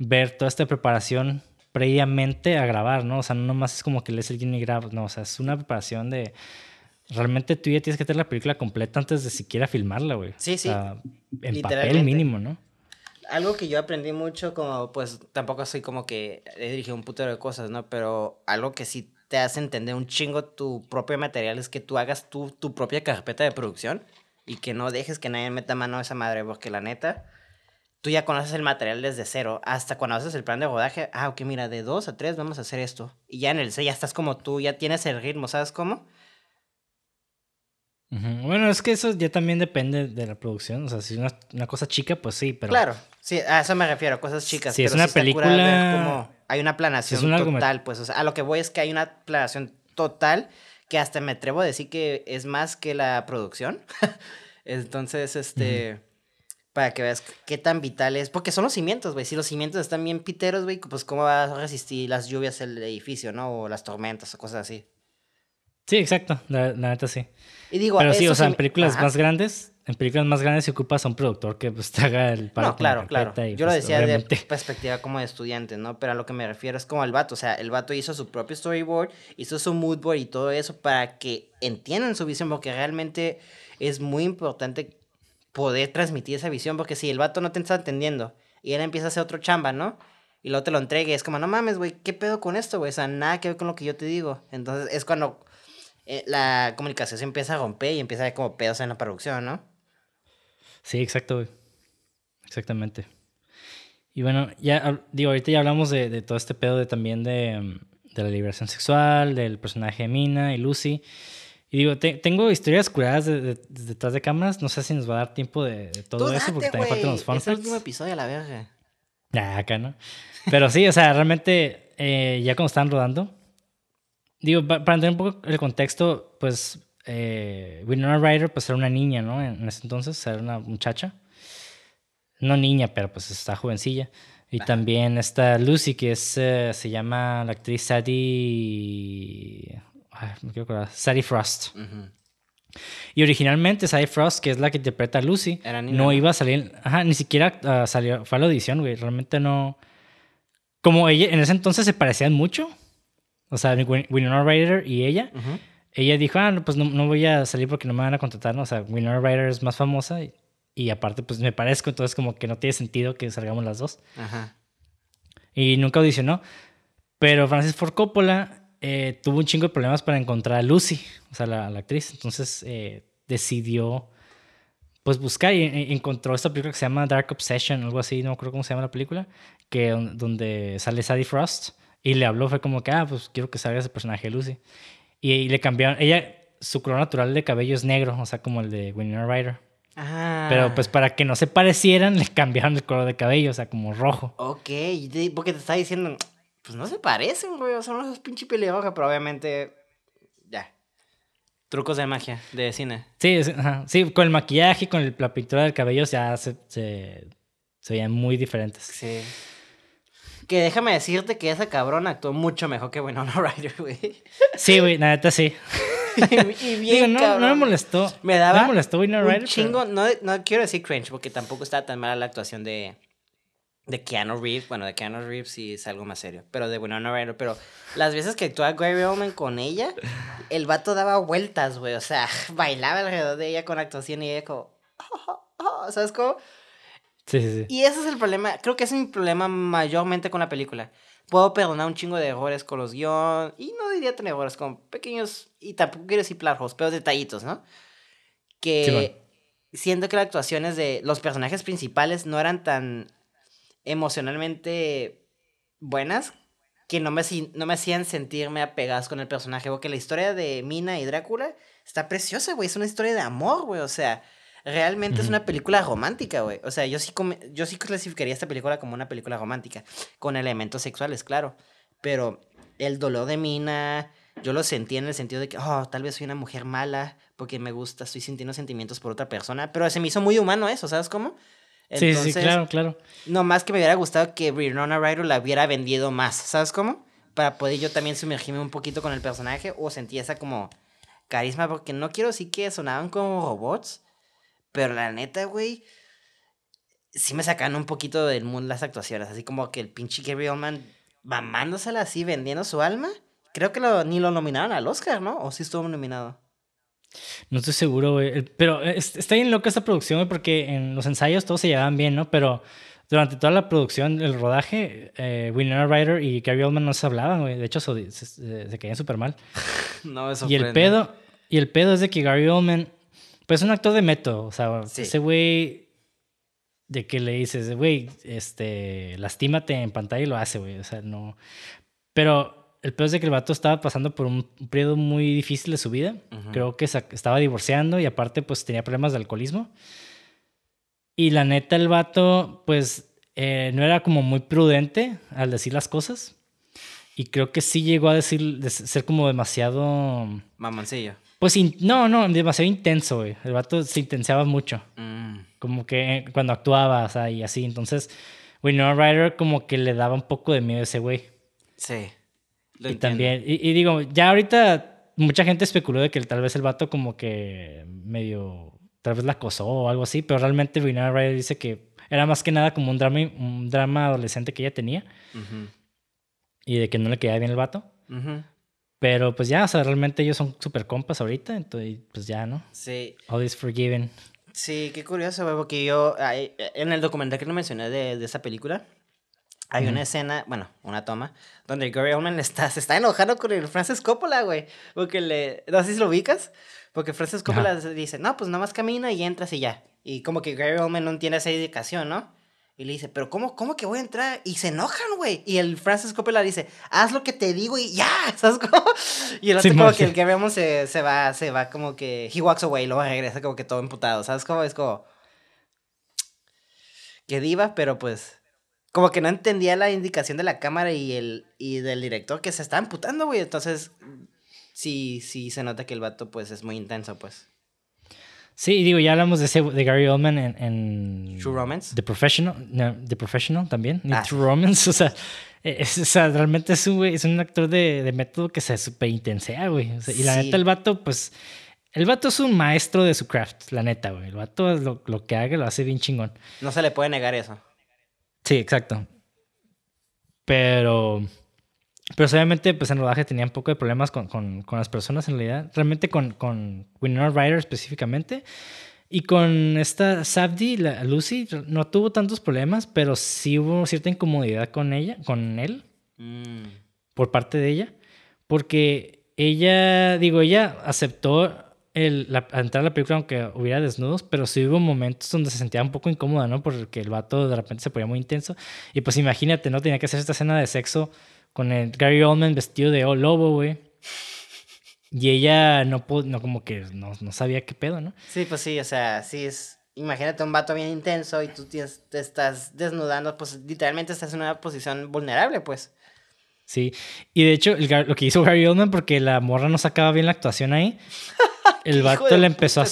S1: ver toda esta preparación previamente a grabar, ¿no? O sea, no nomás es como que lees el guion y grabas, no, o sea, es una preparación de... Realmente tú ya tienes que tener la película completa antes de siquiera filmarla, güey.
S2: Sí, sí. O
S1: sea, en papel mínimo, ¿no?
S2: Algo que yo aprendí mucho, como pues tampoco soy como que he dirigido un putero de cosas, ¿no? Pero algo que sí te hace entender un chingo tu propio material es que tú hagas tu, tu propia carpeta de producción y que no dejes que nadie meta mano a esa madre, porque la neta, tú ya conoces el material desde cero, hasta cuando haces el plan de rodaje, ah, ok, mira, de dos a tres vamos a hacer esto. Y ya en el C ya estás como tú, ya tienes el ritmo, ¿sabes cómo?
S1: Bueno, es que eso ya también depende de la producción. O sea, si es una, cosa chica, pues sí, pero.
S2: Claro, sí, a eso me refiero, cosas chicas.
S1: Si es una película.
S2: hay una planación total, pues. O sea, a lo que voy es que hay una planación total que hasta me atrevo a decir que es más que la producción. Entonces, este para que veas qué tan vital es. Porque son los cimientos, güey. Si los cimientos están bien piteros, güey, pues cómo va a resistir las lluvias el edificio, ¿no? O las tormentas o cosas así.
S1: Sí, exacto. La, neta sí.
S2: Y digo,
S1: Pero sí, o sea, en películas más grandes, en películas más grandes se ocupas a un productor que pues te haga el
S2: No, claro, claro. Yo lo pues, decía de perspectiva como de estudiante, ¿no? Pero a lo que me refiero es como el vato. O sea, el vato hizo su propio storyboard, hizo su moodboard y todo eso para que entiendan su visión, porque realmente es muy importante poder transmitir esa visión, porque si el vato no te está entendiendo y él empieza a hacer otro chamba, ¿no? Y luego te lo entregue, es como, no mames, güey, ¿qué pedo con esto, güey? O sea, nada que ver con lo que yo te digo. Entonces es cuando eh, la comunicación se empieza a romper y empieza a haber como pedos en la producción, ¿no?
S1: Sí, exacto, güey. exactamente. Y bueno, ya digo, ahorita ya hablamos de, todo este pedo de también de, de, la liberación sexual, del personaje de Mina y Lucy. Y digo, tengo historias curadas detrás de cámaras. No sé si nos va a dar tiempo de, todo eso, porque también faltan los fun
S2: Es el último episodio a la verga.
S1: Nah, acá no. Pero sí, o sea, realmente, eh, ya cuando estaban rodando, digo, para entender un poco el contexto, pues, eh, Winona Ryder, pues era una niña, ¿no? En, ese entonces, era una muchacha. No niña, pero pues está jovencilla. Y también está Lucy, que es, eh, se llama la actriz Sadie me quiero acordar, Sadie Frost. Y originalmente Sadie Frost, que es la que interpreta a Lucy, no iba a salir, ajá, ni siquiera uh, salió, fue a la audición, güey, realmente no... Como ella, en ese entonces se parecían mucho, o sea, Winona Ryder y ella, ella dijo, ah, pues no, no, voy a salir porque no me van a contratar, ¿no? o sea, Winona Ryder es más famosa y, y, aparte pues me parezco, entonces como que no tiene sentido que salgamos las dos. Ajá. Y nunca audicionó, pero Francis Ford Coppola eh, tuvo un chingo de problemas para encontrar a Lucy, o sea, la, actriz. Entonces eh, decidió pues buscar y encontró esta película que se llama Dark Obsession, algo así, no creo cómo se llama la película, que donde sale Sadie Frost y le habló, fue como que, ah, pues quiero que salga ese personaje de Lucy. Y, le cambiaron, ella, su color natural de cabello es negro, o sea, como el de Winona Ryder. Ah. Pero pues para que no se parecieran, le cambiaron el color de cabello, o sea, como rojo.
S2: Ok, porque te está diciendo, pues no se parecen, güey. Son esos pinche pelirrojas, pero obviamente. Ya. Trucos de magia, de cine.
S1: Sí, sí con el maquillaje y con la pintura del cabello ya se, se, veían muy diferentes.
S2: Sí. Que déjame decirte que esa cabrona actuó mucho mejor que Winona Ryder, güey.
S1: Sí, güey, la neta sí. y, bien, no, no, me molestó.
S2: Me daba.
S1: No me molestó Winona Ryder.
S2: Un chingo, no, no quiero decir cringe, porque tampoco estaba tan mala la actuación de de Keanu Reeves, bueno, de Keanu Reeves sí es algo más serio, pero de Winona Ryder, pero las veces que actúa Gary Oldman con ella, el vato daba vueltas, güey, o sea, bailaba alrededor de ella con actuación y ella como, oh, oh", ¿sabes cómo?
S1: Sí, sí, sí.
S2: Y ese es el problema, creo que es mi problema mayormente con la película. Puedo perdonar un chingo de errores con los guiones, y no diría tener errores, con pequeños, y tampoco quiero decir plajos, pero detallitos, ¿no? Que siento que las actuaciones de los personajes principales no eran tan emocionalmente buenas que no me, no me hacían sentirme apegadas con el personaje. Porque la historia de Mina y Drácula está preciosa, güey. Es una historia de amor, güey. O sea, realmente es una película romántica, güey. O sea, yo sí, yo sí clasificaría esta película como una película romántica. Con elementos sexuales, claro. Pero el dolor de Mina, yo lo sentí en el sentido de que, oh, tal vez soy una mujer mala porque me gusta, estoy sintiendo sentimientos por otra persona. Pero se me hizo muy humano eso, ¿sabes cómo?
S1: Sí, sí, claro, claro.
S2: No más que me hubiera gustado que Winona Ryder la hubiera vendido más, ¿sabes cómo? Para poder yo también sumergirme un poquito con el personaje o sentir esa como carisma, porque no quiero decir que sonaban como robots, pero la neta, güey, sí me sacan un poquito del mundo las actuaciones, así como que el pinche Gary Oldman mamándosela así, vendiendo su alma. Creo que ni lo nominaron al Oscar, ¿no? ¿O sí estuvo nominado?
S1: No estoy seguro, güey. Pero está bien loca esta producción, güey, porque en los ensayos todos se llevaban bien, ¿no? Pero durante toda la producción, el rodaje, eh, Winona Ryder y Gary Oldman no se hablaban, güey. De hecho, se, se, caían súper mal.
S2: no, eso
S1: y el pedo Y el pedo es de que Gary Oldman, pues es un actor de método. O sea, ese güey de que le dices, güey, este, lastímate en pantalla y lo hace, güey. O sea, no. Pero el peor es de que el vato estaba pasando por un periodo muy difícil de su vida. Creo que estaba divorciando y aparte pues tenía problemas de alcoholismo. Y la neta el vato pues eh, no era como muy prudente al decir las cosas. Y creo que sí llegó a decir, ser como demasiado...
S2: Mamancillo.
S1: Pues no, no, demasiado intenso, güey. El vato se intensiaba mucho. Mm. Como que eh, cuando actuaba, o sea, y así. Entonces, Winona Ryder como que le daba un poco de miedo a ese güey.
S2: Sí
S1: y también, y, digo, ya ahorita mucha gente especuló de que tal vez el vato como que medio, tal vez la acosó o algo así, pero realmente Winona Ryder dice que era más que nada como un drama, un drama adolescente que ella tenía y de que no le quedaba bien el vato. Pero pues ya, o sea, realmente ellos son súper compas ahorita, entonces pues ya, ¿no?
S2: Sí.
S1: All is forgiven.
S2: Sí, qué curioso, porque yo, en el documental que no mencioné de, de esa película, hay una escena, bueno, una toma, donde Gary Oldman está, se está enojando con el Francis Coppola, güey. Porque le. No sé si lo ubicas. Porque Francis Coppola dice, no, pues nada más camina y entras y ya. Y como que Gary Oldman no tiene esa dedicación, ¿no? Y le dice, pero ¿cómo, cómo que voy a entrar? Y se enojan, güey. Y el Francis Coppola dice, haz lo que te digo y ya, ¿sabes cómo? Y el otro como que el que vemos se, se, va, se va como que, he walks away, luego regresa como que todo emputado, ¿sabes cómo? Es como, que diva, pero pues, como que no entendía la indicación de la cámara y, el, y del director que se estaba emputando, güey. Entonces, sí, sí se nota que el vato pues es muy intenso, pues.
S1: Sí, digo, ya hablamos de, ese, de Gary Oldman en,
S2: True Romance.
S1: The Professional, The Professional también, ah, True Romance, o sea, es, o sea, realmente es un, es un actor de, de, método que se súper intensea, güey. y la neta, el vato, pues, el vato es un maestro de su craft, la neta, güey. El vato lo, lo que haga lo hace bien chingón.
S2: No se le puede negar eso.
S1: Sí, exacto. Pero pero obviamente, pues en rodaje tenía un poco de problemas con, con, con las personas en realidad. Realmente con, con Winona Ryder específicamente. Y con esta Sabdi, la Lucy, no tuvo tantos problemas, pero sí hubo cierta incomodidad con ella, con él, mm. por parte de ella. Porque ella, digo, ella aceptó el, la, entrar a la película aunque hubiera desnudos, pero sí hubo momentos donde se sentía un poco incómoda, ¿no? Porque el vato de repente se ponía muy intenso. Y pues imagínate, ¿no? Tenía que hacer esta escena de sexo con el Gary Oldman vestido de lobo, güey. Y ella no, no como que no, no, sabía qué pedo, ¿no?
S2: Sí, pues sí, o sea, sí es... Imagínate un vato bien intenso y tú te, estás desnudando, pues literalmente estás en una posición vulnerable, pues.
S1: Sí, y de hecho lo que hizo Gary Oldman, porque la morra no sacaba bien la actuación ahí, el vato le empezó a...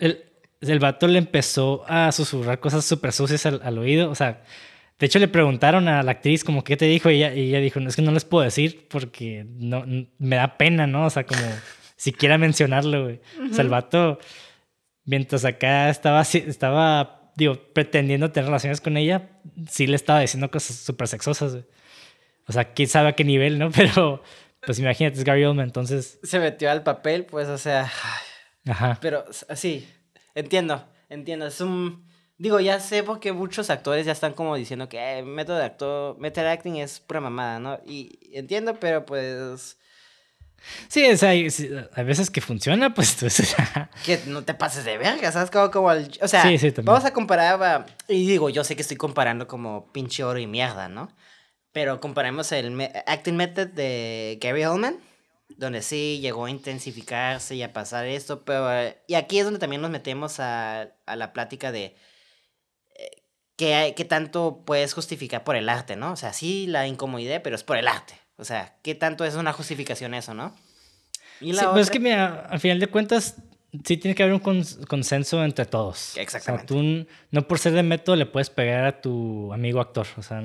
S1: El, el, vato le empezó a susurrar cosas súper sucias al, al oído, o sea, de hecho, le preguntaron a la actriz como qué te dijo y ella, y ella dijo, es que no les puedo decir porque no, me da pena, ¿no? O sea, como siquiera mencionarlo, güey. O sea, el vato, mientras acá estaba, estaba, digo, pretendiendo tener relaciones con ella, sí le estaba diciendo cosas súper sexosas, güey. O sea, quién sabe a qué nivel, ¿no? Pero, pues imagínate, es Gary Oldman, entonces...
S2: Se metió al papel, pues, o sea... Ajá. Pero, sí, entiendo, entiendo. Es un Digo, ya sé porque muchos actores ya están como diciendo que eh, método de actor, method acting es pura mamada, ¿no? Y entiendo, pero pues...
S1: Sí, o sea, hay, veces que funciona, pues... pues
S2: que no te pases de verga, ¿sabes? Como, como el, o sea, vamos a comparar, y digo, yo sé que estoy comparando como pinche oro y mierda, ¿no? Pero comparemos el acting method de Gary Oldman, donde sí llegó a intensificarse y a pasar esto, pero... y aquí es donde también nos metemos a, a la plática de ¿qué, tanto puedes justificar por el arte, no? O sea, sí, la incomodidad, pero es por el arte. O sea, ¿qué tanto es una justificación eso, no?
S1: ¿Y la sí, pues es que mira, al final de cuentas, sí tiene que haber un consenso entre todos.
S2: Exactamente.
S1: O sea, tú no por ser de método le puedes pegar a tu amigo actor, o sea,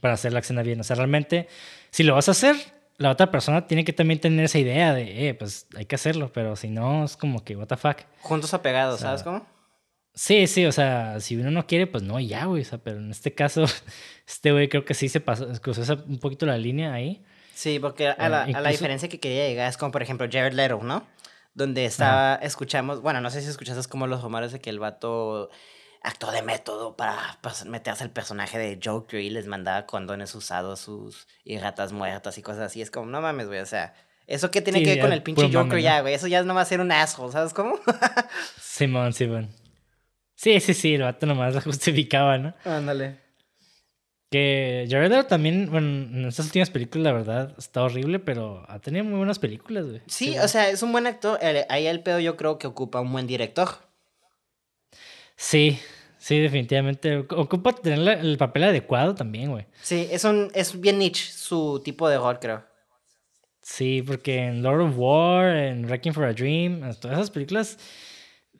S1: para hacer la escena bien. O sea, realmente, si lo vas a hacer, la otra persona tiene que también tener esa idea de, eh, pues hay que hacerlo, pero si no, es como que, what the fuck.
S2: Juntos apegados, ¿sabes cómo?
S1: Sí, sí, o sea, si uno no quiere, pues no, ya, güey. O sea, pero en este caso, este güey creo que sí se pasó, cruzó un poquito la línea ahí.
S2: Sí, porque a la, a la diferencia que quería llegar es como, por ejemplo, Jared Leto, ¿no? Donde estaba, escuchamos, bueno, no sé si escuchaste como los rumores de que el vato actuó de método para, meterse al personaje de Joker y les mandaba condones usados sus y ratas muertas y cosas así. Es como, no mames, güey, o sea, ¿eso qué tiene que ver con el pinche Joker ya, güey? Eso ya no va a ser un asshole, ¿sabes cómo?
S1: Simón, Simón. Sí, sí, sí, el vato nomás la justificaba, ¿no?
S2: Ándale.
S1: Que Jared Leto también, bueno, en estas últimas películas, la verdad, está horrible, pero ha tenido muy buenas películas, güey.
S2: Sí, o sea, es un buen actor. Ahí el pedo yo creo que ocupa un buen director.
S1: Sí, sí, definitivamente. Ocupa tener el papel adecuado también, güey.
S2: Sí, es, un, es bien niche su tipo de rol, creo.
S1: Sí, porque en Lord of War, en Wrecking for a Dream, en todas esas películas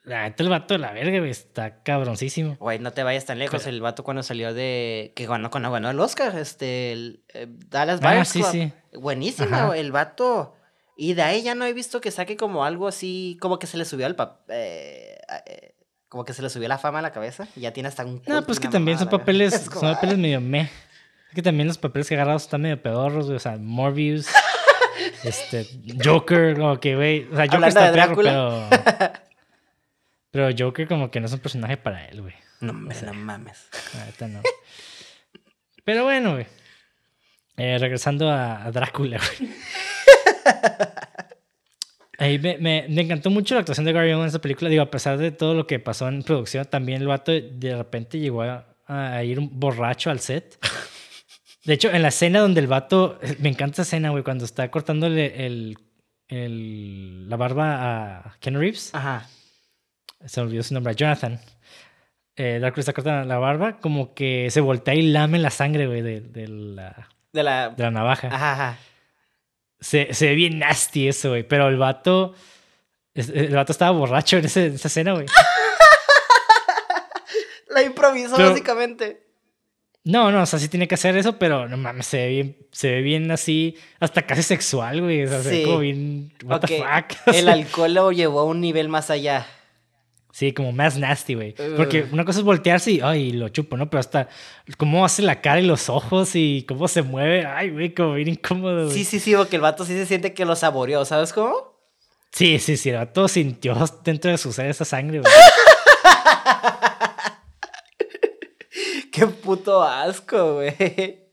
S1: Ah, el vato de la verga, güey, está cabroncísimo.
S2: Güey, no te vayas tan lejos. El vato cuando salió de. que ganó, cuando ganó el Oscar, este. El, eh, Dallas ah, sí, sí. Buenísimo, el vato. Y de ahí ya no he visto que saque como algo así. como que se le subió al papel. Eh, eh, como que se le subió la fama a la cabeza. Y ya tiene hasta un.
S1: No, pues que también son papeles. son papeles medio meh. Es que también los papeles que agarrados están medio pedorros, güey. O sea, Morbius. este. Joker, como que, güey. O sea, Joker está perro, pero. Pero Joker como que no es un personaje para él, güey.
S2: No, no mames.
S1: no. Pero bueno, güey. Eh, regresando a, Drácula, güey. Ahí me, me, encantó mucho la actuación de Gary Oldman en esa película. Digo, a pesar de todo lo que pasó en producción, también el vato de repente llegó a, a ir borracho al set. De hecho, en la escena donde el vato. Me encanta esa escena, güey, cuando está cortándole el, el, la barba a Ken Reeves.
S2: Ajá.
S1: Se me olvidó su nombre, Jonathan. Eh, Drácula está cortando la barba, como que se voltea y lame la sangre, güey, de, de la,
S2: De la...
S1: de la navaja.
S2: Ajá, ajá.
S1: Se, se ve bien nasty eso, güey. Pero el vato. El vato estaba borracho en, ese- en esa escena, güey.
S2: La improvisó
S1: Pero-
S2: básicamente.
S1: No, no, o sea, sí tiene que hacer eso, pero no mames, se ve bien, se ve bien así, hasta casi sexual, güey. O sea, se ve como bien. What the fuck.
S2: El alcohol lo llevó a un nivel más allá.
S1: Sí, como más nasty, güey.
S2: Ugh.
S1: Porque una cosa es voltearse y, ay, lo chupo, ¿no? Pero hasta cómo hace la cara y los ojos y cómo se mueve, ay, güey, como bien incómodo. güey.
S2: Sí, sí, sí, porque el vato sí se siente que lo saboreó, ¿sabes cómo?
S1: sí, sí, sí, el vato sintió dentro de su ser esa sangre, güey.
S2: Qué puto asco, güey.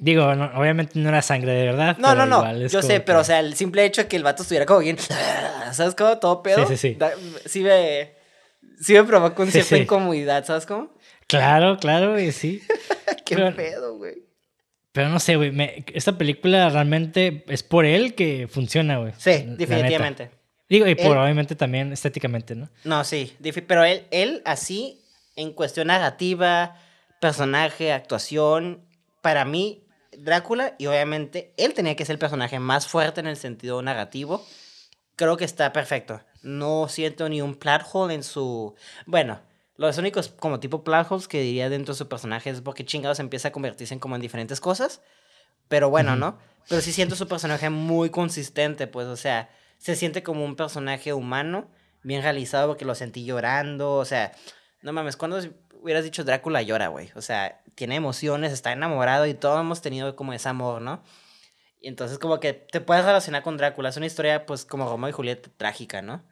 S1: Digo, no- obviamente no era sangre de verdad.
S2: No,
S1: pero
S2: no, no. Yo sé, pero
S1: que-
S2: o sea, el simple hecho de que el vato estuviera como bien. ¿Sabes cómo? Todo pedo.
S1: Sí, sí, sí.
S2: da- sí me. Sí me provoca una
S1: Sí,
S2: cierta
S1: sí.
S2: incomodidad, ¿sabes cómo?
S1: Claro, claro, güey, sí.
S2: Qué
S1: Pero-
S2: pedo, güey.
S1: Pero no sé, güey. me- Esta película realmente es por él que funciona, güey.
S2: Sí, definitivamente.
S1: Digo, y por
S2: Él-
S1: obviamente también estéticamente, ¿no?
S2: No, sí. Pero él, él así, en cuestión narrativa, personaje, actuación, para mí, Drácula, y obviamente él tenía que ser el personaje más fuerte en el sentido narrativo. Creo que está perfecto. No siento ni un plot hole en su... Bueno, los únicos como tipo plot holes que diría dentro de su personaje es porque chingados empieza a convertirse en como en diferentes cosas. Pero bueno. ¿no? Pero sí siento su personaje muy consistente, pues, o sea, se siente como un personaje humano, bien realizado porque lo sentí llorando, o sea, no mames, cuando hubieras dicho Drácula llora, güey? O sea, tiene emociones, está enamorado y todos hemos tenido como ese amor, ¿no? Y entonces como que te puedes relacionar con Drácula, es una historia pues como Romeo y Julieta trágica, ¿no?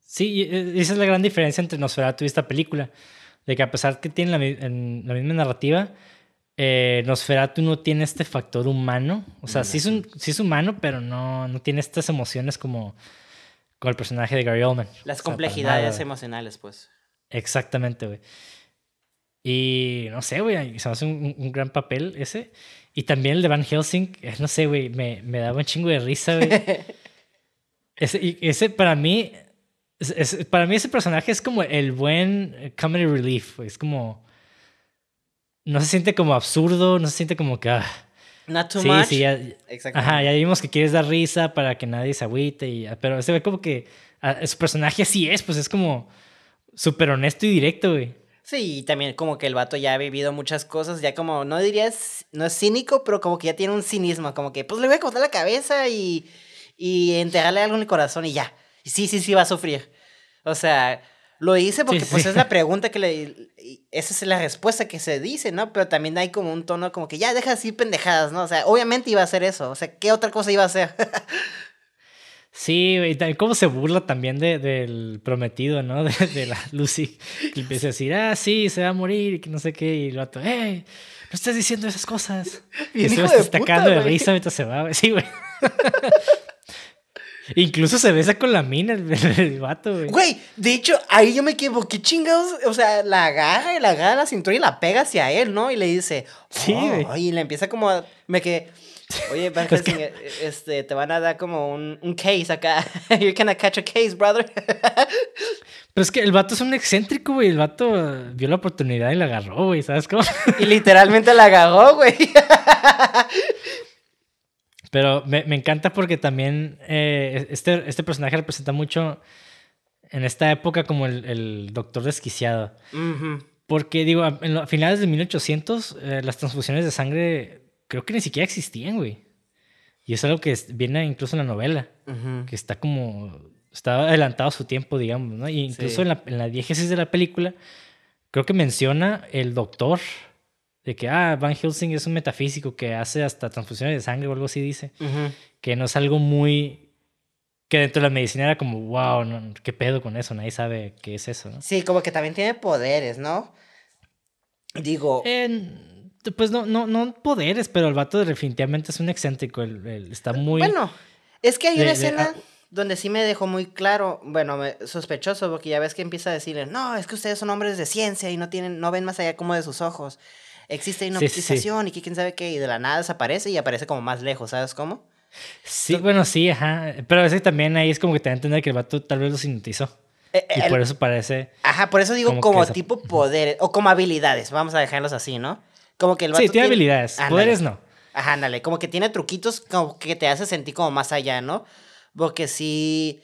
S1: Sí, eh, esa es la gran diferencia entre Nosferatu y esta película. De que a pesar que tiene la, mi- en- la misma narrativa, eh, Nosferatu no tiene este factor humano. O sea, sí es, un, sí es humano, pero no, no tiene estas emociones como, como el personaje de Gary Oldman.
S2: Las
S1: O sea, para
S2: complejidades emocionales, pues.
S1: Exactamente, güey. Y no sé, güey, se me hace un, un gran papel ese. Y también el de Van Helsing, no sé, güey, me, me daba un chingo de risa, güey. ese, ese para mí, es- es- para mí ese personaje es como el buen comedy relief, güey. Es como, no se siente como absurdo, no se siente como que, ah,
S2: Not too
S1: sí,
S2: much.
S1: sí, ya. Ajá, ya vimos que quieres dar risa para que nadie se agüite, y, pero se ve como que ah, su personaje así es, pues es como súper honesto y directo, güey.
S2: Sí, y también como que el vato ya ha vivido muchas cosas, ya como, no dirías, no es cínico, pero como que ya tiene un cinismo, como que pues le voy a cortar la cabeza y, y enterrarle algo en el corazón y ya. Y sí, sí, sí va a sufrir. O sea, lo dice porque
S1: Sí,
S2: pues
S1: sí.
S2: es la pregunta que le... Esa es la respuesta que se dice, ¿no? Pero también hay como un tono como que ya deja así pendejadas, ¿no? O sea, obviamente iba a hacer eso. O sea, ¿qué otra cosa iba a hacer?
S1: Sí, güey, y también cómo se burla también de- del prometido, ¿no? De, de la Lucy. Que empieza a decir, ah, sí, se va a morir y que no sé qué. Y el vato, ¡eh! No estás diciendo esas cosas. Y se
S2: de
S1: destacando de risa mientras se va, güey. Sí, güey. Incluso se besa con la mina el, el vato, güey.
S2: Güey, de hecho, ahí yo me equivoqué, chingados. O sea, la agarra y la agarra la cintura y la pega hacia él, ¿no? Y le dice,
S1: Sí,
S2: oh,
S1: güey.
S2: y le empieza como a. Me quedé. Oye, Van
S1: Es que-
S2: Helsing, eh, este, te van a dar como un, un case acá. You're gonna catch a case, brother.
S1: Pero es que el vato es un excéntrico, güey. El vato eh, vio la oportunidad y la agarró, güey. ¿Sabes cómo?
S2: y literalmente la agarró, güey.
S1: Pero me, me encanta porque también eh, este, este personaje representa mucho en esta época como el, el doctor desquiciado. Porque, digo, a, en lo- a finales de 1800, eh, las transfusiones de sangre creo que ni siquiera existían, güey. Y es algo que viene incluso en la novela, que está como. Está adelantado a su tiempo, digamos, ¿no? Y incluso
S2: Sí.
S1: en, la, en la diégesis de la película, creo que menciona el doctor de que, ah, Van Helsing es un metafísico que hace hasta transfusiones de sangre o algo así, dice. Que no es algo muy. que dentro de la medicina era como, wow, no, ¿qué pedo con eso? Nadie sabe qué es eso, ¿no?
S2: Sí, como que también tiene poderes, ¿no? Digo.
S1: Eh, pues no, no, no poderes, pero el vato definitivamente es un excéntrico. el- el- está muy.
S2: Bueno, es que hay una
S1: de-
S2: escena.
S1: ah.
S2: donde sí me dejó muy claro, bueno, sospechoso, porque ya ves que empieza a decirle, no, es que ustedes son hombres de ciencia y no tienen, no ven más allá como de sus ojos. Existe hipnotización y que quién sabe qué, y de la nada desaparece y aparece como más lejos, ¿sabes cómo?
S1: Sí, bueno, sí, ajá. Pero ese también ahí es como que te da a entender que el vato tal vez los hipnotizó. Eh, y por eso parece.
S2: Ajá, por eso digo como, tipo poderes o como habilidades, vamos a dejarlos así, ¿no? Como que el vato.
S1: Sí, tiene, habilidades, poderes no.
S2: Ajá, ándale, como que tiene truquitos como que te hace sentir como más allá, ¿no? Porque sí,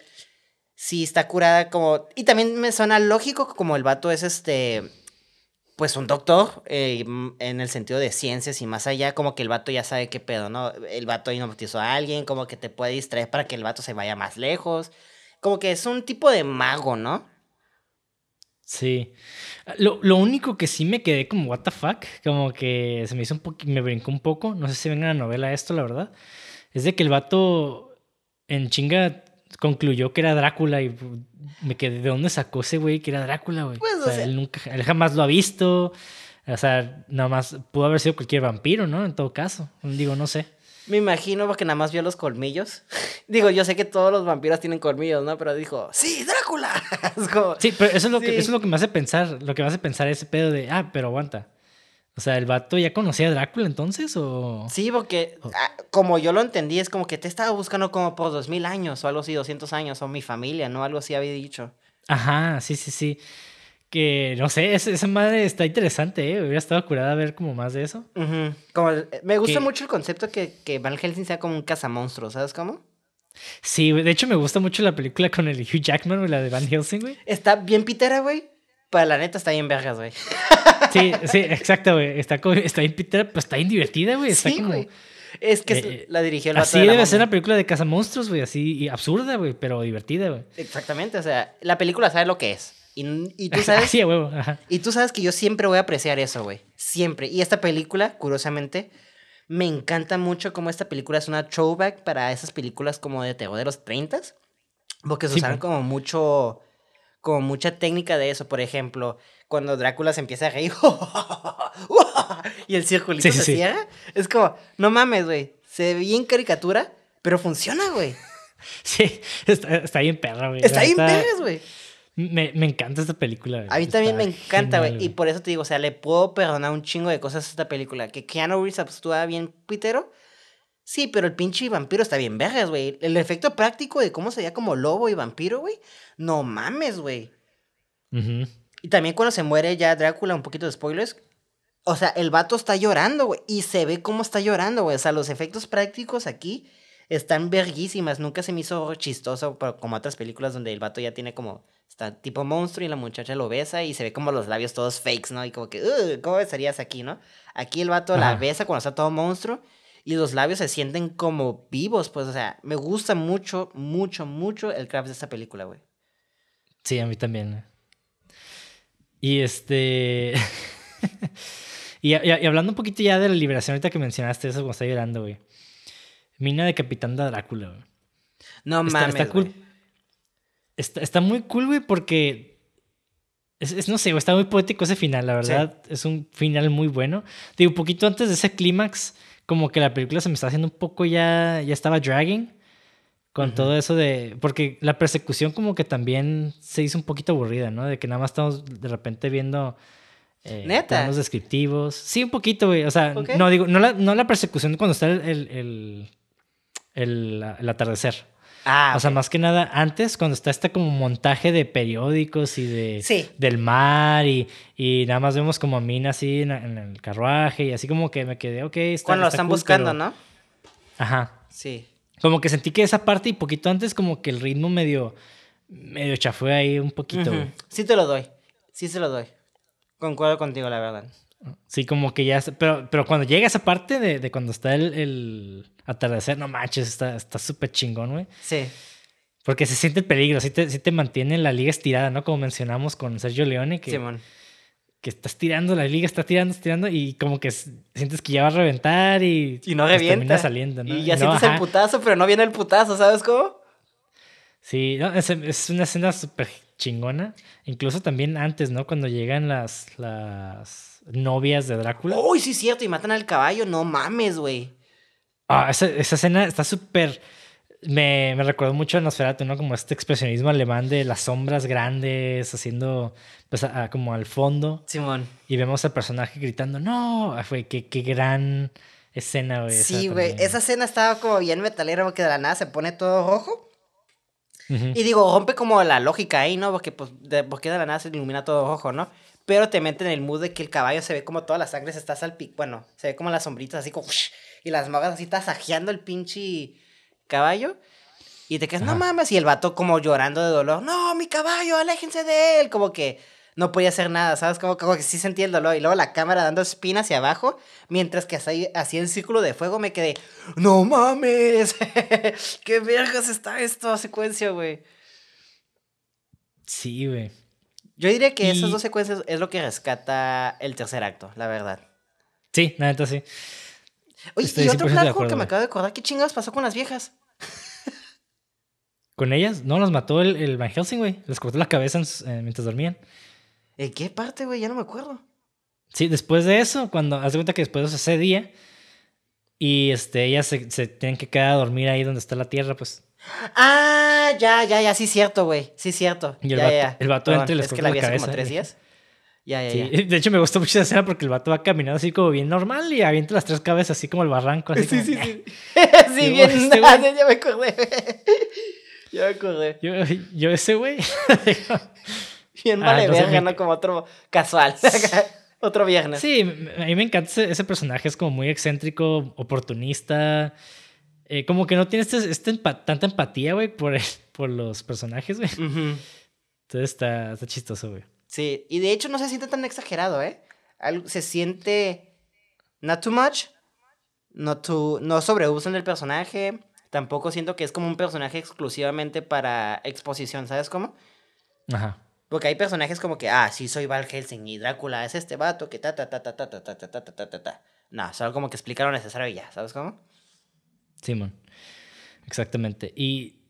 S2: sí está curada como... Y también me suena lógico como el vato es este, pues un doctor eh, en el sentido de ciencias y más allá, como que el vato ya sabe qué pedo, ¿no? El vato hipnotizó a alguien, como que te puede distraer para que el vato se vaya más lejos. Como que es un tipo de mago, ¿no?
S1: Sí. Lo, lo, único que sí me quedé como, what the fuck, como que se me hizo un poco, me brincó un poco, no sé si venga la novela esto, la verdad, es de que el vato en chinga concluyó que era Drácula y me quedé, ¿de dónde sacó ese güey que era Drácula, güey? Pues, o sea, él, nunca, él jamás lo ha visto, o sea, nada más pudo haber sido cualquier vampiro, ¿no? En todo caso, digo, no sé.
S2: Me imagino porque nada más vio los colmillos. Digo, yo sé que todos los vampiros tienen colmillos, ¿no? Pero dijo, ¡Sí, Drácula!
S1: Sí, pero eso es, lo que, eso es lo que me hace pensar. Lo que me hace pensar ese pedo de, ah, pero aguanta. O sea, ¿el vato ya conocía a Drácula entonces o...?
S2: Sí, porque ah, como yo lo entendí, es como que te estaba buscando como por dos mil años o algo así, 200 años, o mi familia, ¿no? Algo así había dicho.
S1: Ajá, sí, sí, sí que no sé, esa madre está interesante, ¿eh? Hubiera estado curada a ver como más de eso.
S2: como me gusta mucho el concepto que, que Van Helsing sea como un cazamonstruo, ¿sabes cómo?
S1: Sí, de hecho me gusta mucho la película con el Hugh Jackman, la de Van Helsing, güey.
S2: Está bien pitera, güey. Para la neta está bien vergas, güey.
S1: Sí, sí, exacto, güey. Está, está bien pitera, pero está bien divertida, güey. Está sí,
S2: güey. Es que eh, la dirigió el
S1: Así debe ser la película de cazamonstruos, güey. Así absurda, güey, pero divertida, güey.
S2: Exactamente, o sea, la película sabe lo que es. Y, tú sabes. Y tú sabes que yo siempre voy a apreciar eso, güey. Siempre. Y esta película, curiosamente, me encanta mucho como esta película es una throwback para esas películas como de terror de los 30 Porque se usaron como mucho. Como mucha técnica de eso. Por ejemplo, cuando Drácula se empieza a reír. y el circulito se cierra. Es como, no mames, güey. Se ve bien caricatura, pero funciona, güey.
S1: Sí, está, bien perra, güey.
S2: Está bien perra, güey.
S1: Me, me, encanta esta película.
S2: A mí también me encanta, güey. Y por eso te digo, o sea, le puedo perdonar un chingo de cosas a esta película. Que Keanu Reeves actúa bien pitero. Sí, pero el pinche vampiro está bien vergas, güey. El efecto práctico de cómo sería como lobo y vampiro, güey. No mames, güey. Y también cuando se muere ya Drácula, un poquito de spoilers. O sea, el vato está llorando, güey. Y se ve cómo está llorando, güey. O sea, los efectos prácticos aquí están verguísimas. Nunca se me hizo chistoso como otras películas donde el vato ya tiene como Está tipo monstruo y la muchacha lo besa y se ve como los labios todos fakes, ¿no? Y como que, ¿cómo besarías aquí, no? Aquí el vato la besa cuando está todo monstruo y los labios se sienten como vivos, pues, o sea, me gusta mucho, mucho, mucho el craft de esta película, güey.
S1: Sí, a mí también. Y este... y, hablando un poquito ya de la liberación, ahorita que mencionaste eso cuando está llorando, güey. Mina de Capitán de Drácula, güey.
S2: No mames, está cool.
S1: Está, muy cool, güey, porque. Es, no sé, está muy poético ese final, la verdad. Es un final muy bueno. Digo, un poquito antes de ese clímax, como que la película se me está haciendo un poco ya. Ya estaba dragging. Con todo eso de. Porque la persecución, como que también se hizo un poquito aburrida, ¿no? De que nada más estamos de repente viendo. Eh,
S2: Neta.
S1: Los descriptivos. Sí, un poquito, güey. O sea, no digo, no la, no la persecución cuando está el, el, el, el atardecer. Ah, o sea, más que nada, antes, cuando está este como montaje de periódicos y de del mar y, y, nada más vemos como a Mina así en, el carruaje y así como que me quedé, ok,
S2: está Cuando lo están buscando, ¿no?
S1: Ajá.
S2: Sí.
S1: Como que sentí que esa parte y poquito antes como que el ritmo medio, medio chafue ahí un poquito.
S2: Sí te lo doy, sí se lo doy. Concuerdo contigo, la verdad.
S1: Sí, como que ya. Pero, pero cuando llega esa parte de, de cuando está el, el, atardecer, no manches, está súper chingón, güey.
S2: Sí.
S1: Porque se siente el peligro, sí te, sí te mantiene la liga estirada, ¿no? Como mencionamos con Sergio Leone, que, que estás tirando, la liga está tirando, tirando, y como que sientes que ya va a reventar y,
S2: y no pues revienta.
S1: saliendo, ¿no?
S2: Y ya sientes el putazo, pero no viene el putazo, ¿sabes cómo?
S1: Sí, no, es, es una escena súper chingona. Incluso también antes, ¿no? Cuando llegan las, las novias de Drácula.
S2: Uy, sí, cierto, y matan al caballo, no mames, güey.
S1: Ah, esa, esa escena está súper me, me recordó mucho a Nosferatu, ¿no? Como este expresionismo alemán de las sombras grandes haciendo, pues, como al fondo.
S2: Simón.
S1: Y vemos al personaje gritando, no, fue qué, qué gran escena, güey.
S2: Sí, güey, esa escena estaba como bien metalera porque de la nada se pone todo rojo. Y digo, rompe como la lógica ahí, ¿no? Porque, pues, de, porque de la nada se ilumina todo rojo, ¿no? Pero te mete en el mood de que el caballo se ve como toda la sangre se está salpicando. Bueno, se ve como las sombritas así como. Y las magas así tasajeando el pinche caballo. Y te quedas, no mames. Y el vato como llorando de dolor. No, mi caballo, aléjense de él. Como que no podía hacer nada, ¿sabes? Como, como que sí sentía el dolor. Y luego la cámara dando spin hacia abajo. Mientras que hacía el círculo de fuego, me quedé, no mames. ¿Qué vergas está esto? Secuencia, güey.
S1: Sí, güey.
S2: Yo diría que esas dos secuencias es lo que rescata el tercer acto, la verdad.
S1: Sí, la neta sí.
S2: Oye, y otro flaco que me acabo de acordar, ¿qué chingados pasó con las viejas?
S1: ¿Con ellas? No, las mató el, el Van Helsing, güey. Les cortó la cabeza eh, mientras dormían.
S2: ¿En qué parte, güey? Ya no me acuerdo.
S1: Sí, después de eso, cuando haz de cuenta que después de ese día y este, ellas se, se tienen que quedar a dormir ahí donde está la tierra, pues.
S2: Ah, ya, ya, ya, sí, cierto, güey. Sí, cierto.
S1: Y el
S2: ya,
S1: vato,
S2: ya.
S1: El vato entra y les
S2: Es que
S1: corta
S2: la
S1: la
S2: vi hace
S1: cabeza.
S2: como tres días. Ya, ya, ya.
S1: Sí, De hecho, me gustó mucho esa escena porque el vato va caminando así como bien normal y avienta las tres cabezas así como el barranco. Así como,
S2: sí,
S1: "Eh".
S2: sí,
S1: Yo,
S2: bien,
S1: este
S2: ah, ya me acordé. ya me acordé.
S1: Yo, yo ese güey.
S2: Bien
S1: Ah,
S2: vale
S1: entonces
S2: verga,
S1: me-
S2: ¿no? Como otro casual. otro viernes.
S1: sí, a mí me encanta ese, ese personaje. Es como muy excéntrico, oportunista. eh, como que no tiene este, este empa- tanta empatía, güey, por, el- por los personajes, güey. Entonces está, está chistoso, güey.
S2: Sí, y de hecho no se siente tan exagerado, ¿eh? Algo- se siente not too much, no, too, no sobreusan el personaje, tampoco siento que es como un personaje exclusivamente para exposición, ¿sabes cómo?
S1: Ajá.
S2: Porque hay personajes como que, ah, sí, soy Val Helsing y Drácula es este vato que ta ta ta ta ta ta ta ta ta ta ta ta. No, solo como que explicar lo necesario y ya, ¿sabes cómo?
S1: Simón. Exactamente. Y.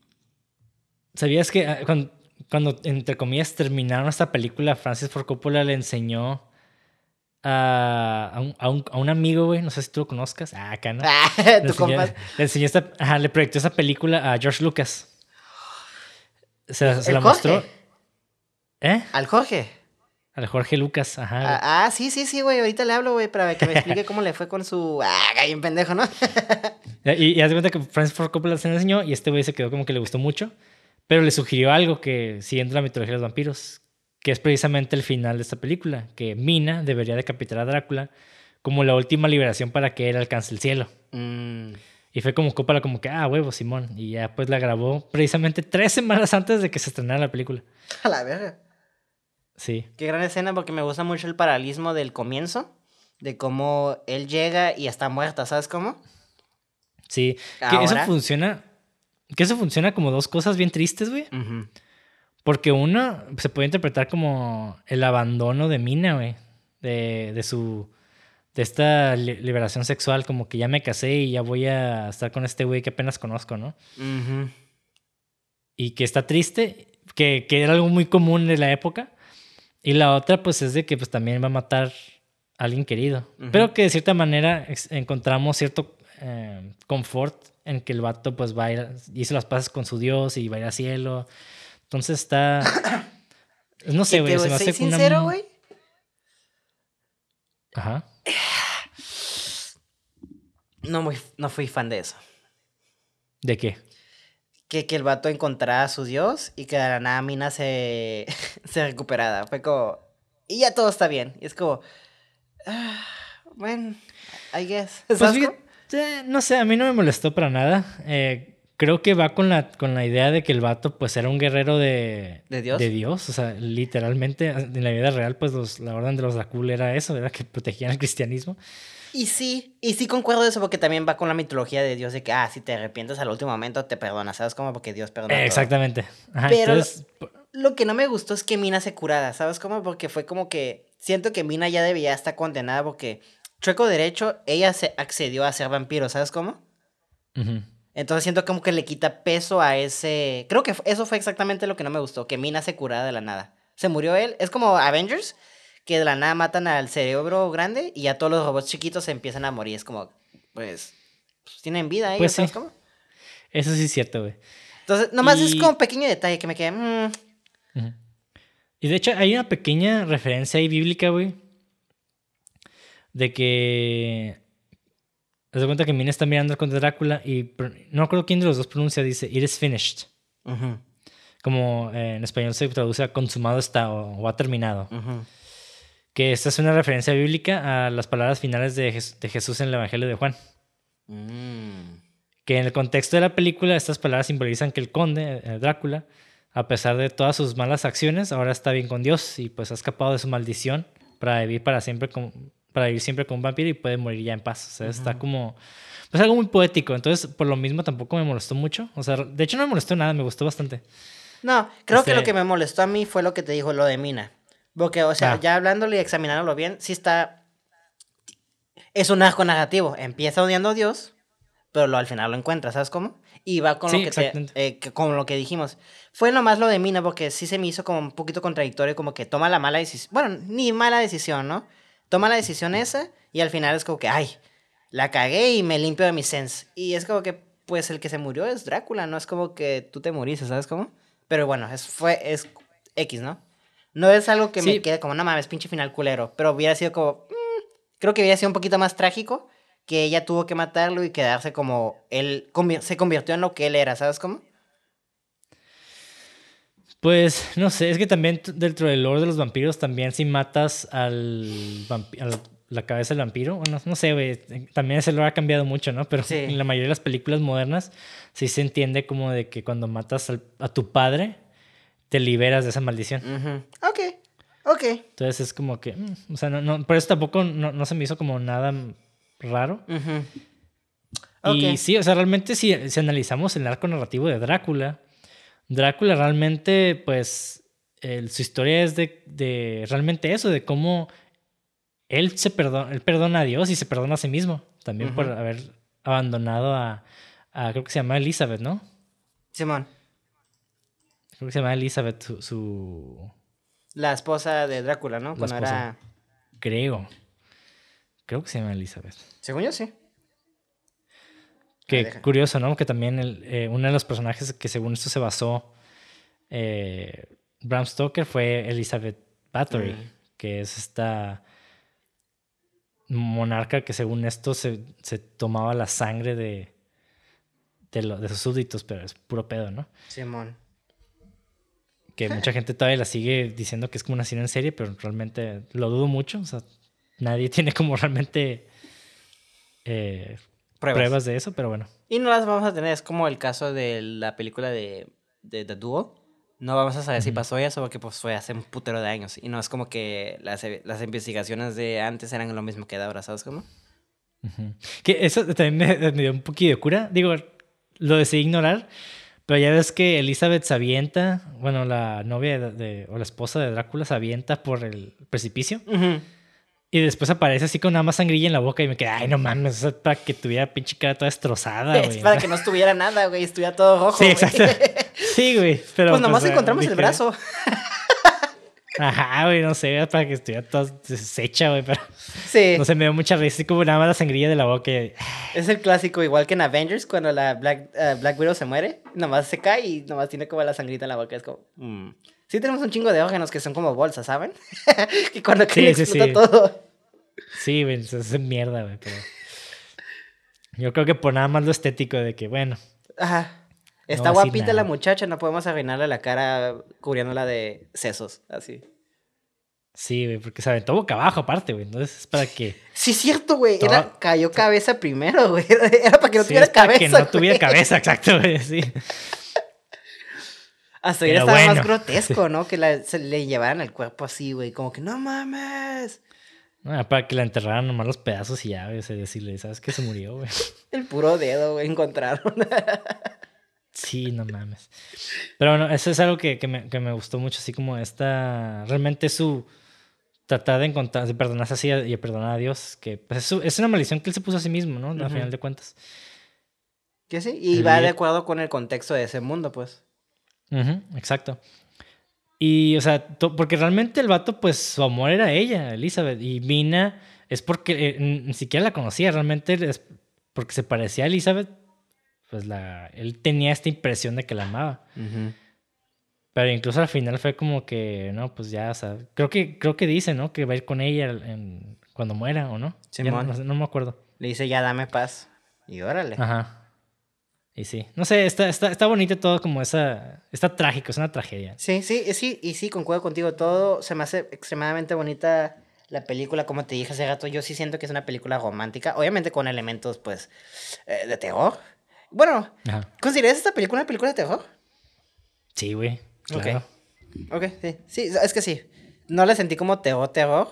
S1: ¿Sabías que ah, cuando, cuando, entre comillas, terminaron esta película, Francis Ford Coppola le enseñó a, a, un, a, un, a un amigo, güey, no sé si tú lo conozcas, ah, acá, ¿no?
S2: Ah,
S1: Le
S2: tu
S1: enseñó,
S2: compa.
S1: le enseñó esta, ajá, le proyectó esa película a George Lucas. Se, la- se
S2: ¿El
S1: la
S2: Jorge?
S1: mostró. ¿Eh?
S2: Al Jorge.
S1: Al Jorge Lucas, ajá.
S2: Ah, ah, sí, sí, sí, güey. Ahorita le hablo, güey, para que me explique cómo le fue con su. Ah, bien pendejo, ¿no?
S1: Y, y haz de cuenta que Francis Ford Coppola se enseñó y este güey se quedó como que le gustó mucho, pero le sugirió algo que, siguiendo la mitología de los vampiros, que es precisamente el final de esta película, que Mina debería decapitar a Drácula como la última liberación para que él alcance el cielo.
S2: Mm.
S1: Y fue como Coppola como que, ah, huevo, Simón. Y ya pues la grabó precisamente tres semanas antes de que se estrenara la película.
S2: A la verga.
S1: Sí.
S2: Qué gran escena porque me gusta mucho el paralelismo del comienzo. De cómo él llega y está muerta, ¿sabes cómo?
S1: Sí. Que eso
S2: Ahora-
S1: funciona. Que eso funciona como dos cosas bien tristes, güey. Porque una se puede interpretar como el abandono de Mina, güey. De, de su. De esta li- liberación sexual, como que ya me casé y ya voy a estar con este güey que apenas conozco, ¿no?
S2: Ujú.
S1: Y que está triste, que, que era algo muy común de la época. Y la otra, pues, es de que pues también va a matar a alguien querido. Pero que de cierta manera encontramos cierto eh, confort en que el vato, pues, va a ir, hizo las paces con su Dios y va a ir al cielo. Entonces está. No sé, güey. Se me hace
S2: sincero, güey.
S1: Ajá.
S2: No, muy, no fui fan de eso.
S1: ¿De qué?
S2: Que, que el vato encontrara a su dios y que de la nada Mina se, se recuperara. Fue como. Y ya todo está bien. Y es como. ah, bueno, I guess.
S1: Pues no sé, a mí no me molestó para nada. Eh, creo que va con la, con la idea de que el vato pues era un guerrero de,
S2: ¿De Dios?
S1: De Dios, o sea, literalmente en la vida real pues los- la orden de los Dracul era eso, era que protegían el cristianismo.
S2: Y sí, y sí concuerdo eso porque también va con la mitología de Dios de que, ah, si te arrepientes al último momento te perdona, ¿sabes cómo? Porque Dios perdona.
S1: Eh, exactamente. Ajá,
S2: Pero-
S1: entonces,
S2: Lo que no me gustó es que Mina se curara, ¿sabes cómo? Porque fue como que siento que Mina ya debía estar condenada porque chueco derecho, ella se accedió a ser vampiro, ¿sabes cómo? Entonces siento como que le quita peso a ese... Creo que eso fue exactamente lo que no me gustó, que Mina se curara de la nada. Se murió él, es como Avengers, que de la nada matan al cerebro grande y ya todos los robots chiquitos se empiezan a morir. Es como, pues, pues, tienen vida ellos,
S1: Pues sí.
S2: ¿sabes cómo?
S1: Eso sí es cierto, güey.
S2: Entonces, nomás es como un pequeño detalle que me quedé. Mm".
S1: Y de hecho, hay una pequeña referencia ahí bíblica, güey. De que. Te das cuenta que Mina está mirando contra Drácula y no recuerdo quién de los dos pronuncia, dice, It is finished. Como eh, en español se traduce a consumado está o, ha terminado. Que esta es una referencia bíblica a las palabras finales de, Jesús en el Evangelio de Juan. Mm. Que en el contexto de la película, estas palabras simbolizan que el conde, eh, Drácula, a pesar de todas sus malas acciones, ahora está bien con Dios y pues ha escapado de su maldición para vivir para siempre con, para vivir siempre con un vampiro y puede morir ya en paz. O sea, está como pues algo muy poético. Entonces, por lo mismo tampoco me molestó mucho. O sea, de hecho no me molestó nada, me gustó bastante.
S2: No, creo que lo este que me molestó a mí fue lo que te dijo lo de Mina. Porque, o sea, ah. ya hablándolo y examinándolo bien, sí está. Es un asco negativo. Empieza odiando a Dios, pero lo, al final lo encuentra, ¿sabes cómo? Y va con, lo que eh, con lo que dijimos. Fue nomás lo de Mina, porque sí se me hizo como un poquito contradictorio, como que toma la mala decisión. Bueno, ni mala decisión, ¿no? Toma la decisión esa y al final es como que, ay, la cagué y me limpio de mi sense. Y es como que, pues el que se murió es Drácula, no es como que tú te muriste, ¿sabes cómo? Pero bueno, es, fue, es X, ¿no? No es algo que me quede como, no mames, pinche final culero. Pero hubiera sido como. Mm, creo que hubiera sido un poquito más trágico que ella tuvo que matarlo y quedarse como. Él se convirtió en lo que él era, ¿sabes cómo?
S1: Pues no sé, es que también dentro del lore de los vampiros, también si matas al, la cabeza del vampiro, bueno, no sé, güey, también ese lore ha cambiado mucho, ¿no? Pero en la mayoría de las películas modernas sí se entiende como de que cuando matas a tu padre, te liberas de esa maldición.
S2: Ok, ok.
S1: Entonces es como que, mm, o sea, no, no, por eso tampoco no, se me hizo como nada raro. Y sí, o sea, realmente si, si, analizamos el arco narrativo de Drácula, Drácula realmente, pues, su historia es de, de, realmente eso, de cómo él se perdona, él perdona a Dios y se perdona a sí mismo, también por haber abandonado a, a, creo que se llama Elizabeth, ¿no?
S2: Simón.
S1: Creo que se llama Elizabeth, su,
S2: La esposa de Drácula, ¿no? Cuando era...
S1: Creo. Creo que se llama Elizabeth.
S2: Según yo, sí.
S1: Qué curioso, ¿no? Que también eh, uno de los personajes que según esto se basó eh, Bram Stoker fue Elizabeth Bathory, mm. que es esta monarca que según esto se, se tomaba la sangre de, de, de, sus súbditos, pero es puro pedo, ¿no?
S2: Simón
S1: que mucha gente todavía la sigue diciendo que es como una cine en serie, pero realmente lo dudo mucho. O sea, nadie tiene como realmente eh, pruebas. de eso, pero bueno.
S2: Y no las vamos a tener, es como el caso de la película de, The Duo. No vamos a saber si pasó eso porque pues fue hace un putero de años. Y no es como que las, las investigaciones de antes eran lo mismo que de ahora, ¿sabes cómo?
S1: Que eso también me, dio un poquito de cura. Digo, lo decidí ignorar pero ya ves que Elizabeth se avienta, bueno, la novia de, o la esposa de Drácula se avienta por el precipicio. Y después aparece así con nada más sangrilla en la boca y me queda, ay, no mames, es para que tuviera pinche cara toda destrozada, güey.
S2: Es para que no estuviera nada, güey, estuviera todo rojo.
S1: Sí, exacto. Sí, güey. Pero,
S2: pues nomás pues, encontramos el brazo.
S1: Ajá, güey, no sé, para que estuviera toda deshecha, güey, pero. Sí. No sé, me dio mucha risa, como nada más la sangrilla de la boca.
S2: Es el clásico, igual que en Avengers, cuando la Black, uh, Black Widow se muere, nomás se cae y nomás tiene como la sangrita en la boca. Es como. Mm. Sí, tenemos un chingo de órganos que son como bolsas, ¿saben? y cuando sí, explota todo.
S1: Sí, güey, eso es mierda, güey, pero. Yo creo que por nada más lo estético de que, bueno.
S2: Ajá. Está guapita la muchacha, no podemos arruinarle la cara cubriéndola de sesos, así.
S1: Sí, güey, porque se aventó boca abajo aparte, güey. Entonces es para que.
S2: Sí, es cierto, güey. Era, cayó cabeza primero, güey. Era para que no tuviera cabeza. Para que no
S1: tuviera cabeza, exacto, güey, sí.
S2: Hasta ahora estaba más grotesco, ¿no? Que se le llevaran el cuerpo así, güey. Como que no mames.
S1: No, para que la enterraran nomás los pedazos y ya, güey. Decirle, ¿sabes que se murió, güey?
S2: El puro dedo, güey, encontraron.
S1: Sí, no mames. Pero bueno, eso es algo que, que, me, que me gustó mucho, así como esta. Realmente su. Tratar de encontrar, de perdonarse así y perdonar a Dios, que pues, es, es, una maldición que él se puso a sí mismo, ¿no? Al final de cuentas.
S2: Que sí, y va de acuerdo con el contexto de ese mundo, pues.
S1: Exacto. Y, o sea, porque realmente el vato, pues su amor era ella, Elizabeth. Y Mina es porque eh, ni siquiera la conocía, realmente es porque se parecía a Elizabeth, pues la, él tenía esta impresión de que la amaba. Pero incluso al final fue como que, no, pues ya, o sea, creo que, creo que dice, ¿no? Que va a ir con ella en, cuando muera, ¿o no? no, no, me acuerdo.
S2: Le dice, ya dame paz. Y órale.
S1: Ajá. Y sí, no sé, está, está, está bonito todo como esa, está trágico, es una tragedia.
S2: Sí, sí, sí, y sí, concuerdo contigo, todo se me hace extremadamente bonita la película, como te dije hace rato, yo sí siento que es una película romántica, obviamente con elementos, pues, eh, de terror. Bueno, ¿consideras esta película una película de terror?
S1: Sí, güey. Claro.
S2: Ok, sí. Sí, es que sí. No la sentí como terror, terror.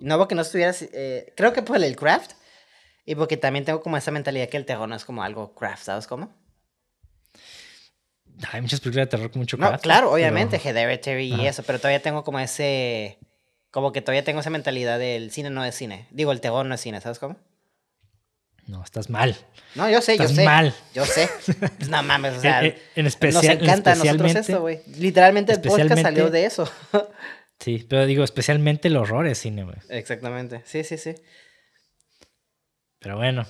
S2: No porque no estuvieras. Eh, creo que por el craft. Y porque también tengo como esa mentalidad que el terror no es como algo craft, ¿sabes cómo?
S1: Hay muchas películas de terror con mucho craft. No,
S2: claro, obviamente, Hereditary y eso, pero todavía tengo como ese. Como que todavía tengo esa mentalidad del cine no es cine. Digo, el terror no es cine, ¿sabes cómo?
S1: No, estás mal.
S2: No, yo sé,
S1: estás
S2: yo sé.
S1: mal.
S2: Yo sé. No mames, o sea.
S1: en, en especial, nos
S2: encanta a nosotros esto, güey. Literalmente el podcast salió de eso.
S1: sí, pero digo, especialmente el horror es cine, güey.
S2: Exactamente. Sí, sí, sí.
S1: Pero bueno.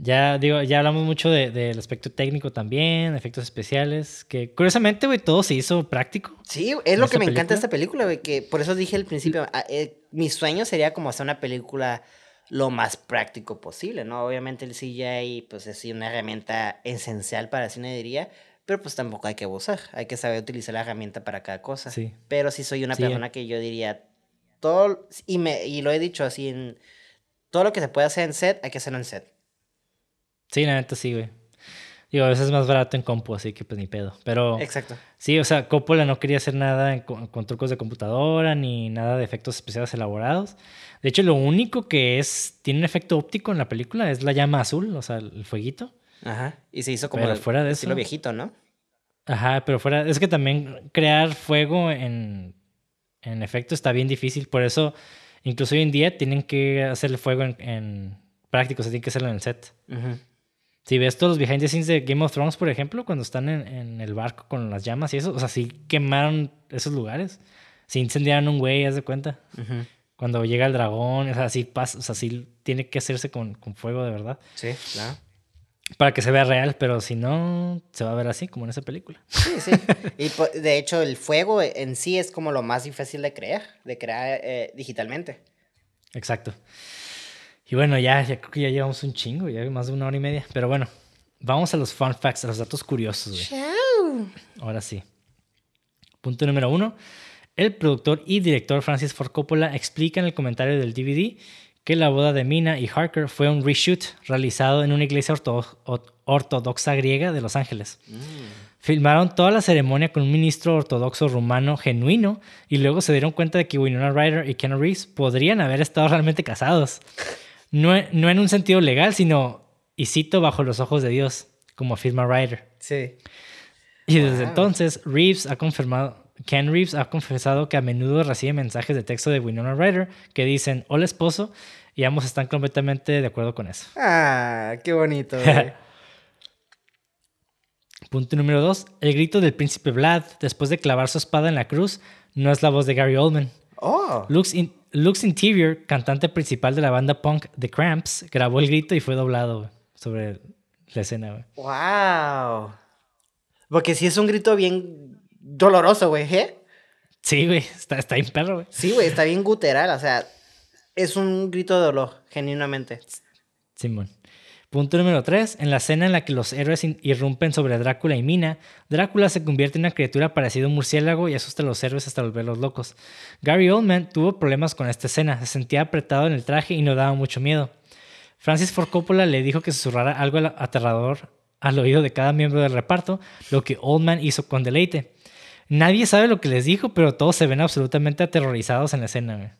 S1: Ya digo, ya hablamos mucho del de, aspecto técnico también, efectos especiales, que curiosamente, güey, todo se hizo práctico.
S2: Sí, es lo que me encanta de esta película, güey, que por eso dije al principio, ah, eh, mi sueño sería como hacer una película lo más práctico posible, ¿no? Obviamente el CGI, pues es una herramienta esencial para la cine, diría, pero pues tampoco hay que abusar, hay que saber utilizar la herramienta para cada cosa. Sí. Pero sí soy una persona que yo diría, todo, y, me, y lo he dicho así, en, todo lo que se puede hacer en set, hay que hacerlo en set.
S1: Sí, la neta sí, güey. Digo, a veces es más barato en compu, así que pues ni pedo. Pero.
S2: Exacto.
S1: Sí, o sea, Coppola no quería hacer nada con, trucos de computadora ni nada de efectos especiales elaborados. De hecho, lo único que es. Tiene un efecto óptico en la película es la llama azul, o sea, el fueguito.
S2: Ajá. Y se hizo como pero fuera de estilo viejito, ¿no?
S1: Ajá, pero fuera. Es que también crear fuego en, en efecto está bien difícil. Por eso, incluso hoy en día, tienen que hacer el fuego en, en práctico, o sea, tienen que hacerlo en el set. Si ves todos los behind the scenes de Game of Thrones, por ejemplo, cuando están en, el barco con las llamas y eso, o sea, sí quemaron esos lugares. Sí incendiaron un güey, haz de cuenta. Cuando llega el dragón, o sea, sí pasa, o sea, sí tiene que hacerse con, fuego de verdad.
S2: Sí, claro.
S1: Para que se vea real, pero si no, se va a ver así, como en esa película.
S2: Sí, sí. Y de hecho, el fuego en sí es como lo más difícil de crear, de crear eh, digitalmente.
S1: Exacto. Y bueno, ya, ya creo que ya llevamos un chingo, ya más de una hora y media. Pero bueno, vamos a los fun facts, a los datos curiosos, güey. Ahora sí. Punto número uno. El productor y director Francis Ford Coppola explica en el comentario del DVD que la boda de Mina y Harker fue un reshoot realizado en una iglesia ortodoxa griega de Los Ángeles. Mm. Filmaron toda la ceremonia con un ministro ortodoxo rumano genuino y luego se dieron cuenta de que Winona Ryder y Ken Reeves podrían haber estado realmente casados no, en un sentido legal, sino, y cito, bajo los ojos de Dios, como afirma Ryder.
S2: Sí.
S1: Y desde entonces, Reeves ha confirmado, Ken Reeves ha confesado que a menudo recibe mensajes de texto de Winona Ryder que dicen, hola esposo, y ambos están completamente de acuerdo con eso.
S2: Ah, qué bonito.
S1: Punto número dos. El grito del príncipe Vlad después de clavar su espada en la cruz no es la voz de Gary Oldman.
S2: Oh.
S1: Lux, Lux Interior, cantante principal de la banda punk The Cramps, grabó el grito y fue doblado sobre la escena.
S2: ¡Wow! Porque sí es un grito bien doloroso, güey, ¿eh?
S1: Sí, güey, está, está bien perro, güey.
S2: Sí, güey, está bien guteral, o sea, es un grito de dolor, genuinamente.
S1: Simón. Punto número 3. En la escena en la que los héroes irrumpen sobre Drácula y Mina, Drácula se convierte en una criatura parecida a un murciélago y asusta a los héroes hasta volverlos locos. Gary Oldman tuvo problemas con esta escena, se sentía apretado en el traje y no daba mucho miedo. Francis Ford Coppola le dijo que susurrara algo aterrador al oído de cada miembro del reparto, lo que Oldman hizo con deleite. Nadie sabe lo que les dijo, pero todos se ven absolutamente aterrorizados en la escena.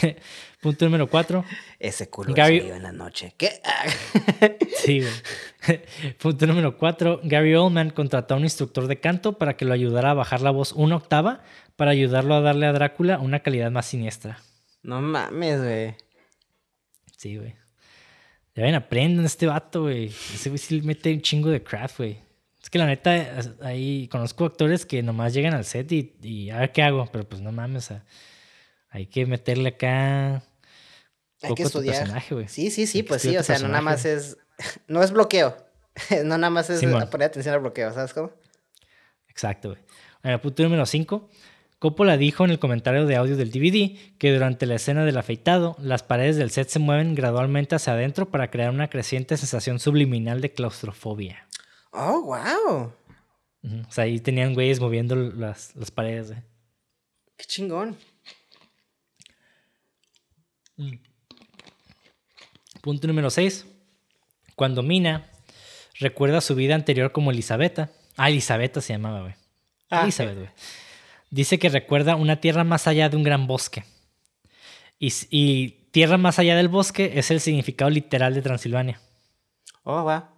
S1: Punto número cuatro.
S2: Ese culo Gary... en la noche. ¿Qué?
S1: sí, güey. Punto número cuatro. Gary Oldman contrató a un instructor de canto para que lo ayudara a bajar la voz una octava para ayudarlo a darle a Drácula una calidad más siniestra.
S2: No mames, güey.
S1: Sí, güey. Ya ven, aprendan este vato, güey. Ese güey sí mete un chingo de craft, güey. Es que la neta, ahí conozco actores que nomás llegan al set y, y a ver qué hago, pero pues no mames, hay que meterle acá
S2: Hay que estudiar. Sí, sí, sí, pues sí, o sea, no nada más es. No es bloqueo. no nada más es poner atención al bloqueo, ¿sabes cómo?
S1: Exacto, güey. el punto número 5. Coppola dijo en el comentario de audio del DVD que durante la escena del afeitado, las paredes del set se mueven gradualmente hacia adentro para crear una creciente sensación subliminal de claustrofobia.
S2: Oh, wow.
S1: O sea, ahí tenían güeyes moviendo las, las paredes. Eh.
S2: Qué chingón.
S1: Mm. Punto número 6. Cuando Mina recuerda su vida anterior como Elisabetta. Ah, Elisabetta se llamaba, güey. Ah, Elizabeth, güey. Dice que recuerda una tierra más allá de un gran bosque. Y, tierra más allá del bosque es el significado literal de Transilvania.
S2: Oh, va.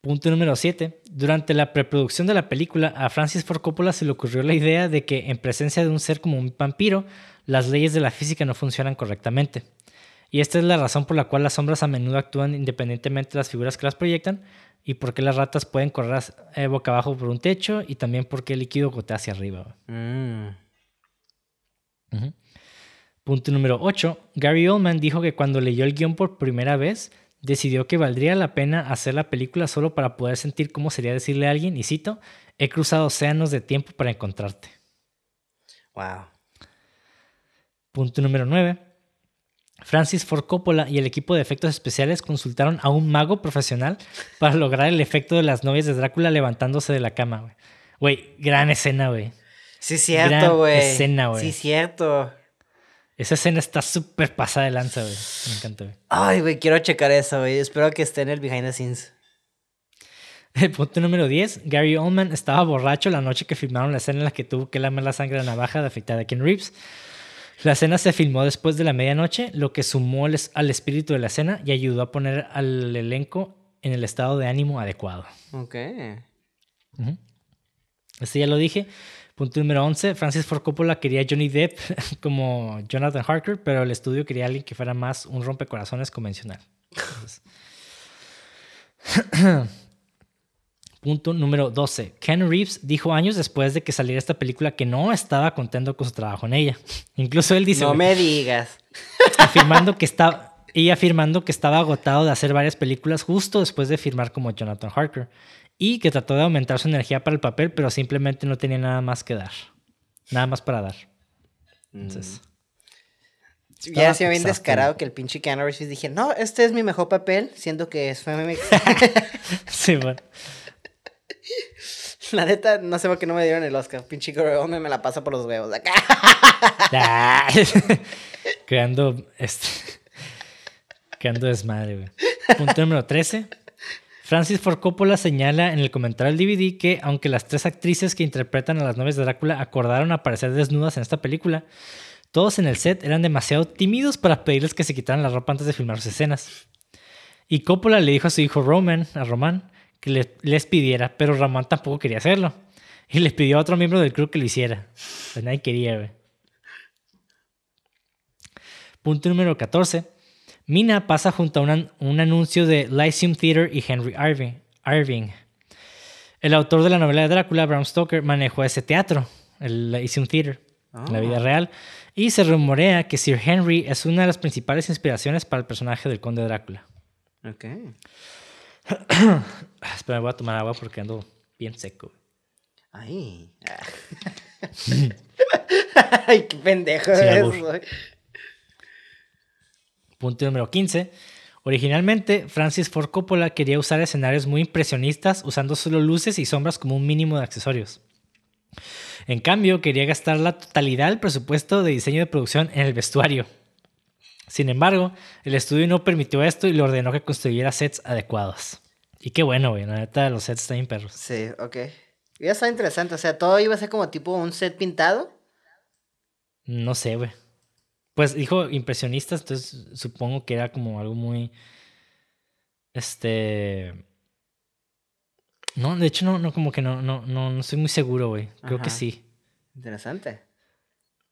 S1: Punto número 7. Durante la preproducción de la película, a Francis Ford Coppola se le ocurrió la idea de que en presencia de un ser como un vampiro, las leyes de la física no funcionan correctamente. Y esta es la razón por la cual las sombras a menudo actúan independientemente de las figuras que las proyectan, y por qué las ratas pueden correr eh, boca abajo por un techo, y también por qué el líquido gotea hacia arriba. Mm. Punto número 8. Gary Oldman dijo que cuando leyó el guion por primera vez, decidió que valdría la pena hacer la película solo para poder sentir cómo sería decirle a alguien, y cito, he cruzado océanos de tiempo para encontrarte.
S2: Wow.
S1: Punto número 9. Francis Ford Coppola y el equipo de efectos especiales consultaron a un mago profesional para lograr el efecto de las novias de Drácula levantándose de la cama, güey. Güey, gran escena, güey.
S2: Sí, cierto, güey. escena, güey. Sí, cierto.
S1: Esa escena está súper pasada de lanza, güey. Me encanta, güey.
S2: Ay, güey, quiero checar eso, güey. Espero que esté en el behind the scenes.
S1: El punto número 10. Gary Oldman estaba borracho la noche que filmaron la escena en la que tuvo que lamer la sangre de navaja de afectada a Ken Reeves. La escena se filmó después de la medianoche, lo que sumó al espíritu de la escena y ayudó a poner al elenco en el estado de ánimo adecuado.
S2: Ok.
S1: Este ya lo dije. Punto número 11. Francis Ford Coppola quería Johnny Depp como Jonathan Harker, pero el estudio quería a alguien que fuera más un rompecorazones convencional. Punto número 12. Ken Reeves dijo años después de que saliera esta película que no estaba contento con su trabajo en ella. Incluso él dice...
S2: No me digas.
S1: Afirmando que estaba... Y afirmando que estaba agotado de hacer varias películas justo después de firmar como Jonathan Harker. Y que trató de aumentar su energía para el papel, pero simplemente no tenía nada más que dar. Nada más para dar. Entonces...
S2: Mm. Ya se bien descarado que el pinche Ken Reeves dije, no, este es mi mejor papel, siendo que es...
S1: sí, bueno.
S2: La neta, no sé por qué no me dieron el Oscar. Pinche hombre me la pasa por los huevos. Acá.
S1: creando este. Creando desmadre, güey. Punto número 13. Francis Ford Coppola señala en el comentario del DVD que, aunque las tres actrices que interpretan a las novias de Drácula acordaron aparecer desnudas en esta película, todos en el set eran demasiado tímidos para pedirles que se quitaran la ropa antes de filmar sus escenas. Y Coppola le dijo a su hijo Roman, a Román, que les pidiera, pero Ramón tampoco quería hacerlo. Y les pidió a otro miembro del club que lo hiciera. Pues nadie quería, güey. Punto número 14. Mina pasa junto a un anuncio de Lyceum Theater y Henry Irving. El autor de la novela de Drácula, Bram Stoker, manejó ese teatro, el Lyceum Theater, en la vida ah. real. Y se rumorea que Sir Henry es una de las principales inspiraciones para el personaje del conde Drácula.
S2: Ok.
S1: Espera, voy a tomar agua porque ando bien seco.
S2: Ay. Ay, qué pendejo eso.
S1: Punto número 15. Originalmente, Francis Ford Coppola quería usar escenarios muy impresionistas usando solo luces y sombras como un mínimo de accesorios. En cambio, quería gastar la totalidad del presupuesto de diseño de producción en el vestuario. Sin embargo, el estudio no permitió esto y le ordenó que construyera sets adecuados. Y qué bueno, güey. La neta, los sets están bien perros.
S2: Sí, ok. Ya está interesante. O sea, todo iba a ser como tipo un set pintado.
S1: No sé, güey. Pues dijo impresionistas, entonces supongo que era como algo muy. Este. No, de hecho, no, no, como que no, no, no, no estoy muy seguro, güey. Creo que sí.
S2: Interesante.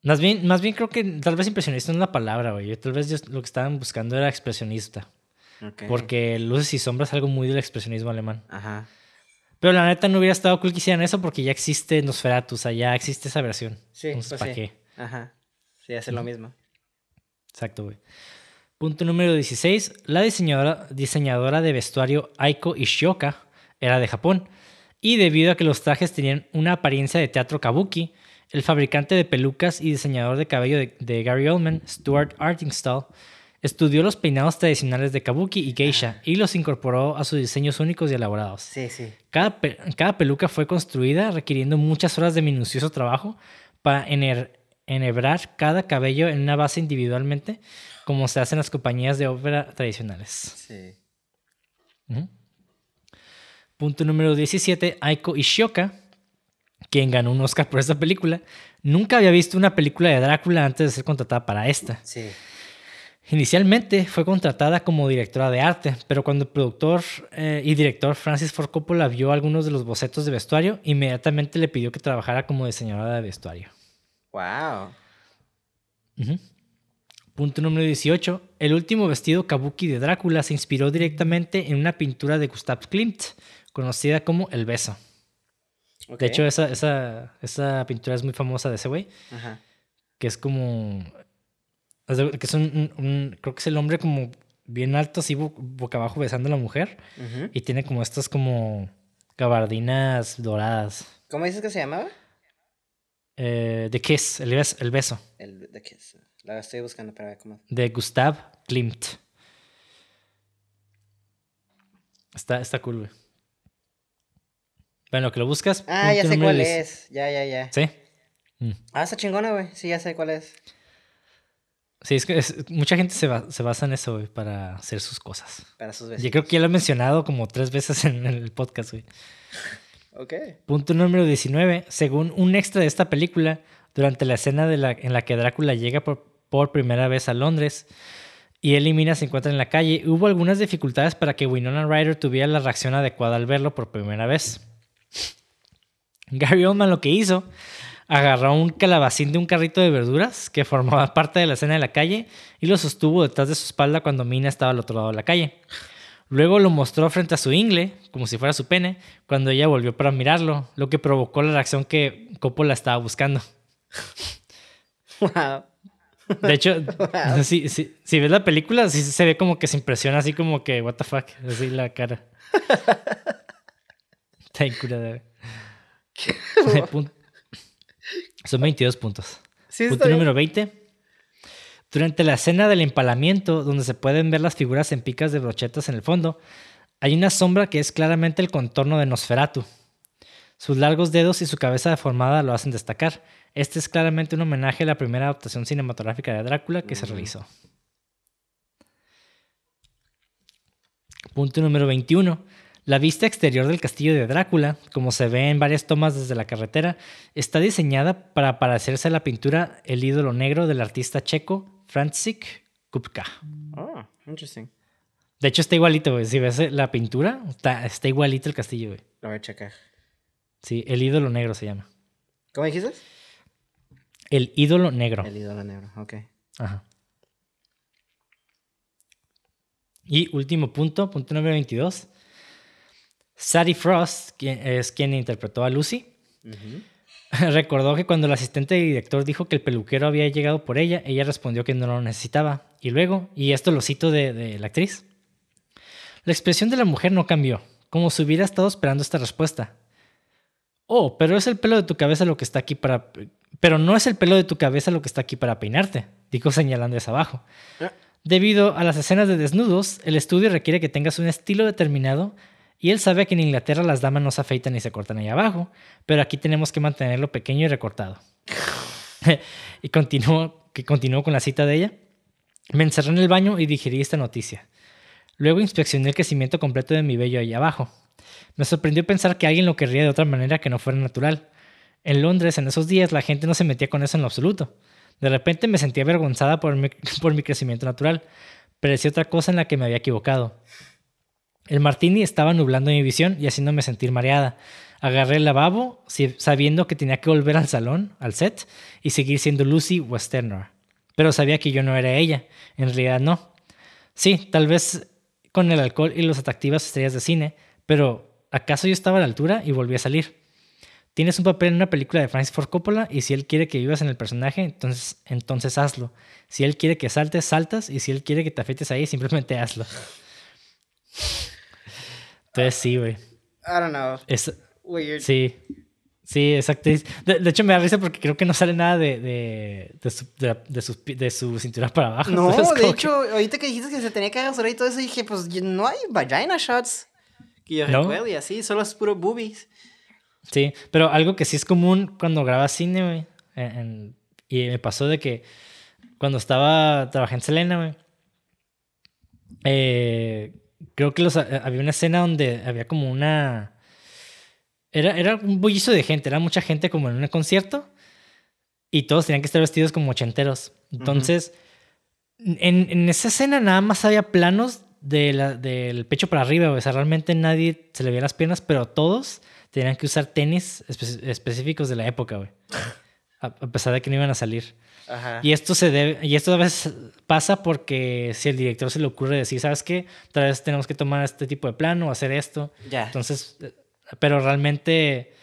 S1: Más bien, más bien creo que tal vez impresionista no es la palabra, güey. Tal vez lo que estaban buscando era expresionista. Porque luces y sombras es algo muy del expresionismo alemán.
S2: Ajá.
S1: Pero la neta no hubiera estado cool que hicieran eso porque ya existe Nosferatu, o sea, ya existe esa versión.
S2: Sí, Entonces, pues ¿para qué? Ajá. Sí, hace lo mismo.
S1: Exacto, güey. Punto número 16. La diseñadora, diseñadora de vestuario Aiko Ishioka era de Japón. Y debido a que los trajes tenían una apariencia de teatro kabuki, el fabricante de pelucas y diseñador de cabello de, Gary Oldman, Stuart Artingstall, estudió los peinados tradicionales de kabuki y geisha y los incorporó a sus diseños únicos y elaborados.
S2: Sí, sí.
S1: Cada, cada peluca fue construida requiriendo muchas horas de minucioso trabajo para enhebrar cada cabello en una base individualmente, como se hace en las compañías de ópera tradicionales.
S2: Sí.
S1: Punto número 17, Aiko Ishioka, quien ganó un Oscar por esta película, nunca había visto una película de Drácula antes de ser contratada para esta.
S2: Sí.
S1: Inicialmente fue contratada como directora de arte, pero cuando el productor eh, y director Francis Ford Coppola vio algunos de los bocetos de vestuario, inmediatamente le pidió que trabajara como diseñadora de vestuario.
S2: Wow.
S1: Punto número 18. El último vestido kabuki de Drácula se inspiró directamente en una pintura de Gustav Klimt, conocida como El Beso. De hecho, esa, esa, esa, pintura es muy famosa de ese güey. Que es como. Que es un, Creo que es el hombre como bien alto, así boca abajo besando a la mujer. Y tiene como estas como gabardinas doradas.
S2: ¿Cómo dices que se llamaba?
S1: Eh, The Kiss, el beso. El beso.
S2: El, the Kiss. La estoy buscando para ver cómo.
S1: De Gustav Klimt. Está, está cool, güey. Bueno, que lo buscas.
S2: Ah, ya sé cuál es. Ya, ya, ya.
S1: ¿Sí?
S2: Mm. Ah, está chingona, güey. Sí, ya sé cuál es.
S1: Sí, es que mucha gente se, se, basa en eso, güey, para hacer sus cosas.
S2: Para sus vecinos.
S1: Yo creo que ya lo he mencionado como tres veces en el podcast, güey. Punto número 19. Según un extra de esta película, durante la escena en la que Drácula llega por, por primera vez a Londres, y él y Mina se encuentran en la calle, hubo algunas dificultades para que Winona Ryder tuviera la reacción adecuada al verlo por primera vez. Gary Oldman lo que hizo, agarró un calabacín de un carrito de verduras que formaba parte de la escena de la calle y lo sostuvo detrás de su espalda cuando Mina estaba al otro lado de la calle. Luego lo mostró frente a su ingle, como si fuera su pene, cuando ella volvió para mirarlo, lo que provocó la reacción que Coppola estaba buscando.
S2: Wow.
S1: De hecho, si, si, ves la película, sí se ve como que se impresiona así como que, what the fuck, así la cara. Está incurada. Son 22 puntos. Punto número 20. Durante la escena del empalamiento, donde se pueden ver las figuras en picas de brochetas en el fondo, hay una sombra que es claramente el contorno de Nosferatu. Sus largos dedos y su cabeza deformada lo hacen destacar. Este es claramente un homenaje a la primera adaptación cinematográfica de Drácula que se realizó. Punto número 21. La vista exterior del castillo de Drácula, como se ve en varias tomas desde la carretera, está diseñada para parecerse a la pintura El ídolo negro del artista checo Francis Kupka.
S2: Oh, interesting.
S1: De hecho, está igualito, güey. Si ves la pintura, está, está igualito el castillo, güey.
S2: Lo voy a checar.
S1: Sí, el ídolo negro se llama.
S2: ¿Cómo dijiste?
S1: El ídolo negro.
S2: El ídolo negro, ok.
S1: Ajá. Y último punto, punto número 22. Sadie Frost, quien es quien interpretó a Lucy, recordó que cuando el asistente de director dijo que el peluquero había llegado por ella, ella respondió que no lo necesitaba. Y luego, y esto lo cito de, la actriz, la expresión de la mujer no cambió, como si hubiera estado esperando esta respuesta. Oh, pero es el pelo de tu cabeza lo que está aquí para... Pero no es el pelo de tu cabeza lo que está aquí para peinarte, dijo señalando hacia abajo. Ah. Debido a las escenas de desnudos, el estudio requiere que tengas un estilo determinado y él sabe que en Inglaterra las damas no se afeitan ni se cortan ahí abajo, pero aquí tenemos que mantenerlo pequeño y recortado. y continuó, que continuó con la cita de ella. Me encerré en el baño y digerí esta noticia. Luego inspeccioné el crecimiento completo de mi vello ahí abajo. Me sorprendió pensar que alguien lo querría de otra manera que no fuera natural. En Londres, en esos días, la gente no se metía con eso en lo absoluto. De repente me sentí avergonzada por mi, por mi crecimiento natural. Parecía otra cosa en la que me había equivocado. El martini estaba nublando mi visión y haciéndome sentir mareada. Agarré el lavabo, sabiendo que tenía que volver al salón, al set, y seguir siendo Lucy Westerner. Pero sabía que yo no era ella. En realidad no. Sí, tal vez con el alcohol y las atractivas estrellas de cine, pero ¿acaso yo estaba a la altura y volví a salir? Tienes un papel en una película de Francis Ford Coppola y si él quiere que vivas en el personaje, entonces, entonces hazlo. Si él quiere que saltes, saltas y si él quiere que te afeites ahí, simplemente hazlo. Entonces sí, güey.
S2: I don't know.
S1: Es,
S2: Weird.
S1: sí. Sí, exacto. De, de hecho, me da risa porque creo que no sale nada de, de, de, su, de, su, de su cintura para abajo.
S2: No,
S1: Entonces,
S2: de hecho, ahorita que dijiste que se tenía que rasurar y todo eso, dije, pues no hay vagina shots. Que yo
S1: ¿No?
S2: recuerdo y así, solo es puro boobies.
S1: sí, pero algo que sí es común cuando grabas cine, güey. en- en- y me pasó de que cuando estaba, trabajé en Selena, güey. eh, creo que los, eh, había una escena donde había como una... Era, era un bullizo de gente, era mucha gente como en un concierto y todos tenían que estar vestidos como ochenteros. Entonces, en, en esa escena nada más había planos de la- del pecho para arriba. O sea, realmente nadie se le veía las piernas, pero todos tenían que usar tenis espe- específicos de la época, güey. A, a pesar de que no iban a salir.
S2: Ajá.
S1: Y esto se debe, y esto a veces pasa porque si el director se le ocurre decir, ¿sabes qué? Tal vez tenemos que tomar este tipo de plano o hacer esto.
S2: Ya.
S1: Entonces, eh, pero realmente,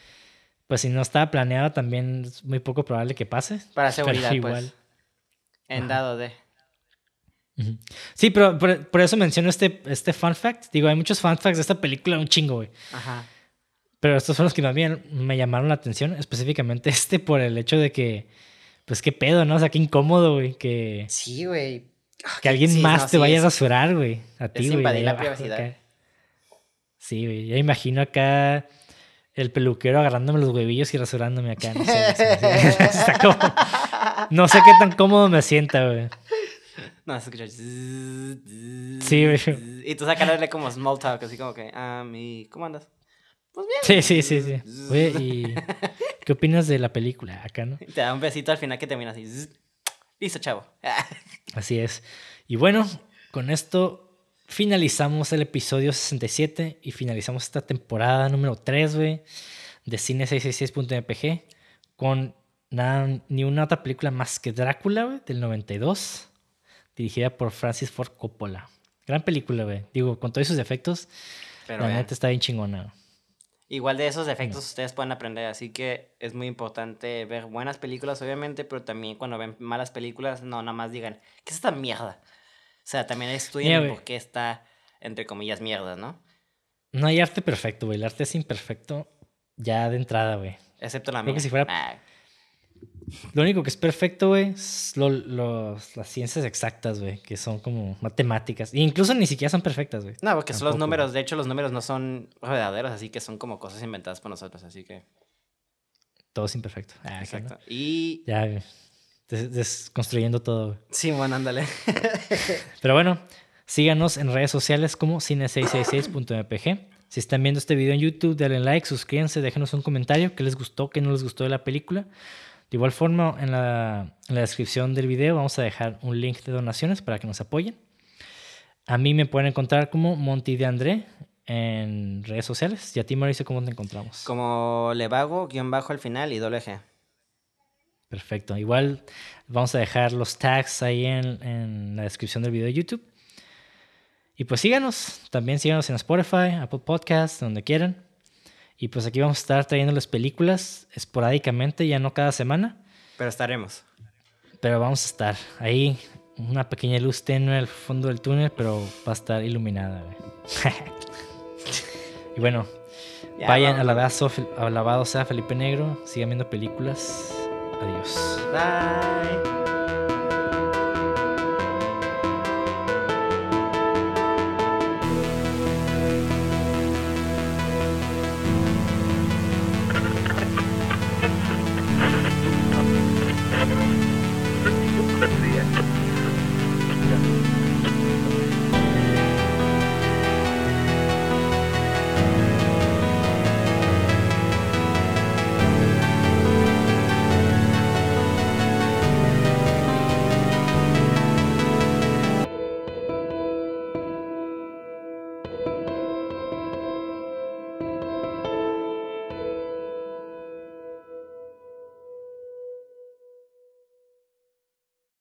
S1: pues si no estaba planeado, también es muy poco probable que pase.
S2: Para seguridad,
S1: igual.
S2: pues. En dado de.
S1: Sí, pero por, por eso menciono este, este fun fact. Digo, hay muchos fun facts de esta película, un chingo, güey.
S2: Ajá.
S1: Pero estos fueron los que más bien me llamaron la atención, específicamente este por el hecho de que, pues qué pedo, ¿no? O sea, qué incómodo, güey, que,
S2: Sí, güey.
S1: que alguien
S2: Sí,
S1: más
S2: no,
S1: te
S2: sí,
S1: vaya a rasurar, güey, a ti, güey.
S2: invadir
S1: ahí
S2: la
S1: abajo,
S2: privacidad.
S1: acá. Sí, güey, ya imagino acá el peluquero agarrándome los huevillos y rasurándome acá. No sé, no sé, no sé. Está como- no sé qué tan cómodo me sienta, güey.
S2: No, se escucha.
S1: Sí, güey.
S2: Y tú sacándole como small talk, así como que, ah, mi, ¿cómo andas? Pues bien.
S1: Sí, sí, sí, sí. Oye, ¿y qué opinas de la película acá, no?
S2: Te da un besito al final que termina así. Listo, chavo.
S1: Así es. Y bueno, con esto finalizamos el episodio 67 y finalizamos esta temporada número 3, güey, de Cine666.mpg con nada, ni una otra película más que Drácula, güey, del 92, dirigida por Francis Ford Coppola. Gran película, güey. Digo, con todos sus defectos,
S2: Pero
S1: la neta está bien chingona.
S2: Igual de esos defectos ustedes pueden aprender, así que es muy importante ver buenas películas, obviamente, pero también cuando ven malas películas, no nada más digan, ¿qué es esta mierda? O sea, también estudien
S1: güey.
S2: por qué está, entre comillas, mierda, ¿no?
S1: No hay arte perfecto, güey. El arte es imperfecto ya de entrada, güey.
S2: Excepto la
S1: Creo
S2: mía.
S1: que si fuera-
S2: Ah,
S1: Lo único que es perfecto, güey, es lo- las ciencias exactas, güey, que son como matemáticas. E incluso ni siquiera son perfectas, güey.
S2: No, porque son los números. De hecho, los números no son verdaderos, así que son como cosas inventadas por nosotros, así que.
S1: Todo es imperfecto. Ah, acá, ¿no?
S2: Exacto. Y.
S1: Ya, güey. Des- desconstruyendo todo, güey.
S2: Sí, bueno, ándale.
S1: Pero bueno, síganos en redes sociales como cine666.mpg. Si están viendo este video en YouTube, denle like, suscríbanse, déjenos un comentario qué les gustó, qué no les gustó de la película. De igual forma, en la, en la descripción del video vamos a dejar un link de donaciones para que nos apoyen. A mí me pueden encontrar como Monty de André en redes sociales. Y a ti, Mauricio, ¿cómo te encontramos?
S2: Como Levago, guion bajo al final y doble G.
S1: Perfecto. Igual vamos a dejar los tags ahí en, en la descripción del video de YouTube. Y pues síganos. También síganos en Spotify, Apple Podcasts, donde quieran. Y pues aquí vamos a estar trayéndoles películas esporádicamente, ya no cada semana.
S2: Pero estaremos.
S1: Pero vamos a estar ahí. Una pequeña luz tenue al fondo del túnel, pero va a estar iluminada. y bueno,
S2: Ya,
S1: vayan, alabado, alabado sea Felipe Negro. Sigan viendo películas. Adiós.
S2: Bye.